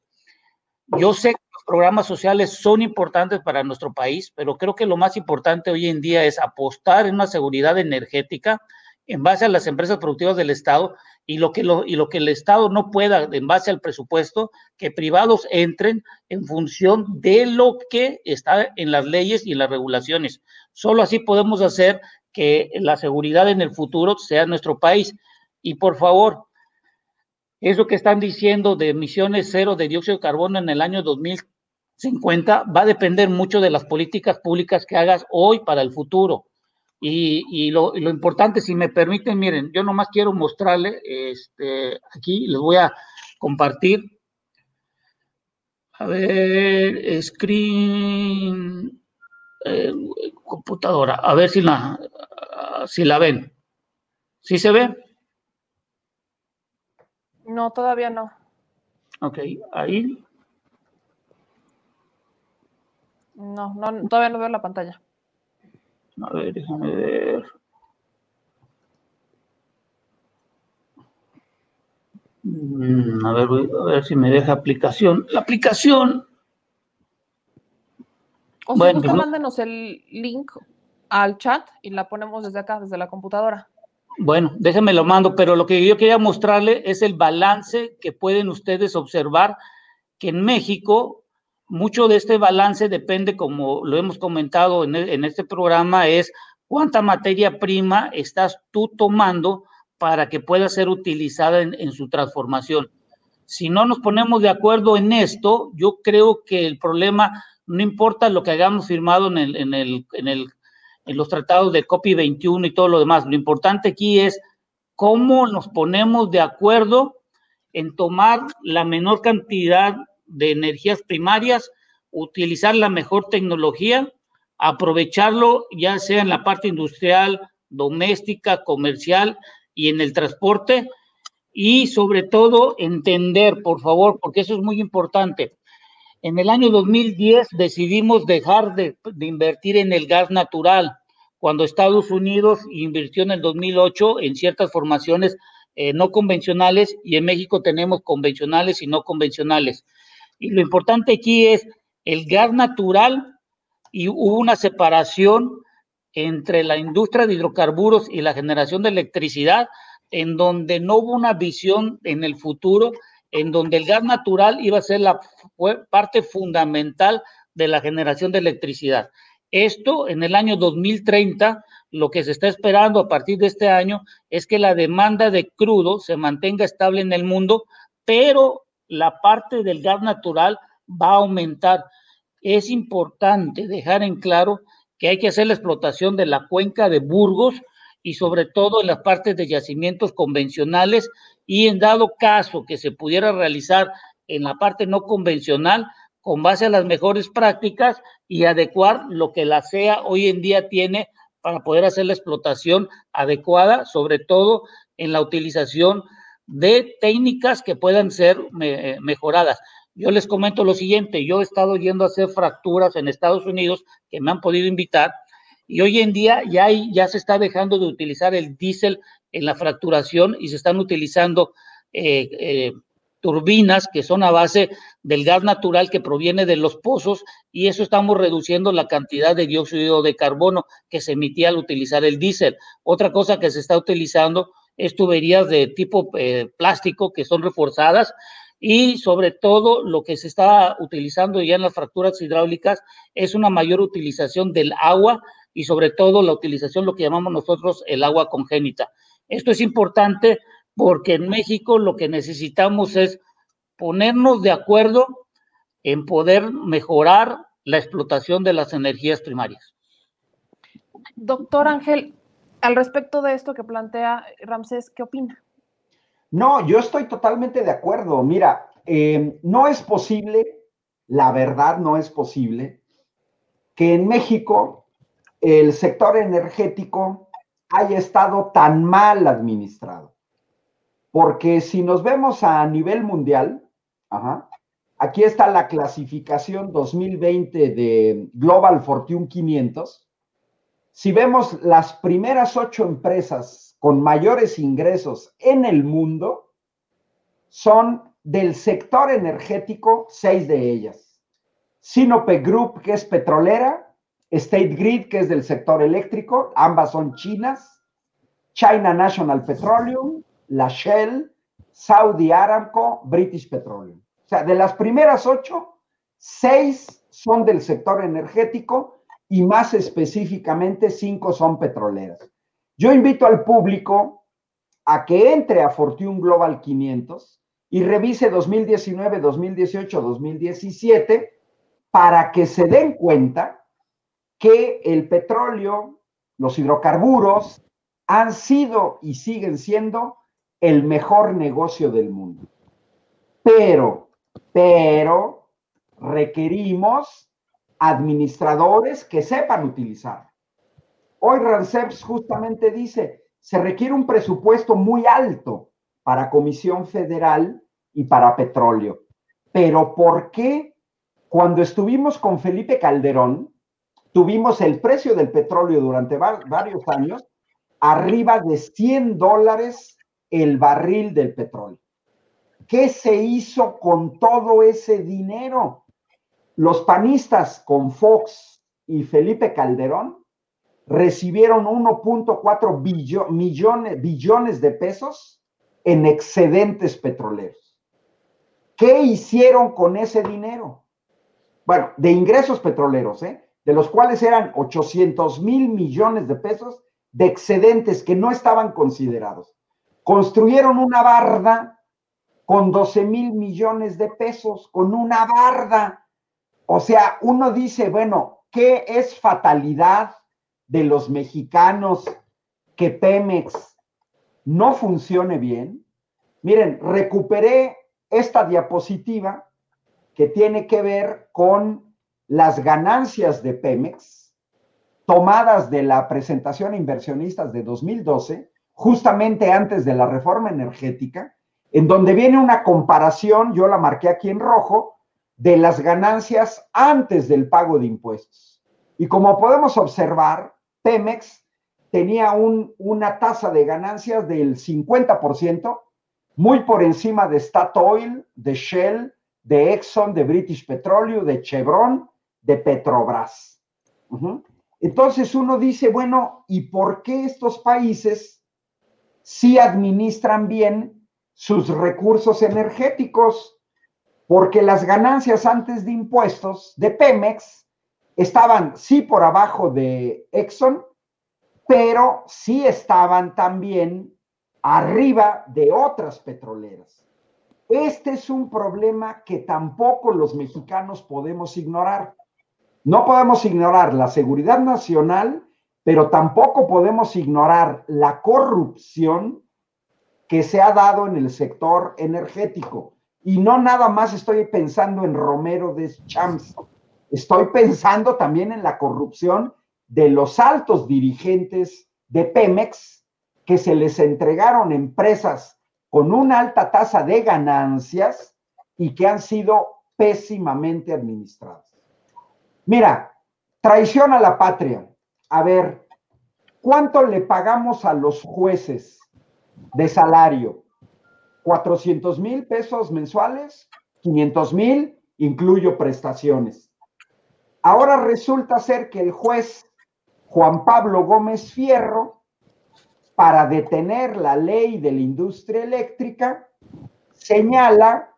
yo sé que los programas sociales son importantes para nuestro país, pero creo que lo más importante hoy en día es apostar en una seguridad energética en base a las empresas productivas del Estado y lo que, y lo que el Estado no pueda, en base al presupuesto, que privados entren en función de lo que está en las leyes y en las regulaciones. Solo así podemos hacer que la seguridad en el futuro sea nuestro país. Y por favor, eso que están diciendo de emisiones cero de dióxido de carbono en el año 2050 va a depender mucho de las políticas públicas que hagas hoy para el futuro. Y, y, lo, lo, importante, si me permiten, miren, yo nomás quiero mostrarle, este, aquí les voy a compartir. A ver, screen, eh, computadora, a ver si la, si la ven. ¿Sí se ve? No, todavía no. Ok, ahí. No, no, todavía no veo la pantalla. A ver, déjame ver. Mm, a ver, a ver si me deja aplicación. La aplicación. O si bueno, gusta, pues, mándenos el link al chat y la ponemos desde acá, desde la computadora. Bueno, déjenme lo mando, pero lo que yo quería mostrarle es el balance que pueden ustedes observar que en México mucho de este balance depende, como lo hemos comentado en, en, este programa, es cuánta materia prima estás tú tomando para que pueda ser utilizada en, en, su transformación. Si no nos ponemos de acuerdo en esto, yo creo que el problema, no importa lo que hayamos firmado en, el, en, el, en, el, en los tratados de COPI 21 y todo lo demás, lo importante aquí es cómo nos ponemos de acuerdo en tomar la menor cantidad de energías primarias, utilizar la mejor tecnología, aprovecharlo ya sea en la parte industrial, doméstica, comercial y en el transporte y sobre todo entender, por favor, porque eso es muy importante. En el año 2010 decidimos dejar de, invertir en el gas natural, cuando Estados Unidos invirtió en el 2008 en ciertas formaciones eh, no convencionales y en México tenemos convencionales y no convencionales. Y lo importante aquí es el gas natural y hubo una separación entre la industria de hidrocarburos y la generación de electricidad en donde no hubo una visión en el futuro, en donde el gas natural iba a ser la parte fundamental de la generación de electricidad. Esto en el año 2030, lo que se está esperando a partir de este año es que la demanda de crudo se mantenga estable en el mundo, pero la parte del gas natural va a aumentar. Es importante dejar en claro que hay que hacer la explotación de la cuenca de Burgos y sobre todo en las partes de yacimientos convencionales y en dado caso que se pudiera realizar en la parte no convencional con base a las mejores prácticas y adecuar lo que la CEA hoy en día tiene para poder hacer la explotación adecuada, sobre todo en la utilización de técnicas que puedan ser mejoradas. Yo les comento lo siguiente, yo he estado yendo a hacer fracturas en Estados Unidos que me han podido invitar y hoy en día ya, ya se está dejando de utilizar el diésel en la fracturación y se están utilizando eh, eh, turbinas que son a base del gas natural que proviene de los pozos y eso estamos reduciendo la cantidad de dióxido de carbono que se emitía al utilizar el diésel. Otra cosa que se está utilizando es tuberías de tipo eh, plástico que son reforzadas y sobre todo lo que se está utilizando ya en las fracturas hidráulicas es una mayor utilización del agua y sobre todo la utilización, lo que llamamos nosotros el agua congénita. Esto es importante porque en México lo que necesitamos es ponernos de acuerdo en poder mejorar la explotación de las energías primarias. Doctor Ángel, al respecto de esto que plantea Ramsés, ¿qué opina? No, yo estoy totalmente de acuerdo. Mira, eh, no es posible, la verdad no es posible, que en México el sector energético haya estado tan mal administrado. Porque si nos vemos a nivel mundial, aquí está la clasificación 2020 de Global Fortune 500. Si vemos las primeras ocho empresas con mayores ingresos en el mundo, son del sector energético, seis de ellas. Sinope Group, que es petrolera, State Grid, que es del sector eléctrico, ambas son chinas, China National Petroleum, la Shell, Saudi Aramco, British Petroleum. O sea, de las primeras ocho, seis son del sector energético y más específicamente cinco son petroleras. Yo invito al público a que entre a Fortune Global 500 y revise 2019, 2018, 2017 para que se den cuenta que el petróleo, los hidrocarburos, han sido y siguen siendo el mejor negocio del mundo. Pero, pero, requerimos administradores que sepan utilizar. Hoy Ranceps justamente dice, se requiere un presupuesto muy alto para Comisión Federal y para petróleo. Pero ¿por qué cuando estuvimos con Felipe Calderón, tuvimos el precio del petróleo durante varios años arriba de 100 dólares el barril del petróleo. ¿Qué se hizo con todo ese dinero? Los panistas con Fox y Felipe Calderón recibieron 1.4 millones, billones de pesos en excedentes petroleros. ¿Qué hicieron con ese dinero? Bueno, de ingresos petroleros, ¿eh? De los cuales eran 800 mil millones de pesos de excedentes que no estaban considerados. Construyeron una barda con 12 mil millones de pesos, con una barda. O sea, uno dice, bueno, ¿qué es fatalidad de los mexicanos que Pemex no funcione bien? Miren, recuperé esta diapositiva que tiene que ver con las ganancias de Pemex, tomadas de la presentación a inversionistas de 2012, justamente antes de la reforma energética, en donde viene una comparación, yo la marqué aquí en rojo, de las ganancias antes del pago de impuestos. Y como podemos observar, Pemex tenía una tasa de ganancias del 50%, muy por encima de Statoil, de Shell, de Exxon, de British Petroleum, de Chevron de Petrobras. Entonces uno dice, bueno, ¿y por qué estos países sí administran bien sus recursos energéticos, porque las ganancias antes de impuestos de Pemex estaban sí por abajo de Exxon, pero sí estaban también arriba de otras petroleras. Este es un problema que tampoco los mexicanos podemos ignorar. No podemos ignorar la seguridad nacional, pero tampoco podemos ignorar la corrupción que se ha dado en el sector energético. Y no nada más estoy pensando en Romero de Champs, estoy pensando también en la corrupción de los altos dirigentes de Pemex que se les entregaron empresas con una alta tasa de ganancias y que han sido pésimamente administradas. Mira, traición a la patria. A ver, ¿cuánto le pagamos a los jueces de salario? ¿400 mil pesos mensuales? ¿500 mil? Incluyo prestaciones. Ahora resulta ser que el juez Juan Pablo Gómez Fierro, para detener la ley de la industria eléctrica, señala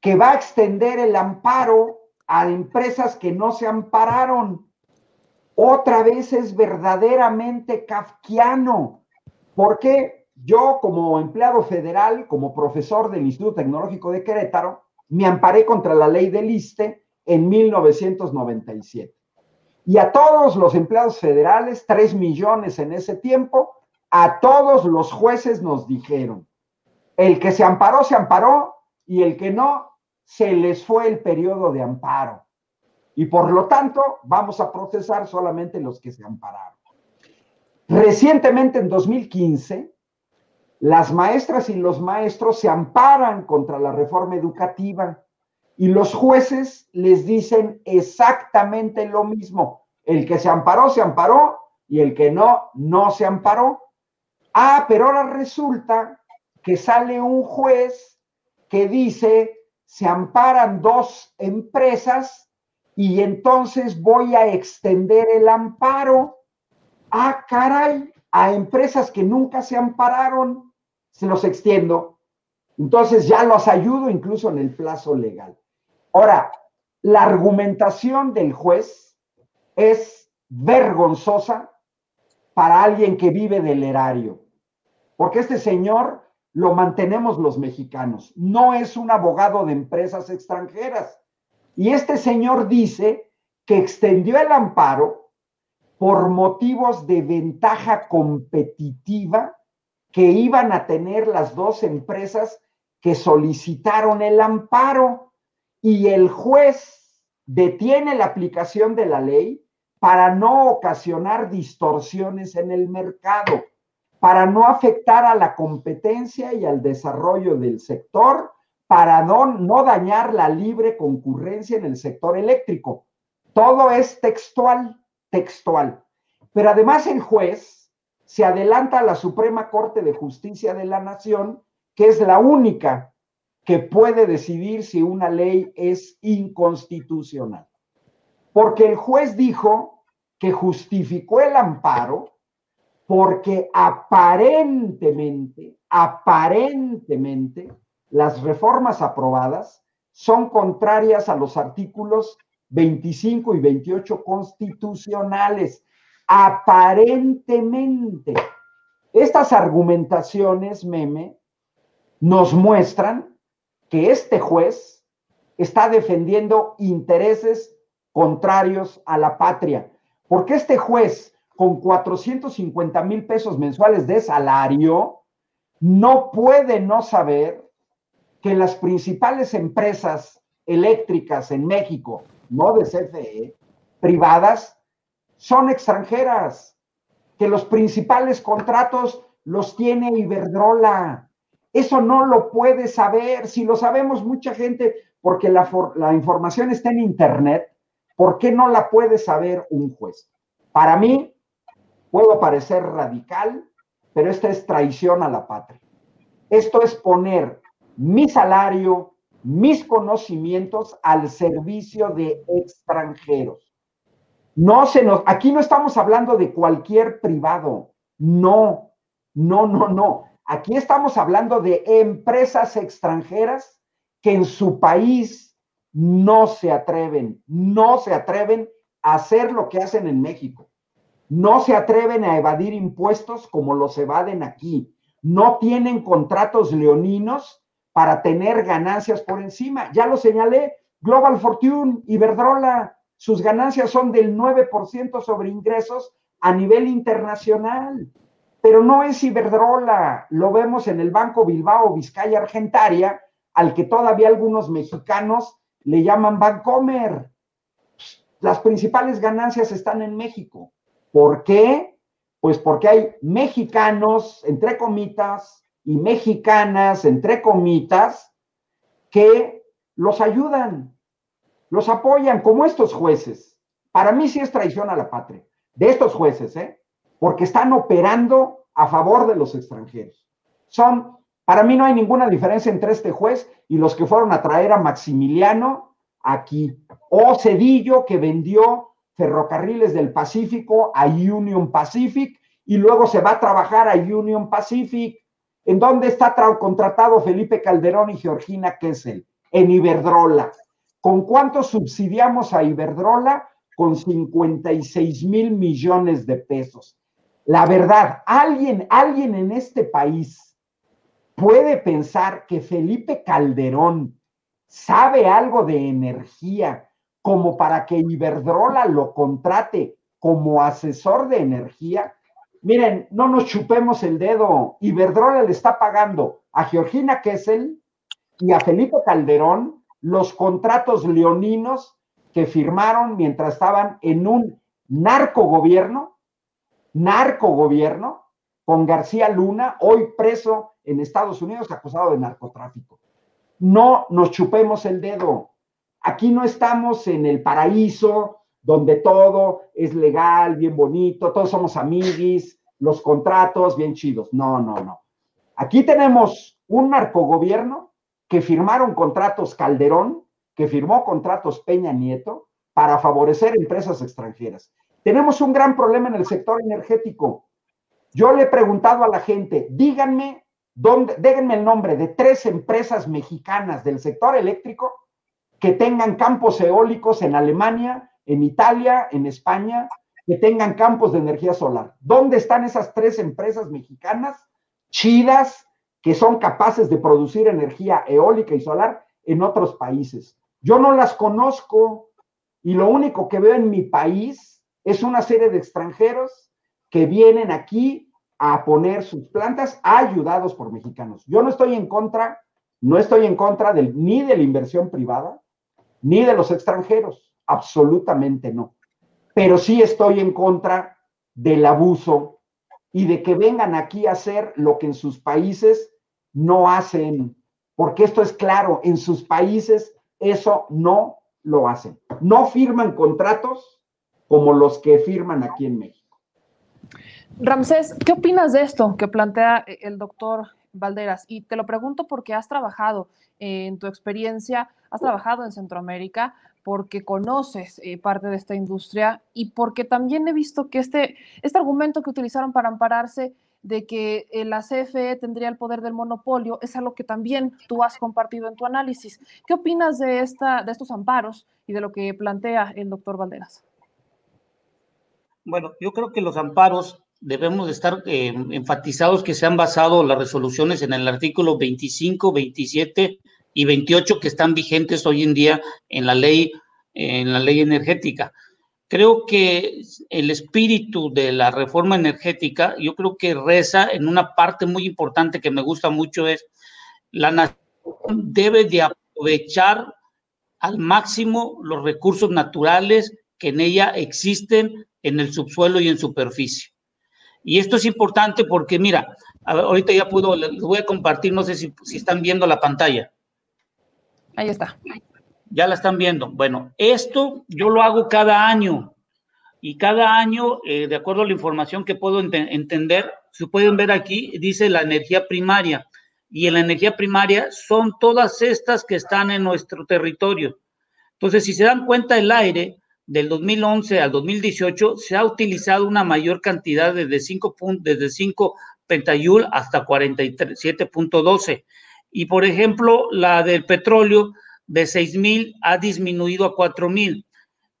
que va a extender el amparo a empresas que no se ampararon. Otra vez es verdaderamente kafkiano. porque Yo como empleado federal, como profesor del Instituto Tecnológico de Querétaro, me amparé contra la ley del ISTE en 1997. Y a todos los empleados federales, tres millones en ese tiempo, a todos los jueces nos dijeron, el que se amparó, se amparó, y el que no, se les fue el periodo de amparo. Y por lo tanto, vamos a procesar solamente los que se ampararon. Recientemente, en 2015, las maestras y los maestros se amparan contra la reforma educativa y los jueces les dicen exactamente lo mismo. El que se amparó, se amparó y el que no, no se amparó. Ah, pero ahora resulta que sale un juez que dice, se amparan dos empresas y entonces voy a extender el amparo. Ah, caray, a empresas que nunca se ampararon, se los extiendo. Entonces ya los ayudo incluso en el plazo legal. Ahora, la argumentación del juez es vergonzosa para alguien que vive del erario, porque este señor lo mantenemos los mexicanos, no es un abogado de empresas extranjeras. Y este señor dice que extendió el amparo por motivos de ventaja competitiva que iban a tener las dos empresas que solicitaron el amparo. Y el juez detiene la aplicación de la ley para no ocasionar distorsiones en el mercado, para no afectar a la competencia y al desarrollo del sector, para no, dañar la libre concurrencia en el sector eléctrico. Todo es textual, textual. Pero además el juez se adelanta a la Suprema Corte de Justicia de la Nación, que es la única que puede decidir si una ley es inconstitucional. Porque el juez dijo que justificó el amparo porque aparentemente, aparentemente, las reformas aprobadas son contrarias a los artículos 25 y 28 constitucionales. Aparentemente. Estas argumentaciones, meme, nos muestran que este juez está defendiendo intereses contrarios a la patria. Porque este juez, con 450 mil pesos mensuales de salario, no puede no saber que las principales empresas eléctricas en México, no de CFE, privadas, son extranjeras, que los principales contratos los tiene Iberdrola, eso no lo puede saber. Si lo sabemos mucha gente, porque la, información está en Internet, ¿por qué no la puede saber un juez? Para mí, puedo parecer radical, pero esta es traición a la patria. Esto es poner mi salario, mis conocimientos al servicio de extranjeros. No se nos, aquí no estamos hablando de cualquier privado. No, no, no, no. Aquí estamos hablando de empresas extranjeras que en su país no se atreven, no se atreven a hacer lo que hacen en México. No se atreven a evadir impuestos como los evaden aquí. No tienen contratos leoninos para tener ganancias por encima. Ya lo señalé, Global Fortune, Iberdrola, sus ganancias son del 9% sobre ingresos a nivel internacional. Pero no es Iberdrola, lo vemos en el Banco Bilbao Vizcaya Argentaria, al que todavía algunos mexicanos le llaman Bancomer. Las principales ganancias están en México. ¿Por qué? Pues porque hay mexicanos, entre comitas, y mexicanas, entre comitas, que los ayudan, los apoyan, como estos jueces. Para mí sí es traición a la patria, de estos jueces, ¿eh? Porque están operando a favor de los extranjeros. Son, para mí no hay ninguna diferencia entre este juez y los que fueron a traer a Maximiliano aquí. O Cedillo, que vendió ferrocarriles del Pacífico a Union Pacific y luego se va a trabajar a Union Pacific. ¿En dónde está contratado Felipe Calderón y Georgina Kessel? En Iberdrola. ¿Con cuánto subsidiamos a Iberdrola? Con 56 mil millones de pesos. La verdad, alguien, alguien en este país puede pensar que Felipe Calderón sabe algo de energía como para que Iberdrola lo contrate como asesor de energía. Miren, no nos chupemos el dedo. Iberdrola le está pagando a Georgina Kessel y a Felipe Calderón los contratos leoninos que firmaron mientras estaban en un narcogobierno, narcogobierno, con García Luna, hoy preso en Estados Unidos acusado de narcotráfico. No nos chupemos el dedo. Aquí no estamos en el paraíso donde todo es legal, bien bonito, todos somos amiguis, los contratos bien chidos. No, no, no. Aquí tenemos un narcogobierno que firmaron contratos Calderón, que firmó contratos Peña Nieto para favorecer empresas extranjeras. Tenemos un gran problema en el sector energético. Yo le he preguntado a la gente, díganme, dónde, déjenme el nombre de tres empresas mexicanas del sector eléctrico que tengan campos eólicos en Alemania, en Italia, en España, que tengan campos de energía solar. ¿Dónde están esas tres empresas mexicanas chidas que son capaces de producir energía eólica y solar en otros países. Yo no las conozco y lo único que veo en mi país es una serie de extranjeros que vienen aquí a poner sus plantas ayudados por mexicanos. Yo no estoy en contra, no estoy en contra ni de la inversión privada, ni de los extranjeros, absolutamente no. Pero sí estoy en contra del abuso y de que vengan aquí a hacer lo que en sus países no hacen, porque esto es claro, en sus países eso no lo hacen. No firman contratos como los que firman aquí en México. Ramsés, ¿qué opinas de esto que plantea el doctor Valderas? Y te lo pregunto porque has trabajado en tu experiencia, has trabajado en Centroamérica, porque conoces eh, parte de esta industria y porque también he visto que este, este argumento que utilizaron para ampararse de que eh, la CFE tendría el poder del monopolio, es algo que también tú has compartido en tu análisis. ¿Qué opinas de, esta, de estos amparos y de lo que plantea el doctor Valderas? Bueno, yo creo que los amparos debemos de estar eh, enfatizados que se han basado las resoluciones en el artículo 25, 27 y 28 que están vigentes hoy en día en la ley, en la ley energética. Creo que el espíritu de la reforma energética, yo creo que reza en una parte muy importante que me gusta mucho es la nación debe de aprovechar al máximo los recursos naturales que en ella existen en el subsuelo y en superficie. Y esto es importante porque, mira, ahorita ya puedo, les voy a compartir, no sé si, si están viendo la pantalla. Ahí está. Ya la están viendo. Bueno, esto yo lo hago cada año y cada año, eh, de acuerdo a la información que puedo entender, se pueden ver aquí, dice la energía primaria. Y en la energía primaria son todas estas que están en nuestro territorio. Entonces, si se dan cuenta, el aire del 2011 al 2018 se ha utilizado una mayor cantidad desde 5, desde 5 pentajul hasta 47.12. Y por ejemplo, la del petróleo de 6.000 ha disminuido a 4.000.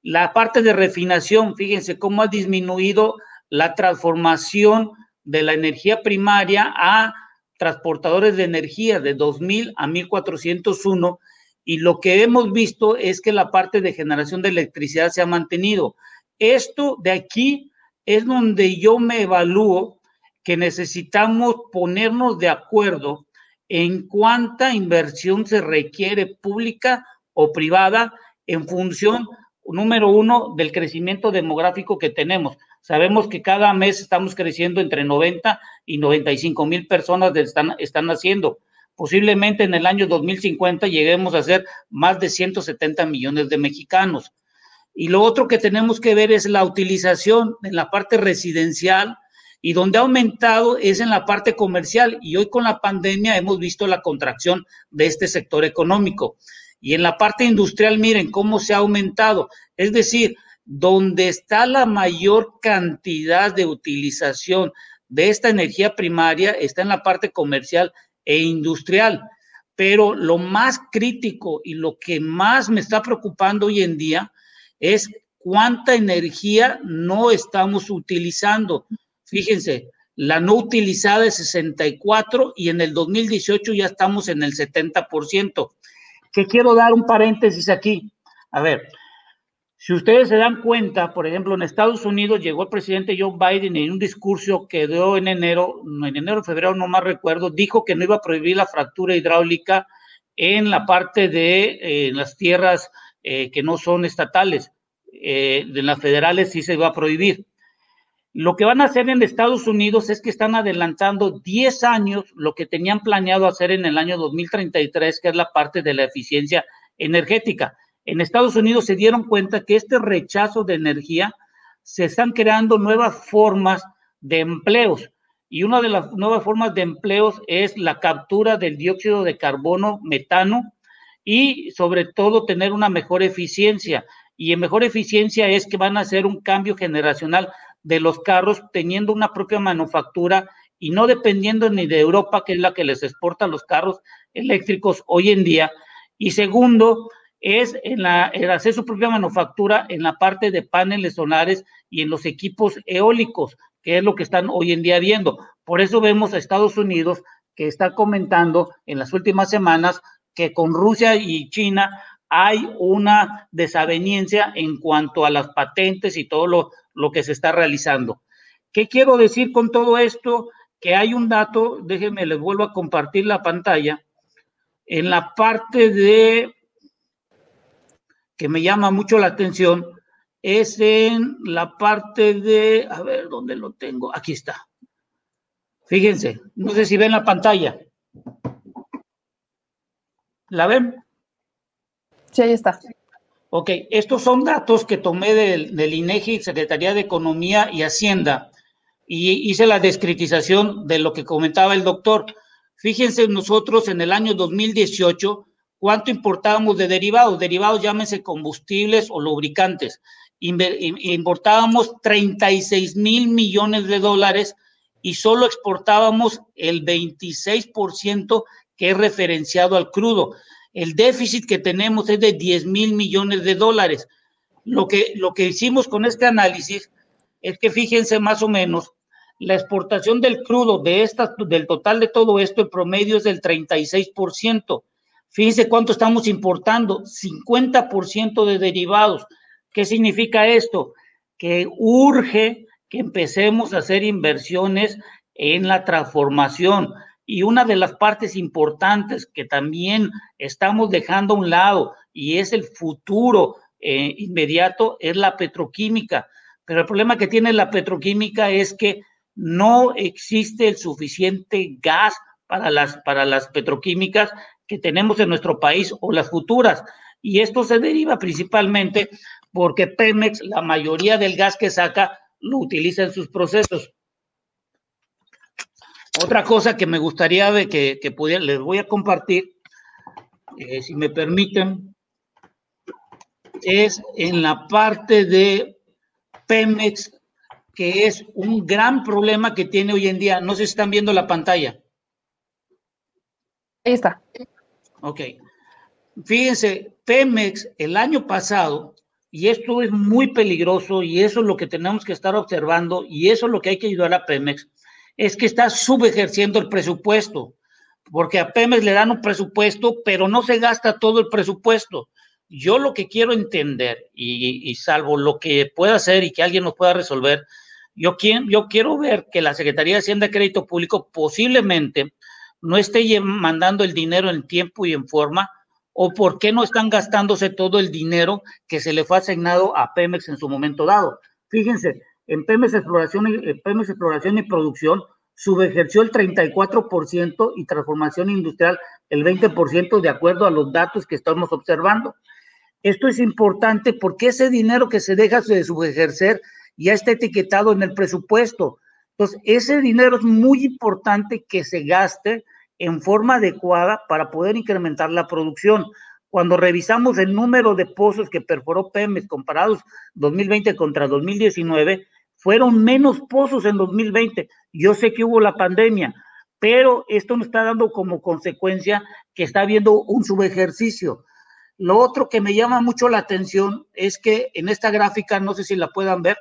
La parte de refinación, fíjense cómo ha disminuido la transformación de la energía primaria a transportadores de energía de 2.000 a 1.401 y lo que hemos visto es que la parte de generación de electricidad se ha mantenido. Esto de aquí es donde yo me evalúo que necesitamos ponernos de acuerdo en cuánta inversión se requiere pública o privada en función, número uno, del crecimiento demográfico que tenemos. Sabemos que cada mes estamos creciendo entre 90 y 95 mil personas están, están. Posiblemente en el año 2050 lleguemos a ser más de 170 millones de mexicanos. Y lo otro que tenemos que ver es la utilización en la parte residencial y donde ha aumentado es en la parte comercial. Y hoy con la pandemia hemos visto la contracción de este sector económico. Y en la parte industrial, miren cómo se ha aumentado. Es decir, donde está la mayor cantidad de utilización de esta energía primaria está en la parte comercial e industrial. Pero lo más crítico y lo que más me está preocupando hoy en día es cuánta energía no estamos utilizando. Fíjense, la no utilizada es 64 y en el 2018 ya estamos en el 70%. Que quiero dar un paréntesis aquí. A ver, si ustedes se dan cuenta, por ejemplo, en Estados Unidos llegó el presidente Joe Biden en un discurso que dio en enero, en enero, febrero, no más recuerdo, dijo que no iba a prohibir la fractura hidráulica en la parte de eh, las tierras eh, que no son estatales. Eh, de las federales sí se va a prohibir. Lo que van a hacer en Estados Unidos es que están adelantando 10 años lo que tenían planeado hacer en el año 2033, que es la parte de la eficiencia energética. En Estados Unidos se dieron cuenta que este rechazo de energía se están creando nuevas formas de empleos. Y una de las nuevas formas de empleos es la captura del dióxido de carbono, metano, y sobre todo tener una mejor eficiencia. Y en mejor eficiencia es que van a hacer un cambio generacional de los carros teniendo una propia manufactura y no dependiendo ni de Europa, que es la que les exporta los carros eléctricos hoy en día. Y segundo, es en, la, hacer su propia manufactura en la parte de paneles solares y en los equipos eólicos, que es lo que están hoy en día viendo. Por eso vemos a Estados Unidos que está comentando en las últimas semanas que con Rusia y China hay una desaveniencia en cuanto a las patentes y todo lo, lo que se está realizando. ¿Qué quiero decir con todo esto? Que hay un dato, déjenme, les vuelvo a compartir la pantalla, en la parte de, que me llama mucho la atención, es en la parte de, a ver, ¿dónde lo tengo? Aquí está. Fíjense, no sé si ven la pantalla. ¿La ven? Sí, ahí está. Ok, estos son datos que tomé del, del INEGI, Secretaría de Economía y Hacienda, y hice la descritización de lo que comentaba el doctor. Fíjense nosotros en el año 2018 cuánto importábamos de derivados. Derivados llámense combustibles o lubricantes. Importábamos 36 mil millones de dólares y solo exportábamos el 26% que es referenciado al crudo el déficit que tenemos es de 10 mil millones de dólares. Lo que, lo que hicimos con este análisis es que fíjense más o menos, la exportación del crudo de esta, del total de todo esto, el promedio es del 36%. Fíjense cuánto estamos importando, 50% de derivados. ¿Qué significa esto? Que urge que empecemos a hacer inversiones en la transformación. Y una de las partes importantes que también estamos dejando a un lado y es el futuro eh, inmediato es la petroquímica. Pero el problema que tiene la petroquímica es que no existe el suficiente gas para las, para las petroquímicas que tenemos en nuestro país o las futuras. Y esto se deriva principalmente porque Pemex, la mayoría del gas que saca, lo utiliza en sus procesos. Otra cosa que me gustaría que, que pudiera, les voy a compartir, eh, si me permiten, es en la parte de Pemex, que es un gran problema que tiene hoy en día. No sé si están viendo la pantalla. Ahí está. Ok. Fíjense, Pemex el año pasado, y esto es muy peligroso y eso es lo que tenemos que estar observando y eso es lo que hay que ayudar a Pemex, es que está subejerciendo el presupuesto, porque a Pemex le dan un presupuesto, pero no se gasta todo el presupuesto. Yo lo que quiero entender, y, salvo lo que pueda hacer y que alguien nos pueda resolver, yo, yo quiero ver que la Secretaría de Hacienda y Crédito Público posiblemente no esté mandando el dinero en tiempo y en forma, o por qué no están gastándose todo el dinero que se le fue asignado a Pemex en su momento dado. Fíjense, en Pemex Exploración y, Pemex Exploración y Producción subejerció el 34% y transformación industrial el 20% de acuerdo a los datos que estamos observando. Esto es importante porque ese dinero que se deja de subejercer ya está etiquetado en el presupuesto. Entonces, ese dinero es muy importante que se gaste en forma adecuada para poder incrementar la producción. Cuando revisamos el número de pozos que perforó Pemex comparados 2020 contra 2019, fueron menos pozos en 2020. Yo sé que hubo la pandemia, pero esto nos está dando como consecuencia que está habiendo un subejercicio. Lo otro que me llama mucho la atención es que en esta gráfica, no sé si la puedan ver,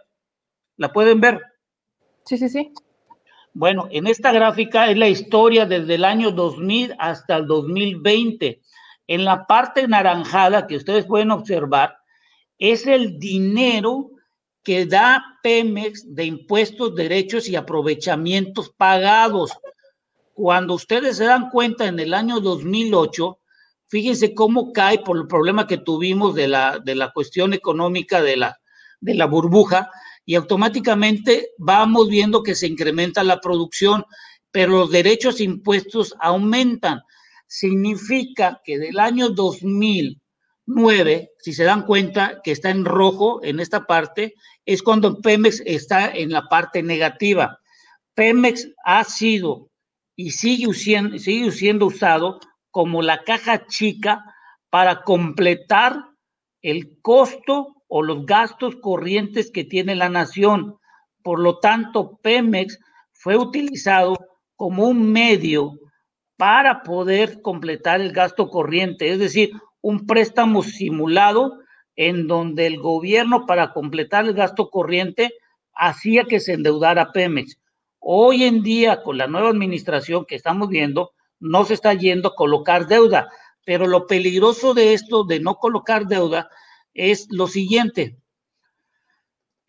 ¿la pueden ver? Sí, sí, sí. Bueno, en esta gráfica es la historia desde el año 2000 hasta el 2020. En la parte naranjada que ustedes pueden observar es el dinero que da Pemex de impuestos, derechos y aprovechamientos pagados. Cuando ustedes se dan cuenta en el año 2008, fíjense cómo cae por el problema que tuvimos de la, de la cuestión económica de la, de la burbuja, y automáticamente vamos viendo que se incrementa la producción, pero los derechos e impuestos aumentan. Significa que del año 2009, si se dan cuenta que está en rojo en esta parte, es cuando Pemex está en la parte negativa. Pemex ha sido y sigue siendo, sigue siendo usado como la caja chica para completar el costo o los gastos corrientes que tiene la nación. Por lo tanto, Pemex fue utilizado como un medio para poder completar el gasto corriente, es decir, un préstamo simulado en donde el gobierno para completar el gasto corriente hacía que se endeudara Pemex. Hoy en día, con la nueva administración que estamos viendo, no se está yendo a colocar deuda, pero lo peligroso de esto, de no colocar deuda, es lo siguiente.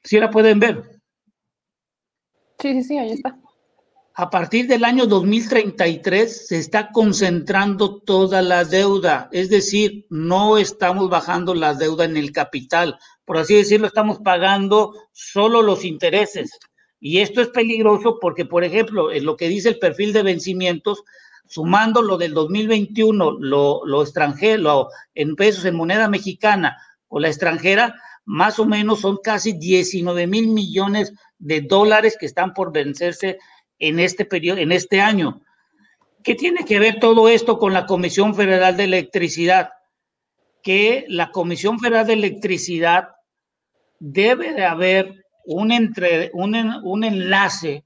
Si la pueden ver. Sí, sí, sí, ahí está. A partir del año 2033 se está concentrando toda la deuda, es decir, no estamos bajando la deuda en el capital, por así decirlo, estamos pagando solo los intereses. Y esto es peligroso porque, por ejemplo, en lo que dice el perfil de vencimientos, sumando lo del 2021, lo, lo extranjero, en pesos, en moneda mexicana, o la extranjera, más o menos son casi 19 mil millones de dólares que están por vencerse en este periodo, en este año. ¿Qué tiene que ver todo esto con la Comisión Federal de Electricidad? Que la Comisión Federal de Electricidad debe de haber un, entre, un, un enlace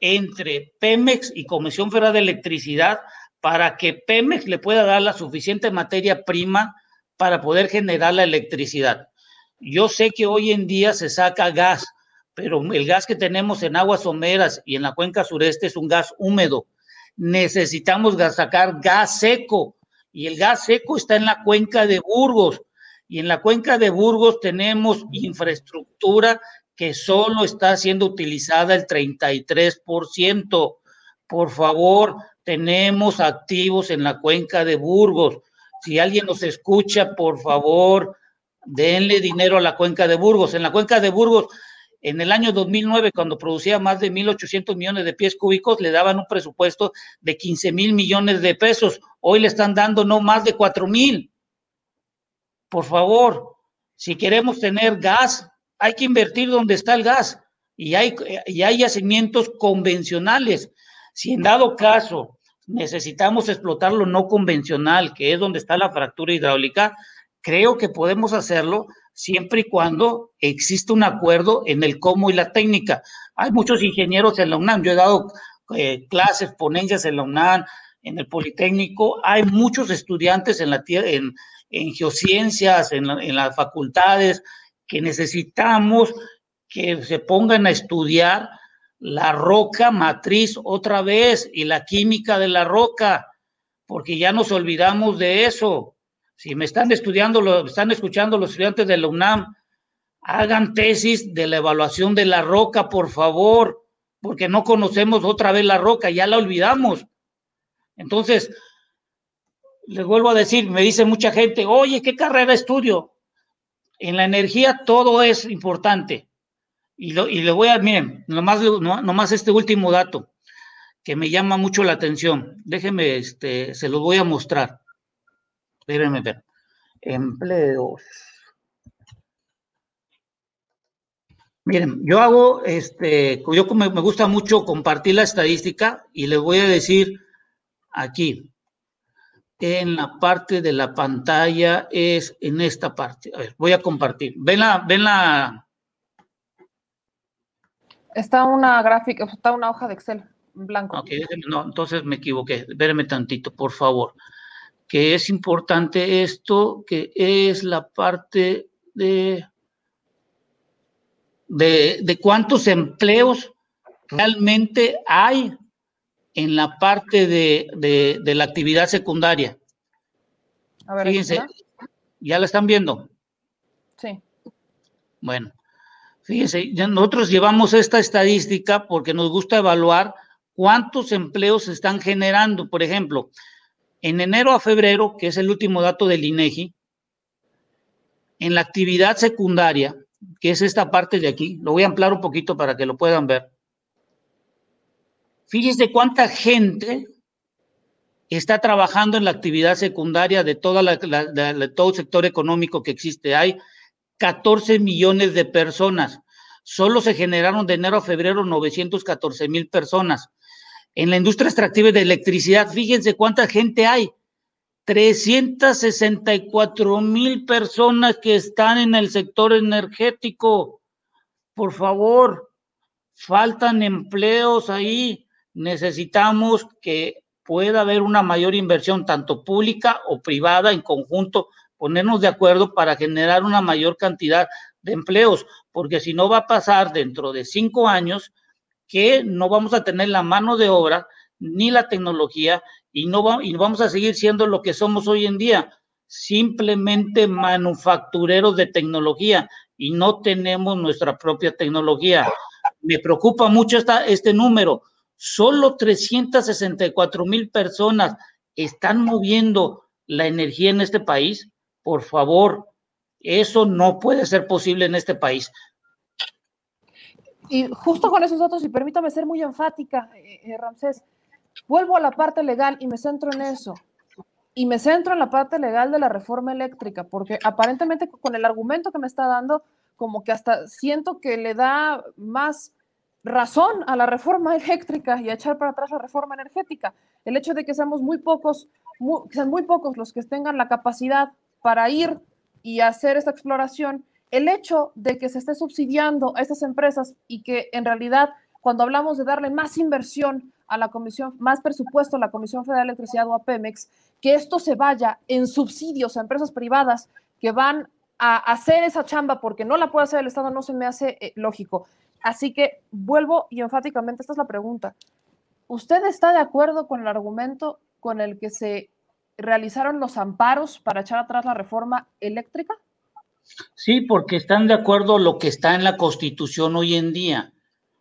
entre Pemex y Comisión Federal de Electricidad para que Pemex le pueda dar la suficiente materia prima para poder generar la electricidad. Yo sé que hoy en día se saca gas, pero el gas que tenemos en aguas someras y en la cuenca sureste es un gas húmedo. Necesitamos sacar gas seco y el gas seco está en la cuenca de Burgos. Y en la cuenca de Burgos tenemos infraestructura que solo está siendo utilizada el 33%. Por favor, tenemos activos en la cuenca de Burgos. Si alguien nos escucha, por favor, denle dinero a la cuenca de Burgos. En la cuenca de Burgos, en el año 2009, cuando producía más de 1.800 millones de pies cúbicos, le daban un presupuesto de 15 mil millones de pesos. Hoy le están dando no más de 4 mil. Por favor, si queremos tener gas, hay que invertir donde está el gas y hay, y hay yacimientos convencionales. Si en dado caso necesitamos explotar lo no convencional, que es donde está la fractura hidráulica, creo que podemos hacerlo siempre y cuando existe un acuerdo en el cómo y la técnica. Hay muchos ingenieros en la UNAM, yo he dado eh, clases, ponencias en la UNAM, en el Politécnico, hay muchos estudiantes en, la, en, en geociencias, en, en las facultades, que necesitamos que se pongan a estudiar la roca matriz otra vez y la química de la roca, porque ya nos olvidamos de eso. Si me están estudiando, lo, están escuchando los estudiantes de la UNAM, hagan tesis de la evaluación de la roca, por favor, porque no conocemos otra vez la roca, ya la olvidamos. Entonces, les vuelvo a decir, me dice mucha gente, oye, ¿qué carrera estudio? En la energía todo es importante. Y, lo, y le voy a, miren, nomás, nomás este último dato que me llama mucho la atención. Déjenme, este, se los voy a mostrar. Déjenme ver. Empleos. Miren, yo hago, este, yo me, me gusta mucho compartir la estadística y les voy a decir aquí, en la parte de la pantalla, es en esta parte. A ver, voy a compartir. ¿Ven la, ven la? Está una gráfica, está una hoja de Excel en blanco. Ok, no, entonces me equivoqué. Espérenme tantito, por favor. Que es importante esto, que es la parte de, de, de cuántos empleos realmente hay en la parte de, de, de la actividad secundaria. A ver, Fíjense. ¿ya la están viendo? Sí. Bueno, fíjense, nosotros llevamos esta estadística porque nos gusta evaluar cuántos empleos se están generando. Por ejemplo, en enero a febrero, que es el último dato del INEGI, en la actividad secundaria, que es esta parte de aquí, lo voy a ampliar un poquito para que lo puedan ver. Fíjense cuánta gente está trabajando en la actividad secundaria de, de todo el sector económico que existe. Hay 14 millones de personas. Solo se generaron de enero a febrero 914 mil personas. En la industria extractiva de electricidad, fíjense cuánta gente hay. 364 mil personas que están en el sector energético. Por favor, faltan empleos ahí. Necesitamos que pueda haber una mayor inversión, tanto pública o privada en conjunto, ponernos de acuerdo para generar una mayor cantidad de empleos, porque si no va a pasar dentro de cinco años que no vamos a tener la mano de obra ni la tecnología y no va, y vamos a seguir siendo lo que somos hoy en día, simplemente manufactureros de tecnología y no tenemos nuestra propia tecnología. Me preocupa mucho esta, este número. Solo 364 mil personas están moviendo la energía en este país. Por favor, eso no puede ser posible en este país. Y justo con esos datos, y permítame ser muy enfática, eh, eh, Ramsés, vuelvo a la parte legal y me centro en eso. Y me centro en la parte legal de la reforma eléctrica, porque aparentemente con el argumento que me está dando, como que hasta siento que le da más razón a la reforma (laughs) eléctrica y a echar para atrás la reforma energética. El hecho de que seamos muy pocos, muy, sean muy pocos los que tengan la capacidad para ir y hacer esta exploración, el hecho de que se esté subsidiando a estas empresas y que en realidad cuando hablamos de darle más inversión a la Comisión, más presupuesto a la Comisión Federal de Electricidad o a Pemex, que esto se vaya en subsidios a empresas privadas que van a hacer esa chamba porque no la puede hacer el Estado, no se me hace eh, lógico. Así que vuelvo y enfáticamente, esta es la pregunta. ¿Usted está de acuerdo con el argumento con el que se realizaron los amparos para echar atrás la reforma eléctrica? Sí, porque están de acuerdo lo que está en la Constitución hoy en día.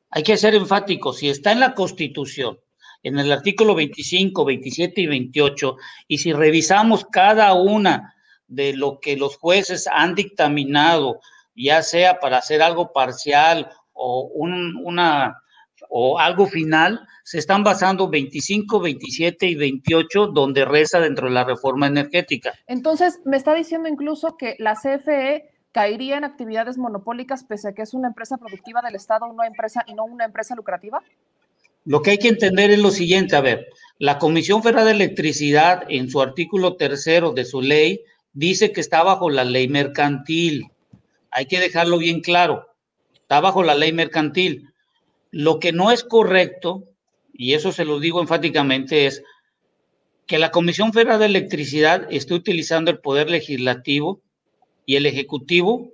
Hay que ser enfáticos, si está en la Constitución, en el artículo 25, 27 y 28, y si revisamos cada una de lo que los jueces han dictaminado, ya sea para hacer algo parcial o un, una o algo final, se están basando 25, 27 y 28, donde reza dentro de la reforma energética. Entonces, me está diciendo incluso que la CFE caería en actividades monopólicas pese a que es una empresa productiva del Estado, una empresa y no una empresa lucrativa? Lo que hay que entender es lo siguiente, a ver, la Comisión Federal de Electricidad en su artículo tercero de su ley dice que está bajo la ley mercantil. Hay que dejarlo bien claro. Está bajo la ley mercantil. Lo que no es correcto, y eso se lo digo enfáticamente, es que la Comisión Federal de Electricidad esté utilizando el poder legislativo y el ejecutivo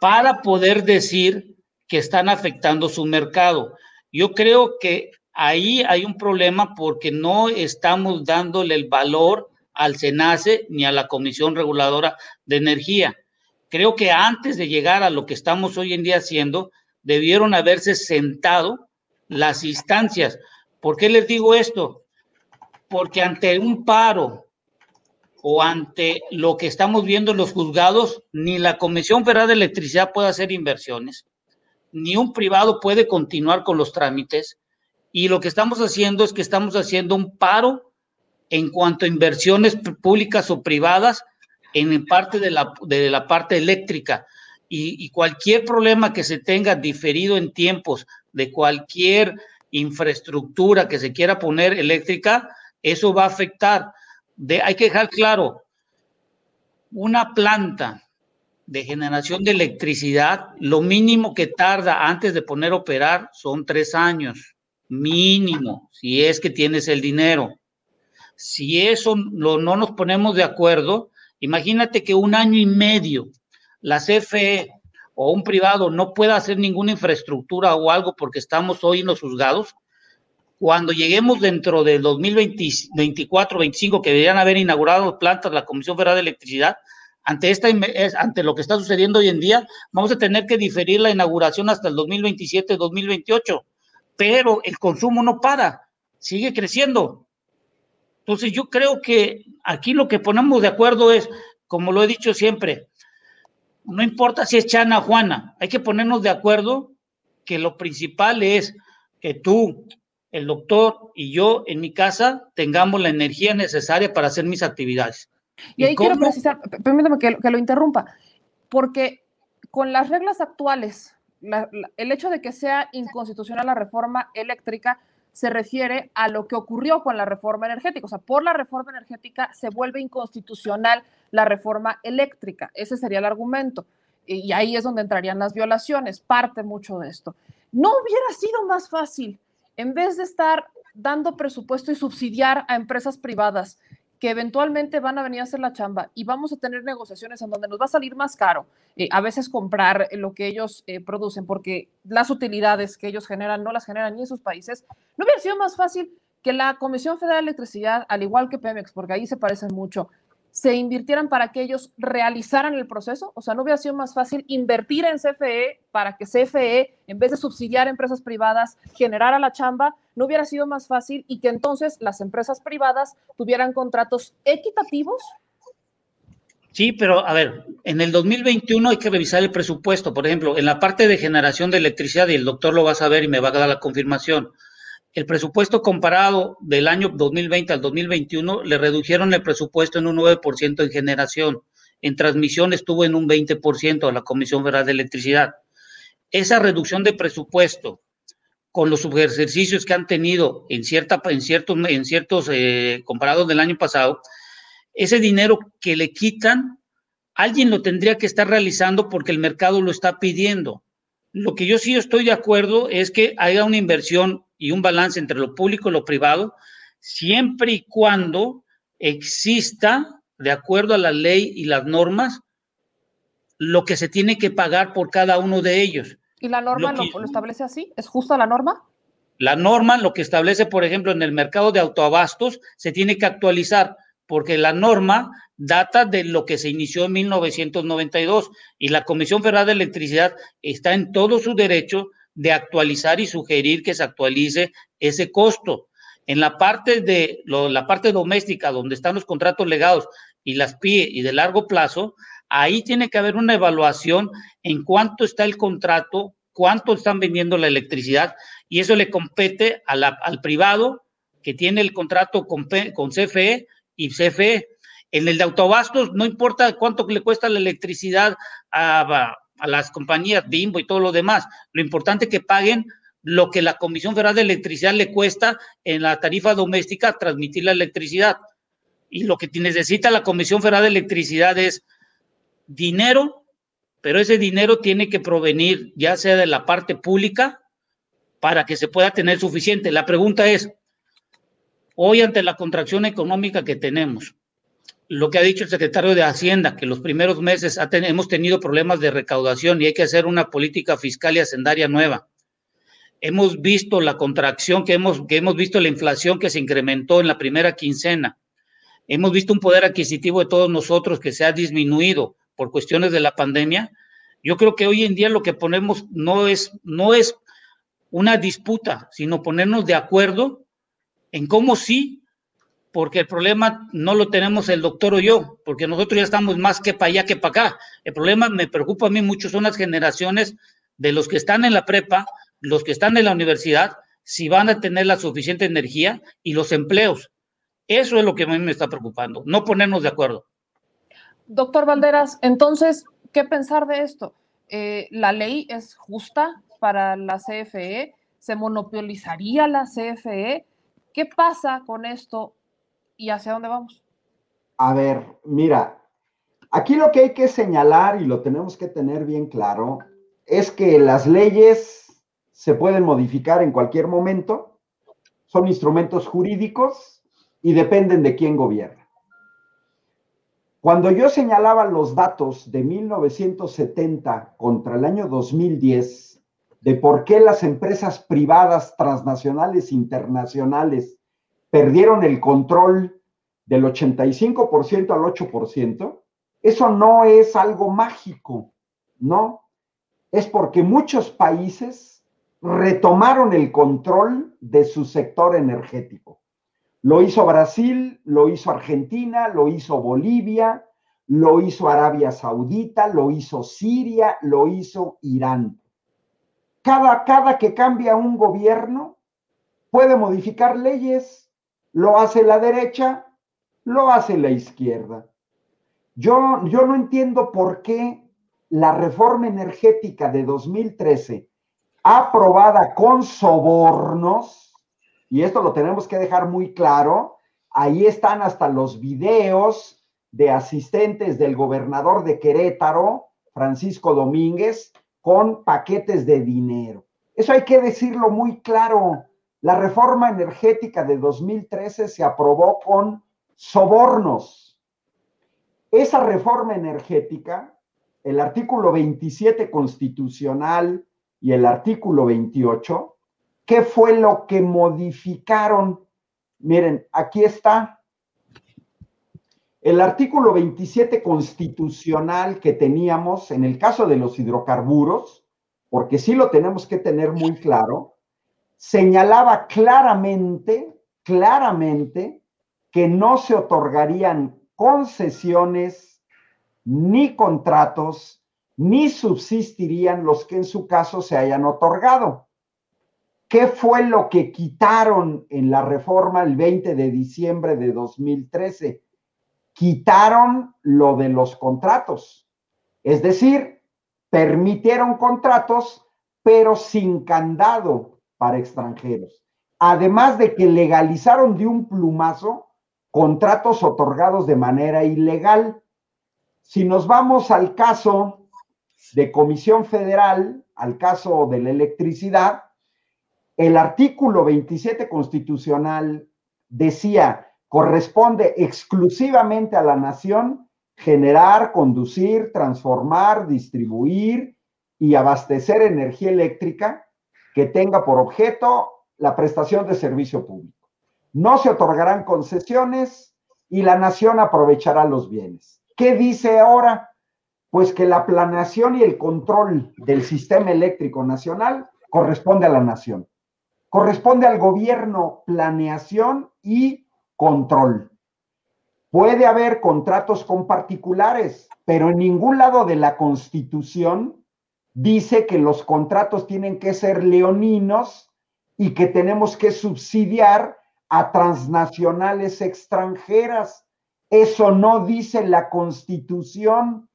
para poder decir que están afectando su mercado. Yo creo que ahí hay un problema porque no estamos dándole el valor al SENACE ni a la Comisión Reguladora de Energía. Creo que antes de llegar a lo que estamos hoy en día haciendo, debieron haberse sentado las instancias. ¿Por qué les digo esto? Porque ante un paro o ante lo que estamos viendo en los juzgados, ni la Comisión Federal de Electricidad puede hacer inversiones, ni un privado puede continuar con los trámites. Y lo que estamos haciendo es que estamos haciendo un paro en cuanto a inversiones públicas o privadas en parte de la, de la parte eléctrica. Y, cualquier problema que se tenga diferido en tiempos de cualquier infraestructura que se quiera poner eléctrica, eso va a afectar. Hay que dejar claro, una planta de generación de electricidad, lo mínimo que tarda antes de poner a operar son tres años, mínimo, si es que tienes el dinero. Si eso no nos ponemos de acuerdo, imagínate que un año y medio la CFE o un privado no pueda hacer ninguna infraestructura o algo porque estamos hoy en los juzgados, cuando lleguemos dentro del 2024, 25, que deberían haber inaugurado plantas la Comisión Federal de Electricidad, ante, esta, ante lo que está sucediendo hoy en día, vamos a tener que diferir la inauguración hasta el 2027, 2028, pero el consumo no para, sigue creciendo. Entonces yo creo que aquí lo que ponemos de acuerdo es, como lo he dicho siempre, no importa si es Chana o Juana, hay que ponernos de acuerdo que lo principal es que tú, el doctor y yo en mi casa tengamos la energía necesaria para hacer mis actividades. Y ahí quiero precisar, permítame que, que, lo interrumpa, porque con las reglas actuales, la, la, el hecho de que sea inconstitucional la reforma eléctrica se refiere a lo que ocurrió con la reforma energética. O sea, por la reforma energética se vuelve inconstitucional la reforma eléctrica. Ese sería el argumento. Y ahí es donde entrarían las violaciones. Parte mucho de esto. No hubiera sido más fácil, en vez de estar dando presupuesto y subsidiar a empresas privadas que eventualmente van a venir a hacer la chamba y vamos a tener negociaciones en donde nos va a salir más caro eh, a veces comprar lo que ellos eh, producen porque las utilidades que ellos generan no las generan ni en sus países, ¿no hubiera sido más fácil que la Comisión Federal de Electricidad, al igual que Pemex, porque ahí se parecen mucho, se invirtieran para que ellos realizaran el proceso? O sea, ¿no hubiera sido más fácil invertir en CFE para que CFE, en vez de subsidiar empresas privadas, generara la chamba? ¿No hubiera sido más fácil y que entonces las empresas privadas tuvieran contratos equitativos? Sí, pero a ver, en el 2021 hay que revisar el presupuesto. Por ejemplo, en la parte de generación de electricidad, y el doctor lo va a saber y me va a dar la confirmación, el presupuesto comparado del año 2020 al 2021 le redujeron el presupuesto en un 9% en generación. En transmisión estuvo en un 20% a la Comisión Federal de Electricidad. Esa reducción de presupuesto con los subejercicios que han tenido en, cierta, en ciertos, en ciertos eh, comparados del año pasado, ese dinero que le quitan, alguien lo tendría que estar realizando porque el mercado lo está pidiendo. Lo que yo sí estoy de acuerdo es que haya una inversión y un balance entre lo público y lo privado, siempre y cuando exista, de acuerdo a la ley y las normas, lo que se tiene que pagar por cada uno de ellos. ¿Y la norma lo, que, lo, lo establece así? ¿Es justa la norma? La norma lo que establece, por ejemplo, en el mercado de autoabastos, se tiene que actualizar porque la norma data de lo que se inició en 1992 y la Comisión Federal de Electricidad está en todo su derecho de actualizar y sugerir que se actualice ese costo. En la parte de la parte doméstica, donde están los contratos legados y las PIE y de largo plazo, ahí tiene que haber una evaluación en cuánto está el contrato, cuánto están vendiendo la electricidad, y eso le compete al privado que tiene el contrato con, con CFE y CFE. En el de autobastos, no importa cuánto le cuesta la electricidad a, a las compañías Bimbo y todo lo demás. Lo importante es que paguen lo que la Comisión Federal de Electricidad le cuesta en la tarifa doméstica transmitir la electricidad. Y lo que necesita la Comisión Federal de Electricidad es dinero, pero ese dinero tiene que provenir ya sea de la parte pública para que se pueda tener suficiente. La pregunta es, hoy ante la contracción económica que tenemos, lo que ha dicho el secretario de Hacienda, que los primeros meses hemos tenido problemas de recaudación y hay que hacer una política fiscal y hacendaria nueva. Hemos visto la contracción que hemos, que hemos visto la inflación que se incrementó en la primera quincena. Hemos visto un poder adquisitivo de todos nosotros que se ha disminuido por cuestiones de la pandemia. Yo creo que hoy en día lo que ponemos no es, no es una disputa, sino ponernos de acuerdo en cómo sí porque el problema no lo tenemos el doctor o yo, porque nosotros ya estamos más que para allá que para acá. El problema me preocupa a mí mucho son las generaciones de los que están en la prepa, los que están en la universidad, si van a tener la suficiente energía y los empleos. Eso es lo que a mí me está preocupando, no ponernos de acuerdo. Doctor Valderas, entonces, ¿qué pensar de esto? Eh, ¿La ley es justa para la CFE? ¿Se monopolizaría la CFE? ¿Qué pasa con esto y hacia dónde vamos? A ver, mira, aquí lo que hay que señalar y lo tenemos que tener bien claro es que las leyes se pueden modificar en cualquier momento, son instrumentos jurídicos y dependen de quién gobierna. Cuando yo señalaba los datos de 1970 contra el año 2010, de por qué las empresas privadas transnacionales internacionales perdieron el control del 85% al 8%, eso no es algo mágico, ¿no? Es porque muchos países retomaron el control de su sector energético. Lo hizo Brasil, lo hizo Argentina, lo hizo Bolivia, lo hizo Arabia Saudita, lo hizo Siria, lo hizo Irán. Cada, cada que cambia un gobierno puede modificar leyes lo hace la derecha, lo hace la izquierda. Yo, yo no entiendo por qué la reforma energética de 2013, aprobada con sobornos, y esto lo tenemos que dejar muy claro, ahí están hasta los videos de asistentes del gobernador de Querétaro, Francisco Domínguez, con paquetes de dinero. Eso hay que decirlo muy claro. La reforma energética de 2013 se aprobó con sobornos. Esa reforma energética, el artículo 27 constitucional y el artículo 28, ¿qué fue lo que modificaron? Miren, aquí está. El artículo 27 constitucional que teníamos en el caso de los hidrocarburos, porque sí lo tenemos que tener muy claro, señalaba claramente, claramente, que no se otorgarían concesiones ni contratos, ni subsistirían los que en su caso se hayan otorgado. ¿Qué fue lo que quitaron en la reforma el 20 de diciembre de 2013? Quitaron lo de los contratos. Es decir, permitieron contratos, pero sin candado, para extranjeros. Además de que legalizaron de un plumazo contratos otorgados de manera ilegal. Si nos vamos al caso de Comisión Federal, al caso de la electricidad, el artículo 27 constitucional decía, corresponde exclusivamente a la nación generar, conducir, transformar, distribuir y abastecer energía eléctrica que tenga por objeto la prestación de servicio público. No se otorgarán concesiones y la nación aprovechará los bienes. ¿Qué dice ahora? Pues que la planeación y el control del sistema eléctrico nacional corresponde a la nación. Corresponde al gobierno planeación y control. Puede haber contratos con particulares, pero en ningún lado de la Constitución dice que los contratos tienen que ser leoninos y que tenemos que subsidiar a transnacionales extranjeras. Eso no dice la constitución.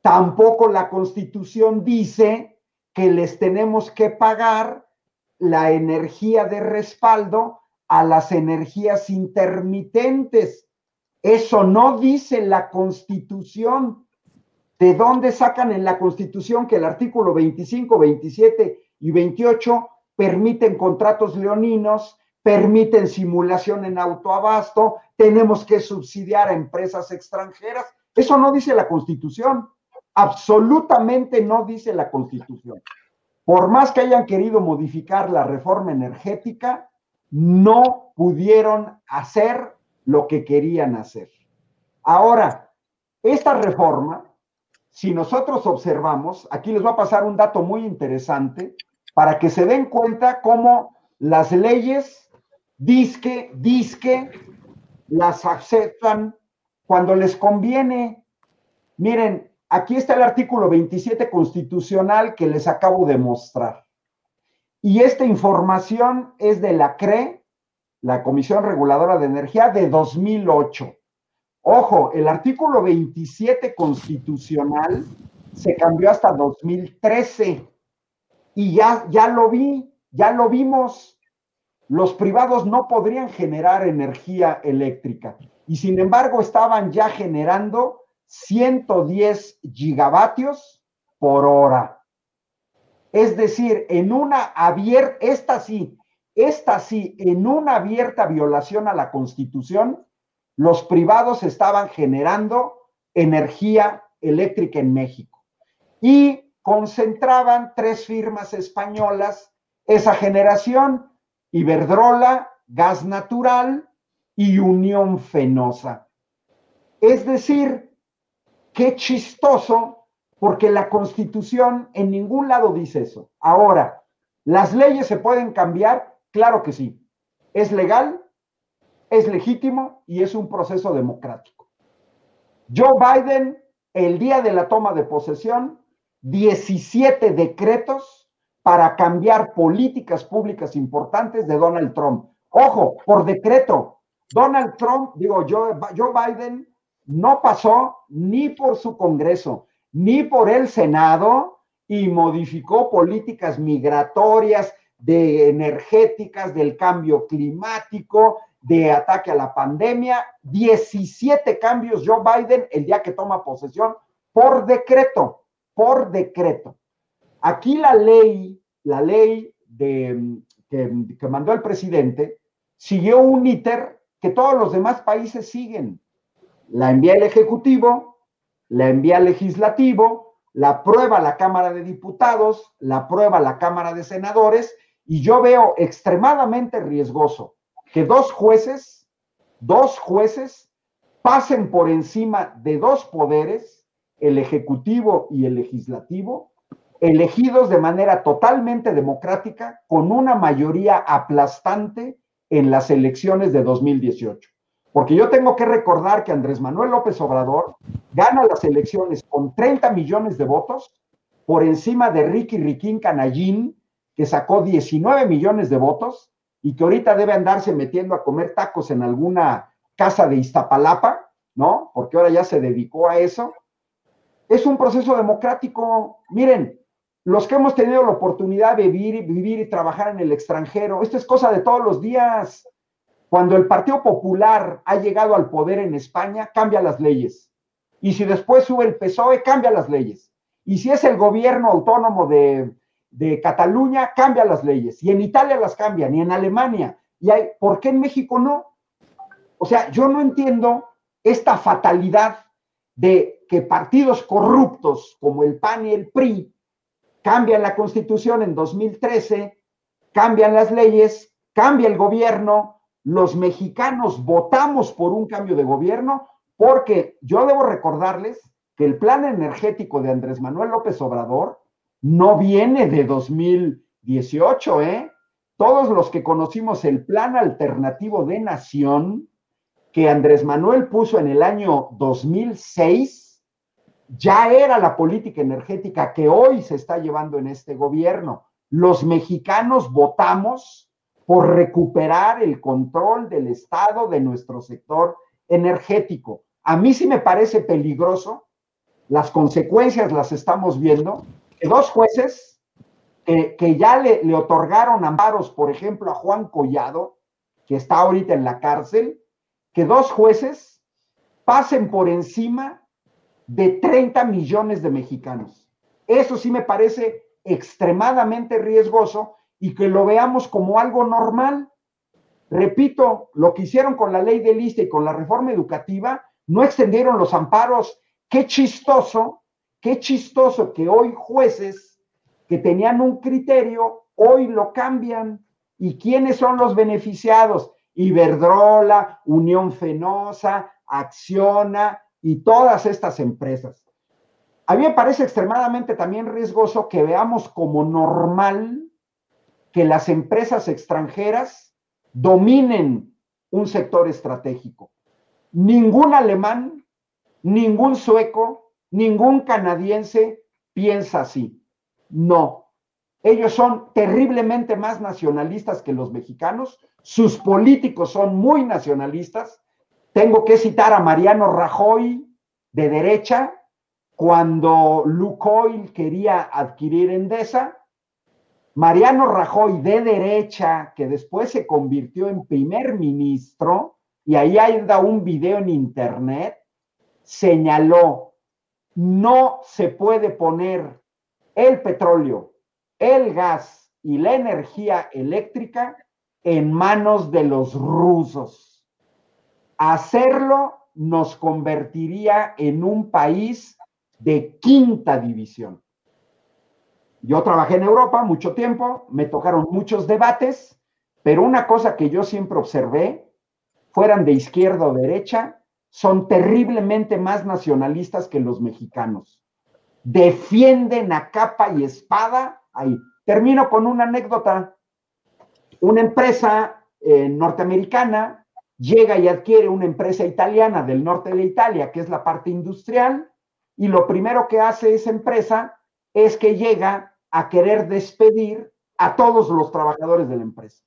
Tampoco la constitución dice que les tenemos que pagar la energía de respaldo a las energías intermitentes. Eso no dice la Constitución. ¿De dónde sacan en la Constitución que el artículo 25, 27 y 28 permiten contratos leoninos, permiten simulación en autoabasto, tenemos que subsidiar a empresas extranjeras? Eso no dice la Constitución. Absolutamente no dice la Constitución. Por más que hayan querido modificar la reforma energética, no pudieron hacer lo que querían hacer. Ahora, esta reforma, si nosotros observamos, aquí les va a pasar un dato muy interesante para que se den cuenta cómo las leyes disque, disque, las aceptan cuando les conviene. Miren, aquí está el artículo 27 constitucional que les acabo de mostrar. Y esta información es de la CRE, la Comisión Reguladora de Energía, de 2008. Ojo, el artículo 27 constitucional se cambió hasta 2013 y ya, ya lo vi, ya lo vimos. Los privados no podrían generar energía eléctrica y sin embargo estaban ya generando 110 gigavatios por hora. Es decir, en una abierta, esta sí, esta sí, en una abierta violación a la Constitución, los privados estaban generando energía eléctrica en México y concentraban tres firmas españolas esa generación, Iberdrola, Gas Natural y Unión Fenosa. Es decir, qué chistoso, porque la Constitución en ningún lado dice eso. Ahora, ¿las leyes se pueden cambiar? Claro que sí. ¿Es legal? Es legítimo y es un proceso democrático. Joe Biden, el día de la toma de posesión, 17 decretos para cambiar políticas públicas importantes de Donald Trump. Ojo, por decreto, Donald Trump, digo, Joe, Joe Biden no pasó ni por su Congreso, ni por el Senado y modificó políticas migratorias, de energéticas, del cambio climático, de ataque a la pandemia, 17 cambios Joe Biden el día que toma posesión por decreto, por decreto. Aquí la ley, la ley de, que, que mandó el presidente, siguió un íter que todos los demás países siguen. La envía el Ejecutivo, la envía el Legislativo, la aprueba la Cámara de Diputados, la aprueba la Cámara de Senadores, y yo veo extremadamente riesgoso que dos jueces, dos jueces, pasen por encima de dos poderes, el ejecutivo y el legislativo, elegidos de manera totalmente democrática, con una mayoría aplastante en las elecciones de 2018. Porque yo tengo que recordar que Andrés Manuel López Obrador gana las elecciones con 30 millones de votos por encima de Ricky Riquín Canallín, que sacó 19 millones de votos, y que ahorita debe andarse metiendo a comer tacos en alguna casa de Iztapalapa, ¿no? Porque ahora ya se dedicó a eso. Es un proceso democrático. Miren, los que hemos tenido la oportunidad de vivir, y trabajar en el extranjero, esto es cosa de todos los días. Cuando el Partido Popular ha llegado al poder en España, cambia las leyes. Y si después sube el PSOE, cambia las leyes. Y si es el gobierno autónomo de, de Cataluña cambia las leyes y en Italia las cambian y en Alemania. Y hay, ¿Por qué en México no? O sea, yo no entiendo esta fatalidad de que partidos corruptos como el PAN y el PRI cambian la constitución en 2013, cambian las leyes, cambia el gobierno, los mexicanos votamos por un cambio de gobierno porque yo debo recordarles que el plan energético de Andrés Manuel López Obrador no viene de 2018, ¿eh? Todos los que conocimos el plan alternativo de nación que Andrés Manuel puso en el año 2006, ya era la política energética que hoy se está llevando en este gobierno. Los mexicanos votamos por recuperar el control del Estado de nuestro sector energético. A mí sí me parece peligroso, las consecuencias las estamos viendo, dos jueces que ya le, le, otorgaron amparos, por ejemplo, a Juan Collado, que está ahorita en la cárcel, que dos jueces pasen por encima de 30 millones de mexicanos. Eso sí me parece extremadamente riesgoso y que lo veamos como algo normal. Repito, lo que hicieron con la ley de lista y con la reforma educativa, no extendieron los amparos. Qué chistoso, qué chistoso que hoy jueces que tenían un criterio, hoy lo cambian. ¿Y quiénes son los beneficiados? Iberdrola, Unión Fenosa, Acciona y todas estas empresas. A mí me parece extremadamente también riesgoso que veamos como normal que las empresas extranjeras dominen un sector estratégico. Ningún alemán, ningún sueco, ningún canadiense piensa así. No. Ellos son terriblemente más nacionalistas que los mexicanos, sus políticos son muy nacionalistas. Tengo que citar a Mariano Rajoy, de derecha, cuando Lukoil quería adquirir Endesa, Mariano Rajoy de derecha, que después se convirtió en primer ministro, y ahí hay un video en internet, señaló, no se puede poner el petróleo, el gas y la energía eléctrica en manos de los rusos. Hacerlo nos convertiría en un país de quinta división. Yo trabajé en Europa mucho tiempo, me tocaron muchos debates, pero una cosa que yo siempre observé, fueran de izquierda o derecha, son terriblemente más nacionalistas que los mexicanos. Defienden a capa y espada. Ahí. Termino con una anécdota. Una empresa eh, norteamericana llega y adquiere una empresa italiana del norte de Italia, que es la parte industrial, y lo primero que hace esa empresa es que llega a querer despedir a todos los trabajadores de la empresa.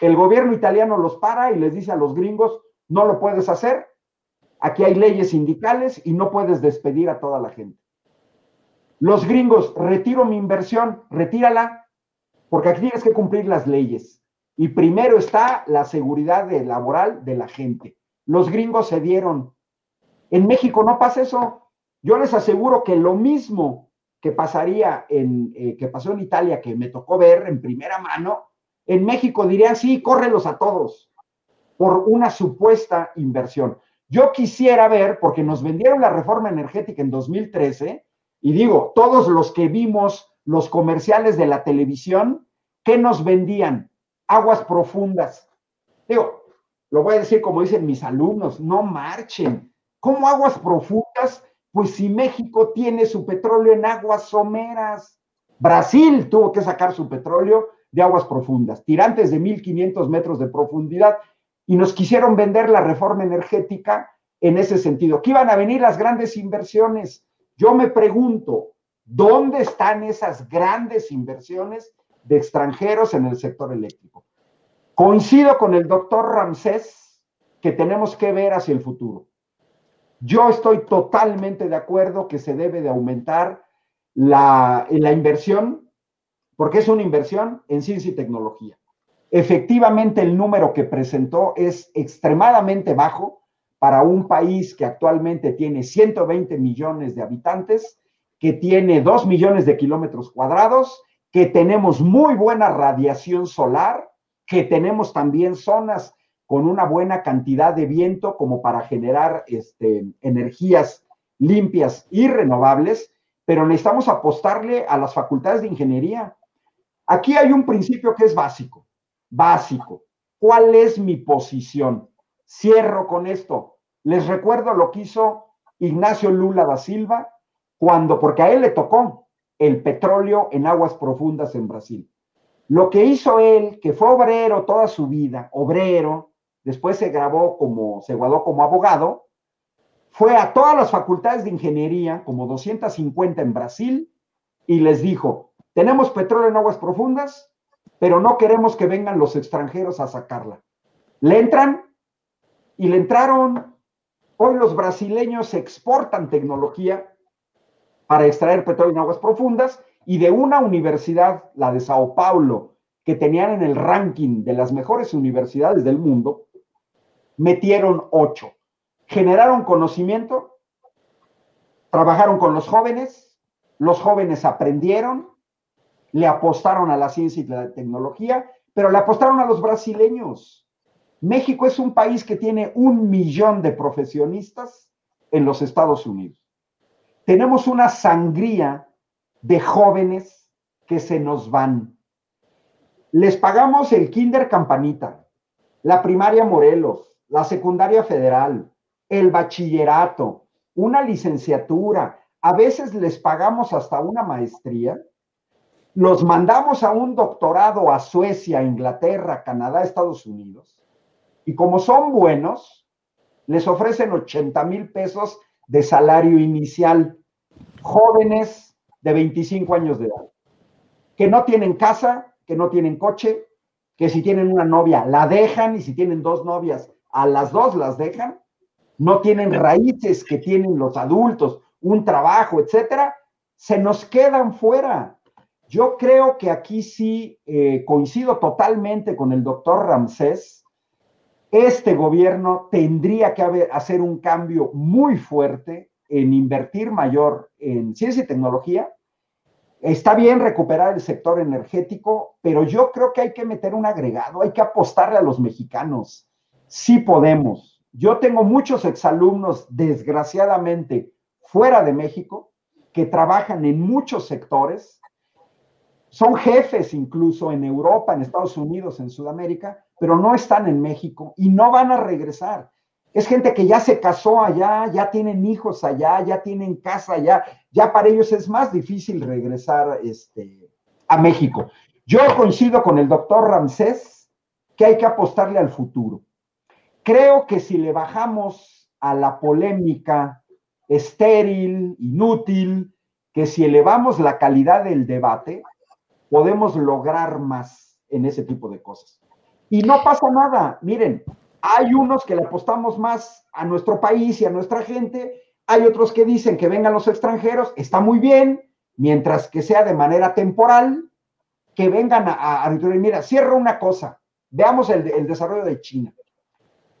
El gobierno italiano los para y les dice a los gringos, no lo puedes hacer, aquí hay leyes sindicales y no puedes despedir a toda la gente. Los gringos, retiro mi inversión, retírala, porque aquí tienes que cumplir las leyes. Y primero está la seguridad laboral de la gente. Los gringos se dieron. En México no pasa eso. Yo les aseguro que lo mismo que pasaría en, eh, que pasó en Italia, que me tocó ver en primera mano, en México dirían, sí, córrelos a todos por una supuesta inversión. Yo quisiera ver, porque nos vendieron la reforma energética en 2013, y digo, todos los que vimos los comerciales de la televisión, ¿qué nos vendían? Aguas profundas. Digo, lo voy a decir como dicen mis alumnos, no marchen. ¿Cómo aguas profundas pues si México tiene su petróleo en aguas someras, Brasil tuvo que sacar su petróleo de aguas profundas, tirantes de 1500 metros de profundidad, y nos quisieron vender la reforma energética en ese sentido. ¿Qué iban a venir las grandes inversiones? Yo me pregunto, ¿dónde están esas grandes inversiones de extranjeros en el sector eléctrico? Coincido con el doctor Ramsés que tenemos que ver hacia el futuro. Yo estoy totalmente de acuerdo que se debe de aumentar la, la inversión, porque es una inversión en ciencia y tecnología. Efectivamente, el número que presentó es extremadamente bajo para un país que actualmente tiene 120 millones de habitantes, que tiene 2 millones de kilómetros cuadrados, que tenemos muy buena radiación solar, que tenemos también zonas con una buena cantidad de viento como para generar este, energías limpias y renovables, pero necesitamos apostarle a las facultades de ingeniería. Aquí hay un principio que es básico, básico. ¿Cuál es mi posición? Cierro con esto. Les recuerdo lo que hizo Ignacio Lula da Silva cuando, porque a él le tocó el petróleo en aguas profundas en Brasil. Lo que hizo él, que fue obrero toda su vida, obrero, después se grabó como, se graduó como abogado, fue a todas las facultades de ingeniería, como 250 en Brasil, y les dijo, tenemos petróleo en aguas profundas, pero no queremos que vengan los extranjeros a sacarla. Le entran y le entraron. Hoy los brasileños exportan tecnología para extraer petróleo en aguas profundas y de una universidad, la de Sao Paulo, que tenían en el ranking de las mejores universidades del mundo, metieron ocho. generaron conocimiento, trabajaron con los jóvenes, los jóvenes aprendieron, le apostaron a la ciencia y la tecnología, pero le apostaron a los brasileños. México es un país que tiene un millón de profesionistas en los Estados Unidos. Tenemos una sangría de jóvenes que se nos van. Les pagamos el kinder campanita, la primaria Morelos, la secundaria federal, el bachillerato, una licenciatura, a veces les pagamos hasta una maestría, los mandamos a un doctorado a Suecia, Inglaterra, Canadá, Estados Unidos, y como son buenos, les ofrecen 80 mil pesos de salario inicial, jóvenes de 25 años de edad, que no tienen casa, que no tienen coche, que si tienen una novia la dejan y si tienen dos novias a las dos las dejan, no tienen raíces que tienen los adultos, un trabajo, etcétera, se nos quedan fuera. Yo creo que aquí sí eh, coincido totalmente con el doctor Ramsés. Este gobierno tendría que hacer un cambio muy fuerte en invertir mayor en ciencia y tecnología. Está bien recuperar el sector energético, pero yo creo que hay que meter un agregado, hay que apostarle a los mexicanos. Sí podemos. Yo tengo muchos exalumnos, desgraciadamente, fuera de México, que trabajan en muchos sectores, son jefes incluso en Europa, en Estados Unidos, en Sudamérica, pero no están en México y no van a regresar. Es gente que ya se casó allá, ya tienen hijos allá, ya tienen casa allá, ya para ellos es más difícil regresar este, a México. Yo coincido con el doctor Ramsés que hay que apostarle al futuro. Creo que si le bajamos a la polémica estéril, inútil, que si elevamos la calidad del debate, podemos lograr más en ese tipo de cosas. Y no pasa nada. Miren, hay unos que le apostamos más a nuestro país y a nuestra gente, hay otros que dicen que vengan los extranjeros, está muy bien, mientras que sea de manera temporal, que vengan a, a, Mira, cierro una cosa, veamos el, el desarrollo de China.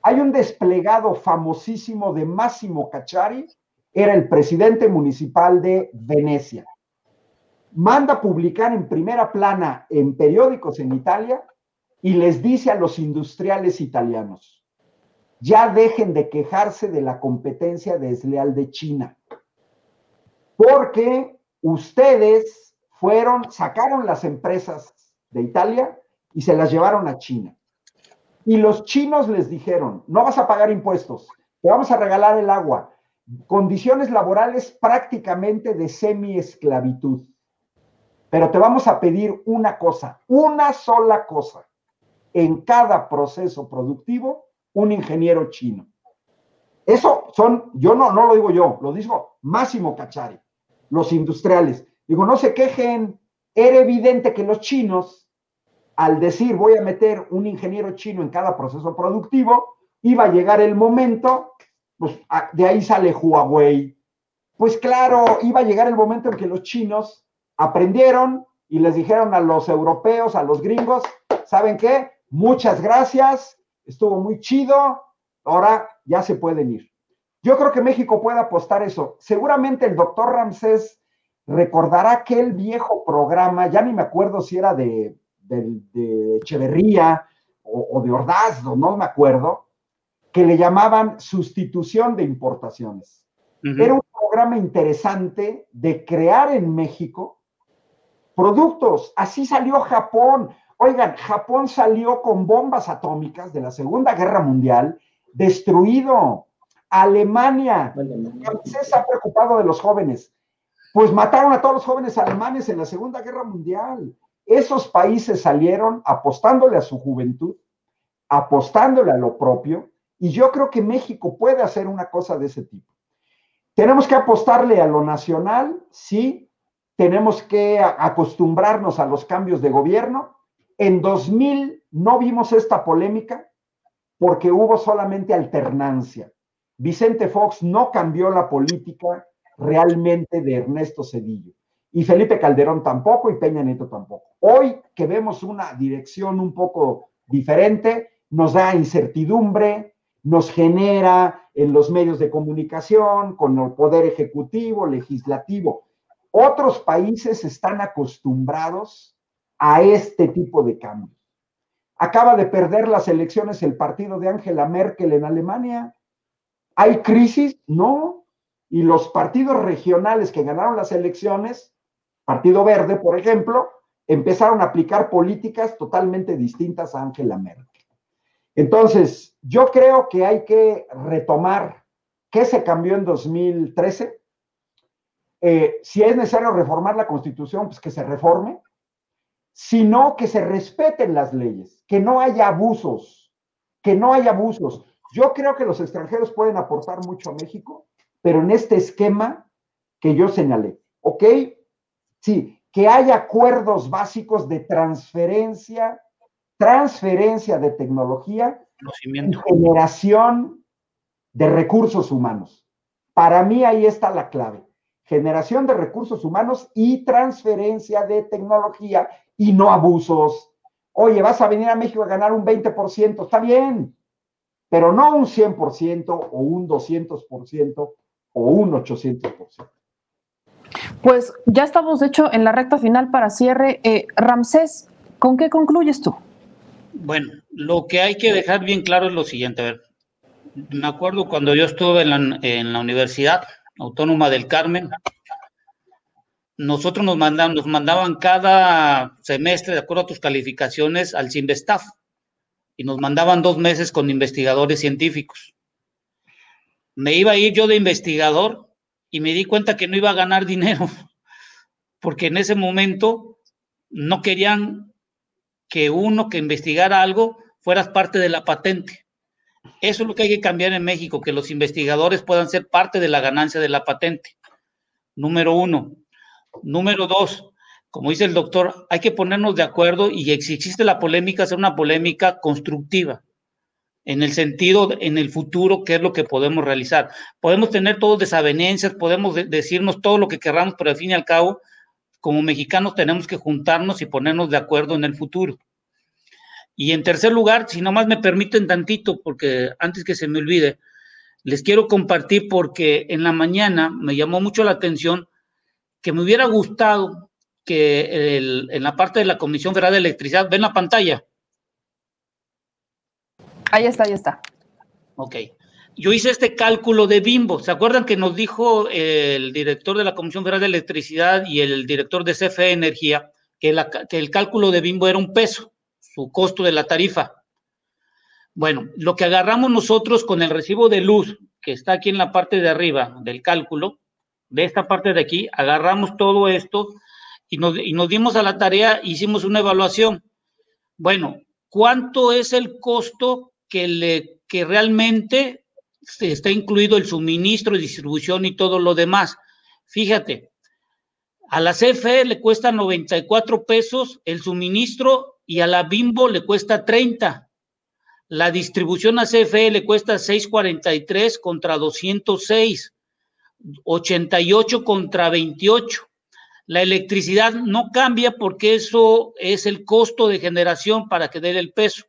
Hay un desplegado famosísimo de Máximo Cachari, era el presidente municipal de Venecia. Manda publicar en primera plana en periódicos en Italia y les dice a los industriales italianos, ya dejen de quejarse de la competencia desleal de China, porque ustedes fueron, sacaron las empresas de Italia y se las llevaron a China. Y los chinos les dijeron, no vas a pagar impuestos, te vamos a regalar el agua, condiciones laborales prácticamente de semi-esclavitud. Pero te vamos a pedir una cosa, una sola cosa, en cada proceso productivo, un ingeniero chino. Eso son, yo no, no lo digo yo, lo dijo Máximo Cachari, los industriales. Digo, no se quejen, era evidente que los chinos, al decir voy a meter un ingeniero chino en cada proceso productivo, iba a llegar el momento, pues de ahí sale Huawei. Pues claro, iba a llegar el momento en que los chinos aprendieron y les dijeron a los europeos, a los gringos, ¿saben qué? muchas gracias, estuvo muy chido, ahora ya se pueden ir. Yo creo que México puede apostar eso. Seguramente el doctor Ramsés recordará aquel viejo programa, ya ni me acuerdo si era de, de, Echeverría o, o, de Ordaz, no me acuerdo, que le llamaban sustitución de importaciones. Uh -huh. Era un programa interesante de crear en México productos. Así salió Japón. Oigan, Japón salió con bombas atómicas de la Segunda Guerra Mundial, destruido. Alemania, se está preocupado de los jóvenes. Pues mataron a todos los jóvenes alemanes en la Segunda Guerra Mundial. Esos países salieron apostándole a su juventud, apostándole a lo propio, y yo creo que México puede hacer una cosa de ese tipo. Tenemos que apostarle a lo nacional, sí, tenemos que acostumbrarnos a los cambios de gobierno, en 2000 no vimos esta polémica porque hubo solamente alternancia. Vicente Fox no cambió la política realmente de Ernesto Cedillo. Y Felipe Calderón tampoco y Peña Nieto tampoco. Hoy que vemos una dirección un poco diferente, nos da incertidumbre, nos genera en los medios de comunicación, con el poder ejecutivo, legislativo. Otros países están acostumbrados a este tipo de cambios. Acaba de perder las elecciones el partido de Angela Merkel en Alemania. ¿Hay crisis? No. Y los partidos regionales que ganaron las elecciones, Partido Verde, por ejemplo, empezaron a aplicar políticas totalmente distintas a Angela Merkel. Entonces, yo creo que hay que retomar qué se cambió en 2013. Eh, si es necesario reformar la constitución, pues que se reforme, sino que se respeten las leyes, que no haya abusos, que no haya abusos. Yo creo que los extranjeros pueden aportar mucho a México, pero en este esquema que yo señalé, ¿ok? Sí, que haya acuerdos básicos de transferencia, transferencia de tecnología y generación de recursos humanos. Para mí ahí está la clave. Generación de recursos humanos y transferencia de tecnología y no abusos. Oye, vas a venir a México a ganar un 20%, está bien, pero no un 100% o un 200% o un 800%. Pues ya estamos, de hecho, en la recta final para cierre. Eh, Ramsés, ¿con qué concluyes tú? Bueno, lo que hay que dejar bien claro es lo siguiente. A ver, me acuerdo cuando yo estuve en la, en la Universidad Autónoma del Carmen, nosotros nos mandaban, nos mandaban cada semestre, de acuerdo a tus calificaciones, al CIMBESTAF y nos mandaban dos meses con investigadores científicos. Me iba a ir yo de investigador y me di cuenta que no iba a ganar dinero, (laughs) porque en ese momento no querían que uno que investigara algo fueras parte de la patente. Eso es lo que hay que cambiar en México, que los investigadores puedan ser parte de la ganancia de la patente. Número uno. Número dos, como dice el doctor, hay que ponernos de acuerdo y si existe la polémica, hacer una polémica constructiva, en el sentido, en el futuro, qué es lo que podemos realizar. Podemos tener todos desavenencias, podemos decirnos todo lo que queramos, pero al fin y al cabo, como mexicanos tenemos que juntarnos y ponernos de acuerdo en el futuro. Y en tercer lugar, si nomás me permiten tantito, porque antes que se me olvide, les quiero compartir porque en la mañana me llamó mucho la atención que me hubiera gustado que en la parte de la Comisión Federal de Electricidad, ven la pantalla. Ahí está, ahí está. Ok. Yo hice este cálculo de Bimbo. ¿Se acuerdan que nos dijo el director de la Comisión Federal de Electricidad y el director de CFE Energía que, que el cálculo de Bimbo era un peso, su costo de la tarifa? Bueno, lo que agarramos nosotros con el recibo de luz, que está aquí en la parte de arriba del cálculo, de esta parte de aquí, agarramos todo esto y nos, y nos dimos a la tarea, hicimos una evaluación. Bueno, ¿cuánto es el costo que, le, que realmente está incluido el suministro, distribución y todo lo demás? Fíjate, a la CFE le cuesta 94 pesos el suministro y a la Bimbo le cuesta 30. La distribución a CFE le cuesta 6.43 contra 206. 88 contra 28. La electricidad no cambia porque eso es el costo de generación para que dé el peso.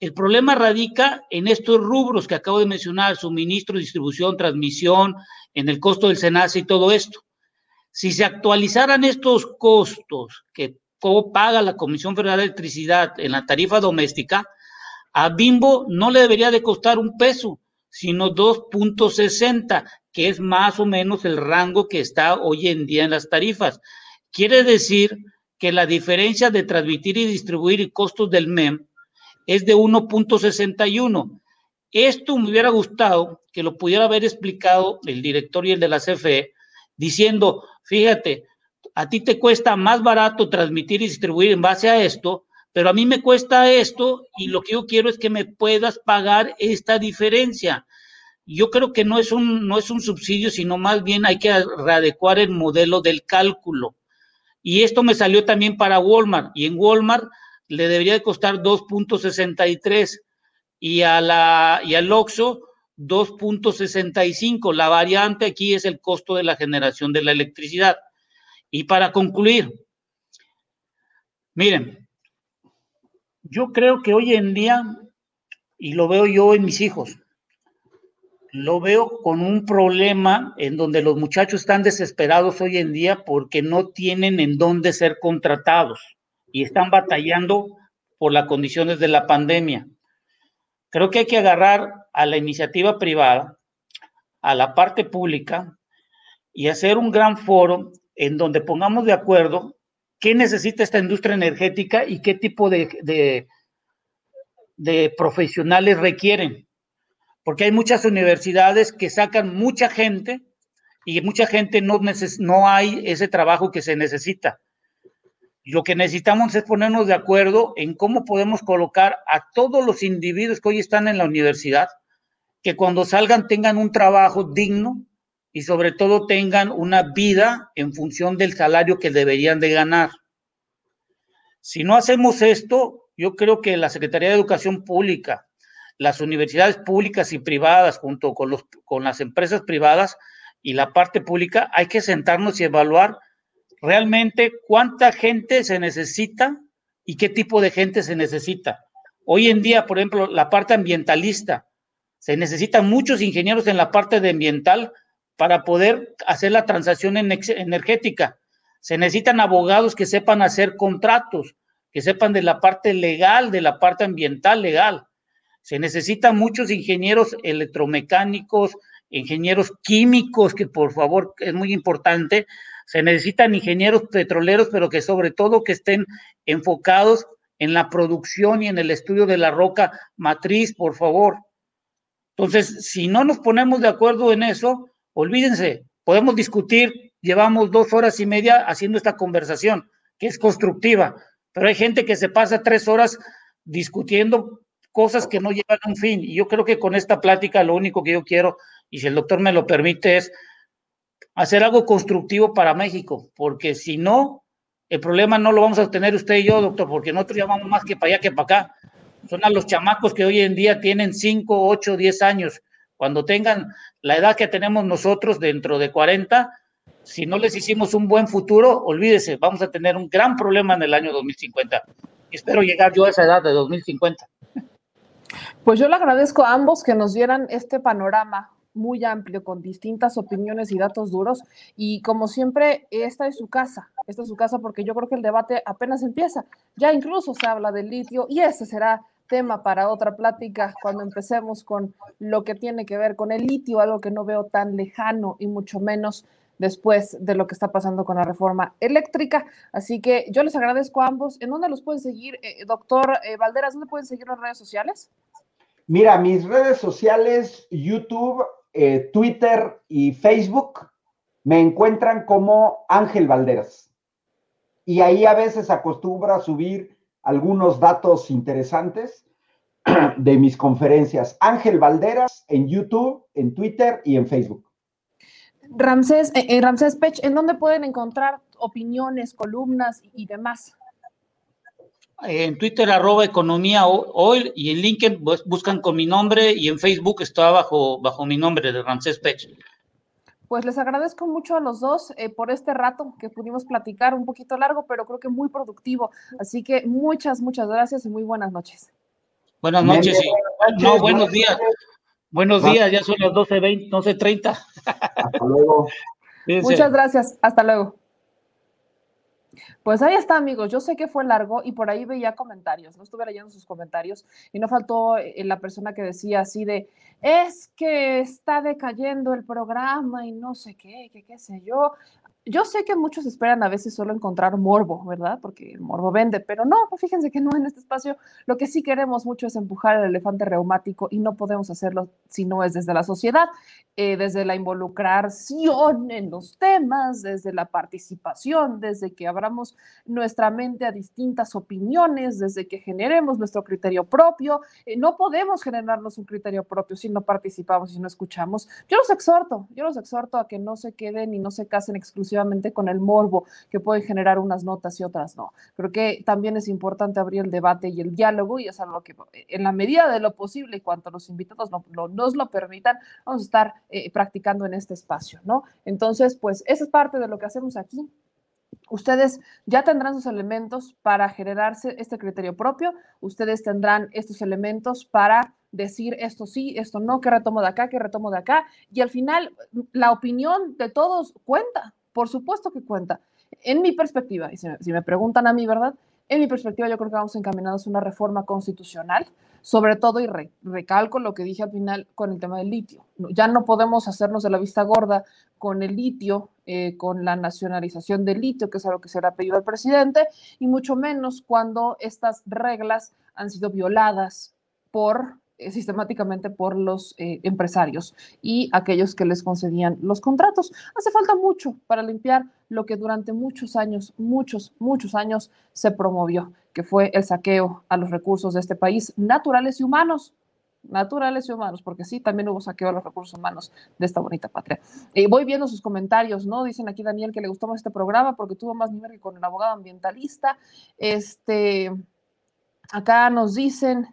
El problema radica en estos rubros que acabo de mencionar, suministro, distribución, transmisión, en el costo del SENACE y todo esto. Si se actualizaran estos costos que paga la Comisión Federal de Electricidad en la tarifa doméstica, a Bimbo no le debería de costar un peso, sino 2.60, que es más o menos el rango que está hoy en día en las tarifas. Quiere decir que la diferencia de transmitir y distribuir costos del MEM es de 1.61. Esto me hubiera gustado que lo pudiera haber explicado el director y el de la CFE, diciendo, fíjate, a ti te cuesta más barato transmitir y distribuir en base a esto, pero a mí me cuesta esto y lo que yo quiero es que me puedas pagar esta diferencia. Yo creo que no es un, no es un subsidio, sino más bien hay que readecuar el modelo del cálculo. Y esto me salió también para Walmart. Y en Walmart le debería de costar 2.63 y a la y al Oxxo 2.65. La variante aquí es el costo de la generación de la electricidad. Y para concluir, miren, yo creo que hoy en día, y lo veo yo en mis hijos, lo veo con un problema en donde los muchachos están desesperados hoy en día porque no tienen en dónde ser contratados y están batallando por las condiciones de la pandemia. Creo que hay que agarrar a la iniciativa privada, a la parte pública y hacer un gran foro en donde pongamos de acuerdo qué necesita esta industria energética y qué tipo de, de, profesionales requieren porque hay muchas universidades que sacan mucha gente y mucha gente no, no hay ese trabajo que se necesita. Lo que necesitamos es ponernos de acuerdo en cómo podemos colocar a todos los individuos que hoy están en la universidad, que cuando salgan tengan un trabajo digno y sobre todo tengan una vida en función del salario que deberían de ganar. Si no hacemos esto, yo creo que la Secretaría de Educación Pública, las universidades públicas y privadas junto con, los, con las empresas privadas y la parte pública, hay que sentarnos y evaluar realmente cuánta gente se necesita y qué tipo de gente se necesita. Hoy en día, por ejemplo, la parte ambientalista, se necesitan muchos ingenieros en la parte de ambiental para poder hacer la transacción energética. Se necesitan abogados que sepan hacer contratos, que sepan de la parte legal, de la parte ambiental legal. Se necesitan muchos ingenieros electromecánicos, ingenieros químicos, que por favor es muy importante. Se necesitan ingenieros petroleros, pero que sobre todo que estén enfocados en la producción y en el estudio de la roca matriz, por favor. Entonces, si no nos ponemos de acuerdo en eso, olvídense, podemos discutir, llevamos dos horas y media haciendo esta conversación, que es constructiva, pero hay gente que se pasa tres horas discutiendo cosas que no llevan a un fin. Y yo creo que con esta plática lo único que yo quiero, y si el doctor me lo permite, es hacer algo constructivo para México, porque si no, el problema no lo vamos a tener usted y yo, doctor, porque nosotros llamamos más que para allá que para acá. Son a los chamacos que hoy en día tienen 5, 8, 10 años. Cuando tengan la edad que tenemos nosotros dentro de 40, si no les hicimos un buen futuro, olvídese, vamos a tener un gran problema en el año 2050. Y espero llegar yo a esa edad de 2050. Pues yo le agradezco a ambos que nos dieran este panorama muy amplio con distintas opiniones y datos duros y como siempre esta es su casa, esta es su casa porque yo creo que el debate apenas empieza, ya incluso se habla del litio y ese será tema para otra plática cuando empecemos con lo que tiene que ver con el litio, algo que no veo tan lejano y mucho menos después de lo que está pasando con la reforma eléctrica. Así que yo les agradezco a ambos. ¿En dónde los pueden seguir, eh, doctor eh, Valderas? ¿Dónde pueden seguir las redes sociales? Mira, mis redes sociales, YouTube, eh, Twitter y Facebook, me encuentran como Ángel Valderas. Y ahí a veces acostumbro a subir algunos datos interesantes (clears throat) de mis conferencias. Ángel Valderas en YouTube, en Twitter y en Facebook. Ramsés, eh, eh, Ramsés Pech, ¿en dónde pueden encontrar opiniones, columnas y demás? En Twitter, arroba economía hoy, y en LinkedIn buscan con mi nombre, y en Facebook está bajo, bajo mi nombre de Ramsés Pech. Pues les agradezco mucho a los dos eh, por este rato que pudimos platicar, un poquito largo, pero creo que muy productivo. Así que muchas, muchas gracias y muy buenas noches. Buenas noches, y, no, buenos días. Buenos días, ya son las 12.20, 12.30. Hasta luego. (laughs) Muchas gracias, hasta luego. Pues ahí está, amigos. Yo sé que fue largo y por ahí veía comentarios. No estuve leyendo sus comentarios y no faltó eh, la persona que decía así de, es que está decayendo el programa y no sé qué, qué, qué sé yo yo sé que muchos esperan a veces solo encontrar morbo, ¿verdad? Porque el morbo vende, pero no, fíjense que no en este espacio. Lo que sí queremos mucho es empujar el elefante reumático y no podemos hacerlo si no es desde la sociedad, eh, desde la involucración en los temas, desde la participación, desde que abramos nuestra mente a distintas opiniones, desde que generemos nuestro criterio propio. Eh, no podemos generarnos un criterio propio si no participamos, si no escuchamos. Yo los exhorto, yo los exhorto a que no se queden y no se casen exclusivamente con el morbo que puede generar unas notas y otras no. Creo que también es importante abrir el debate y el diálogo y es algo que en la medida de lo posible y cuanto los invitados nos lo permitan, vamos a estar eh, practicando en este espacio, ¿no? Entonces, pues esa es parte de lo que hacemos aquí. Ustedes ya tendrán sus elementos para generarse este criterio propio, ustedes tendrán estos elementos para decir esto sí, esto no, que retomo de acá, que retomo de acá, y al final la opinión de todos cuenta, por supuesto que cuenta. En mi perspectiva, y si me, preguntan a mí, ¿verdad? En mi perspectiva, yo creo que vamos encaminados a una reforma constitucional, sobre todo, y re, recalco lo que dije al final con el tema del litio. Ya no podemos hacernos de la vista gorda con el litio, eh, con la nacionalización del litio, que es algo que se le ha pedido al presidente, y mucho menos cuando estas reglas han sido violadas por sistemáticamente por los eh, empresarios y aquellos que les concedían los contratos. Hace falta mucho para limpiar lo que durante muchos años, muchos, muchos años se promovió, que fue el saqueo a los recursos de este país, naturales y humanos naturales y humanos, porque sí, también hubo saqueo a los recursos humanos de esta bonita patria. Eh, voy viendo sus comentarios, ¿no? Dicen aquí Daniel que le gustó más este programa porque tuvo más nivel que con el abogado ambientalista. Este, acá nos dicen,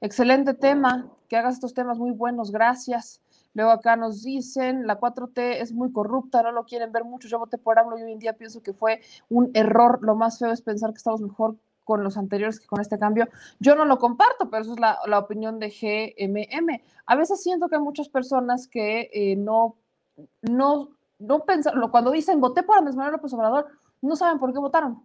excelente tema, que hagas estos temas muy buenos, gracias. Luego acá nos dicen, la 4T es muy corrupta, no lo quieren ver mucho, yo voté por AMLO y hoy en día pienso que fue un error, lo más feo es pensar que estamos mejor con los anteriores que con este cambio. Yo no lo comparto, pero eso es la, opinión de GMM. A veces siento que hay muchas personas que eh, no, no, no cuando dicen voté por Andrés Manuel López Obrador, no saben por qué votaron.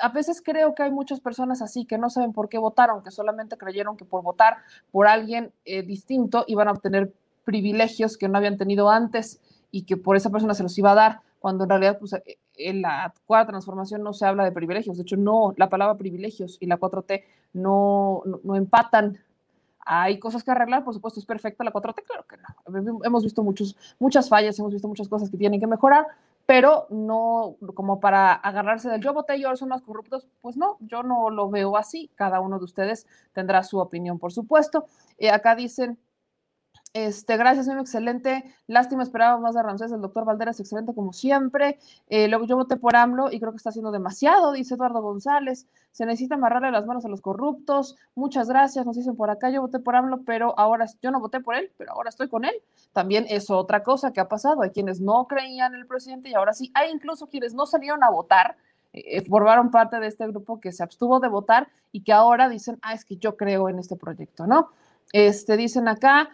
A veces creo que hay muchas personas así que no saben por qué votaron, que solamente creyeron que por votar por alguien eh, distinto iban a obtener privilegios que no habían tenido antes y que por esa persona se los iba a dar, cuando en realidad pues, en la cuarta transformación no se habla de privilegios. De hecho, no, la palabra privilegios y la 4T no, no, no empatan. Hay cosas que arreglar, por supuesto, es perfecta la 4T, claro que no. Hemos visto muchos, muchas fallas, hemos visto muchas cosas que tienen que mejorar, pero no como para agarrarse del yo voté y ahora son más corruptos, pues no, yo no lo veo así. Cada uno de ustedes tendrá su opinión, por supuesto. Eh, acá dicen, este, gracias, muy excelente. Lástima, esperaba más de Ramsés. El doctor Valderas, excelente como siempre. Eh, luego yo voté por AMLO y creo que está haciendo demasiado, dice Eduardo González. Se necesita amarrarle las manos a los corruptos. Muchas gracias, nos dicen por acá. Yo voté por AMLO, pero ahora yo no voté por él, pero ahora estoy con él. También es otra cosa que ha pasado. Hay quienes no creían en el presidente y ahora sí. Hay incluso quienes no salieron a votar. Eh, formaron parte de este grupo que se abstuvo de votar y que ahora dicen, ah, es que yo creo en este proyecto, ¿no? Este, dicen acá,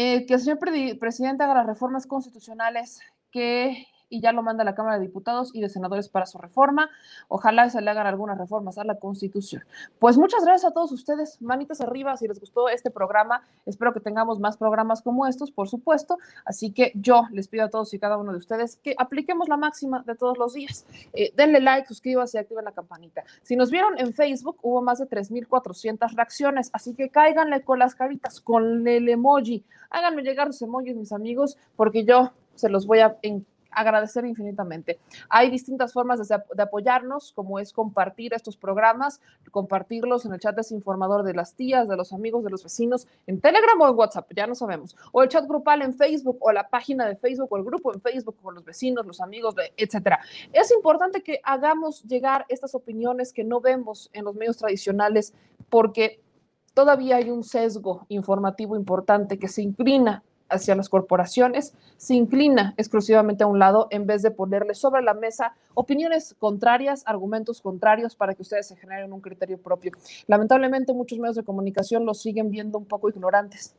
eh, que el señor presidente haga las reformas constitucionales que y ya lo manda a la Cámara de Diputados y de Senadores para su reforma. Ojalá se le hagan algunas reformas a la Constitución. Pues muchas gracias a todos ustedes. Manitas arriba si les gustó este programa. Espero que tengamos más programas como estos, por supuesto. Así que yo les pido a todos y cada uno de ustedes que apliquemos la máxima de todos los días. Eh, denle like, suscríbanse y activen la campanita. Si nos vieron en Facebook, hubo más de 3.400 reacciones, así que cáiganle con las caritas, con el emoji. Háganme llegar los emojis, mis amigos, porque yo se los voy a agradecer infinitamente. Hay distintas formas de, de, apoyarnos, como es compartir estos programas, compartirlos en el chat desinformador de las tías, de los amigos, de los vecinos, en Telegram o en WhatsApp, ya no sabemos, o el chat grupal en Facebook, o la página de Facebook, o el grupo en Facebook con los vecinos, los amigos, etcétera. Es importante que hagamos llegar estas opiniones que no vemos en los medios tradicionales, porque todavía hay un sesgo informativo importante que se inclina hacia las corporaciones, se inclina exclusivamente a un lado en vez de ponerle sobre la mesa opiniones contrarias, argumentos contrarios para que ustedes se generen un criterio propio. Lamentablemente muchos medios de comunicación los siguen viendo un poco ignorantes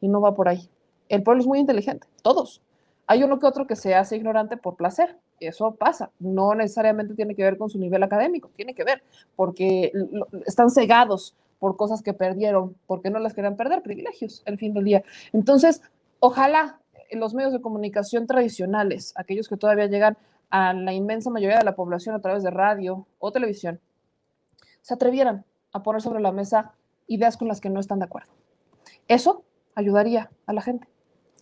y no va por ahí. El pueblo es muy inteligente, todos. Hay uno que otro que se hace ignorante por placer, eso pasa, no necesariamente tiene que ver con su nivel académico, tiene que ver porque están cegados por cosas que perdieron, porque no las querían perder, privilegios, el fin del día. Entonces, Ojalá los medios de comunicación tradicionales, aquellos que todavía llegan a la inmensa mayoría de la población a través de radio o televisión, se atrevieran a poner sobre la mesa ideas con las que no están de acuerdo. Eso ayudaría a la gente.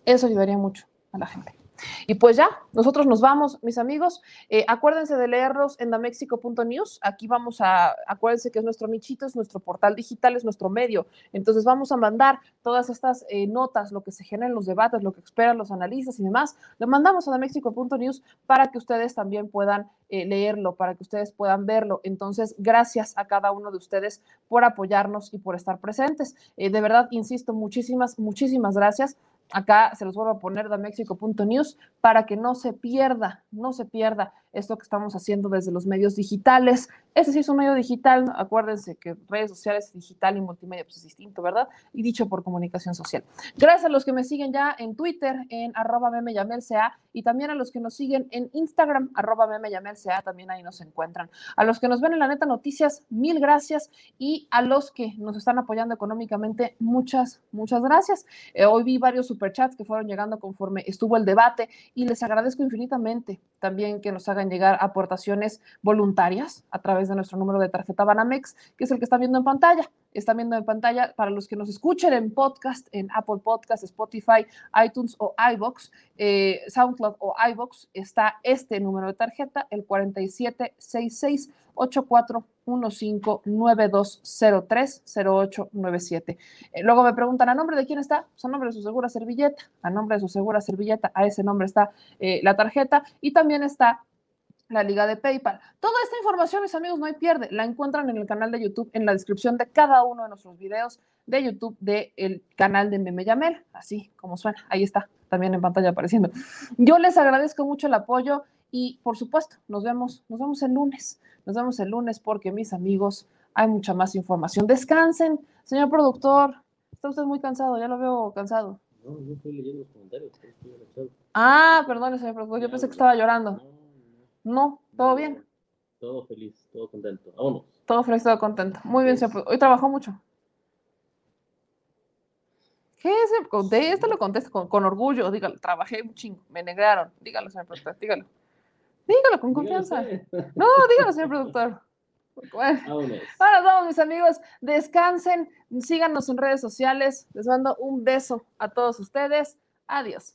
Eso ayudaría mucho a la gente. Y pues ya, nosotros nos vamos, mis amigos. Eh, acuérdense de leerlos en damexico.news. Aquí vamos a, acuérdense que es nuestro nichito, es nuestro portal digital, es nuestro medio. Entonces vamos a mandar todas estas eh, notas, lo que se genera en los debates, lo que esperan los analistas y demás. Lo mandamos a damexico.news para que ustedes también puedan eh, leerlo, para que ustedes puedan verlo. Entonces, gracias a cada uno de ustedes por apoyarnos y por estar presentes. de verdad, insisto, muchísimas, muchísimas gracias. Acá se los vuelvo a poner de Mexico.news para que no se pierda, no se pierda esto que estamos haciendo desde los medios digitales. Ese sí es un medio digital, acuérdense que redes sociales, digital y multimedia pues es distinto, ¿verdad? Y dicho por comunicación social. Gracias a los que me siguen ya en Twitter, en arroba memeyamelca, y también a los que nos siguen en Instagram, arroba memeyamelca, también ahí nos encuentran. A los que nos ven en la neta noticias, mil gracias, y a los que nos están apoyando económicamente, muchas, muchas gracias. Eh, hoy vi varios superchats que fueron llegando conforme estuvo el debate y les agradezco infinitamente también que nos hagan llegar aportaciones voluntarias a través de nuestro número de tarjeta Banamex, que es el que están viendo en pantalla. Están viendo en pantalla para los que nos escuchen en podcast, en Apple Podcast, Spotify, iTunes o iBox, eh, SoundCloud o iBox, está este número de tarjeta, el 4766 841592030897. Eh, luego me preguntan, ¿a nombre de quién está? Pues a nombre de su segura servilleta. A nombre de su segura servilleta, a ese nombre está eh, la tarjeta y también está la liga de PayPal. Toda esta información, mis amigos, no hay pierde. La encuentran en el canal de YouTube, en la descripción de cada uno de nuestros videos de YouTube del canal de Meme Yamel, así como suena. Ahí está, también en pantalla apareciendo. Yo les agradezco mucho el apoyo y, por supuesto, nos vemos, nos vemos el lunes. Nos vemos el lunes porque, mis amigos, hay mucha más información. Descansen, señor productor. Está usted muy cansado, ya lo veo cansado. No, no estoy leyendo los comentarios. Estoy. Ah, perdón, señor productor, yo pensé que estaba llorando. No, todo bien. Todo feliz, todo contento. Vámonos. Todo feliz, todo contento. Muy bien, señor. Hoy trabajó mucho. ¿Qué es? Conté, esto lo contesto con, con orgullo. Dígalo, trabajé un chingo, me negaron. Dígalo, señor productor, dígalo. Dígalo con confianza. No, dígalo, señor productor. (laughs) Bueno, Vámonos. ahora vamos, mis amigos. Descansen, síganos en redes sociales. Les mando un beso a todos ustedes. Adiós.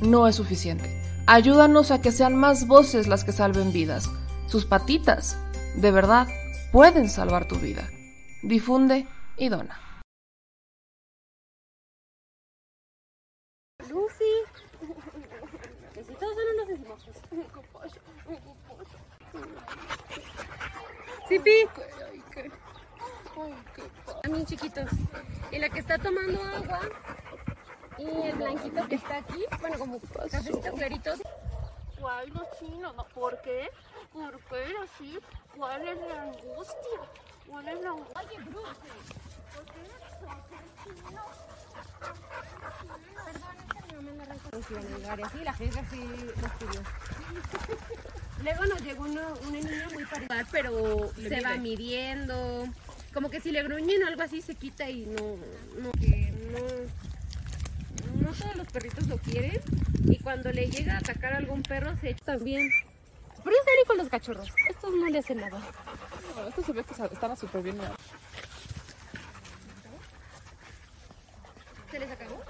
no es suficiente. Ayúdanos a que sean más voces las que salven vidas. Sus patitas, de verdad, pueden salvar tu vida. Difunde y dona. Lucy. Besitos, no nos decimos. Sipi. También chiquitos. Y la que está tomando agua el blanquito que está aquí, bueno, como cafecito clarito. ¿Cuál no chino? No, ¿Por qué? ¿Por qué así? ¿Cuál es la angustia? ¿Cuál es la angustia? Oye, Bruce, ¿por qué la gente así los pidió. Luego nos llegó una, una niña muy parecida, pero se va midiendo. Como que si le gruñen o algo así se quita y no, no, que no, no todos los perritos lo quieren y cuando le llega a atacar a algún perro se echa también. Pero es serio con los cachorros, estos no le hacen nada. Estos se ve que súper bien. ¿Se les acabó?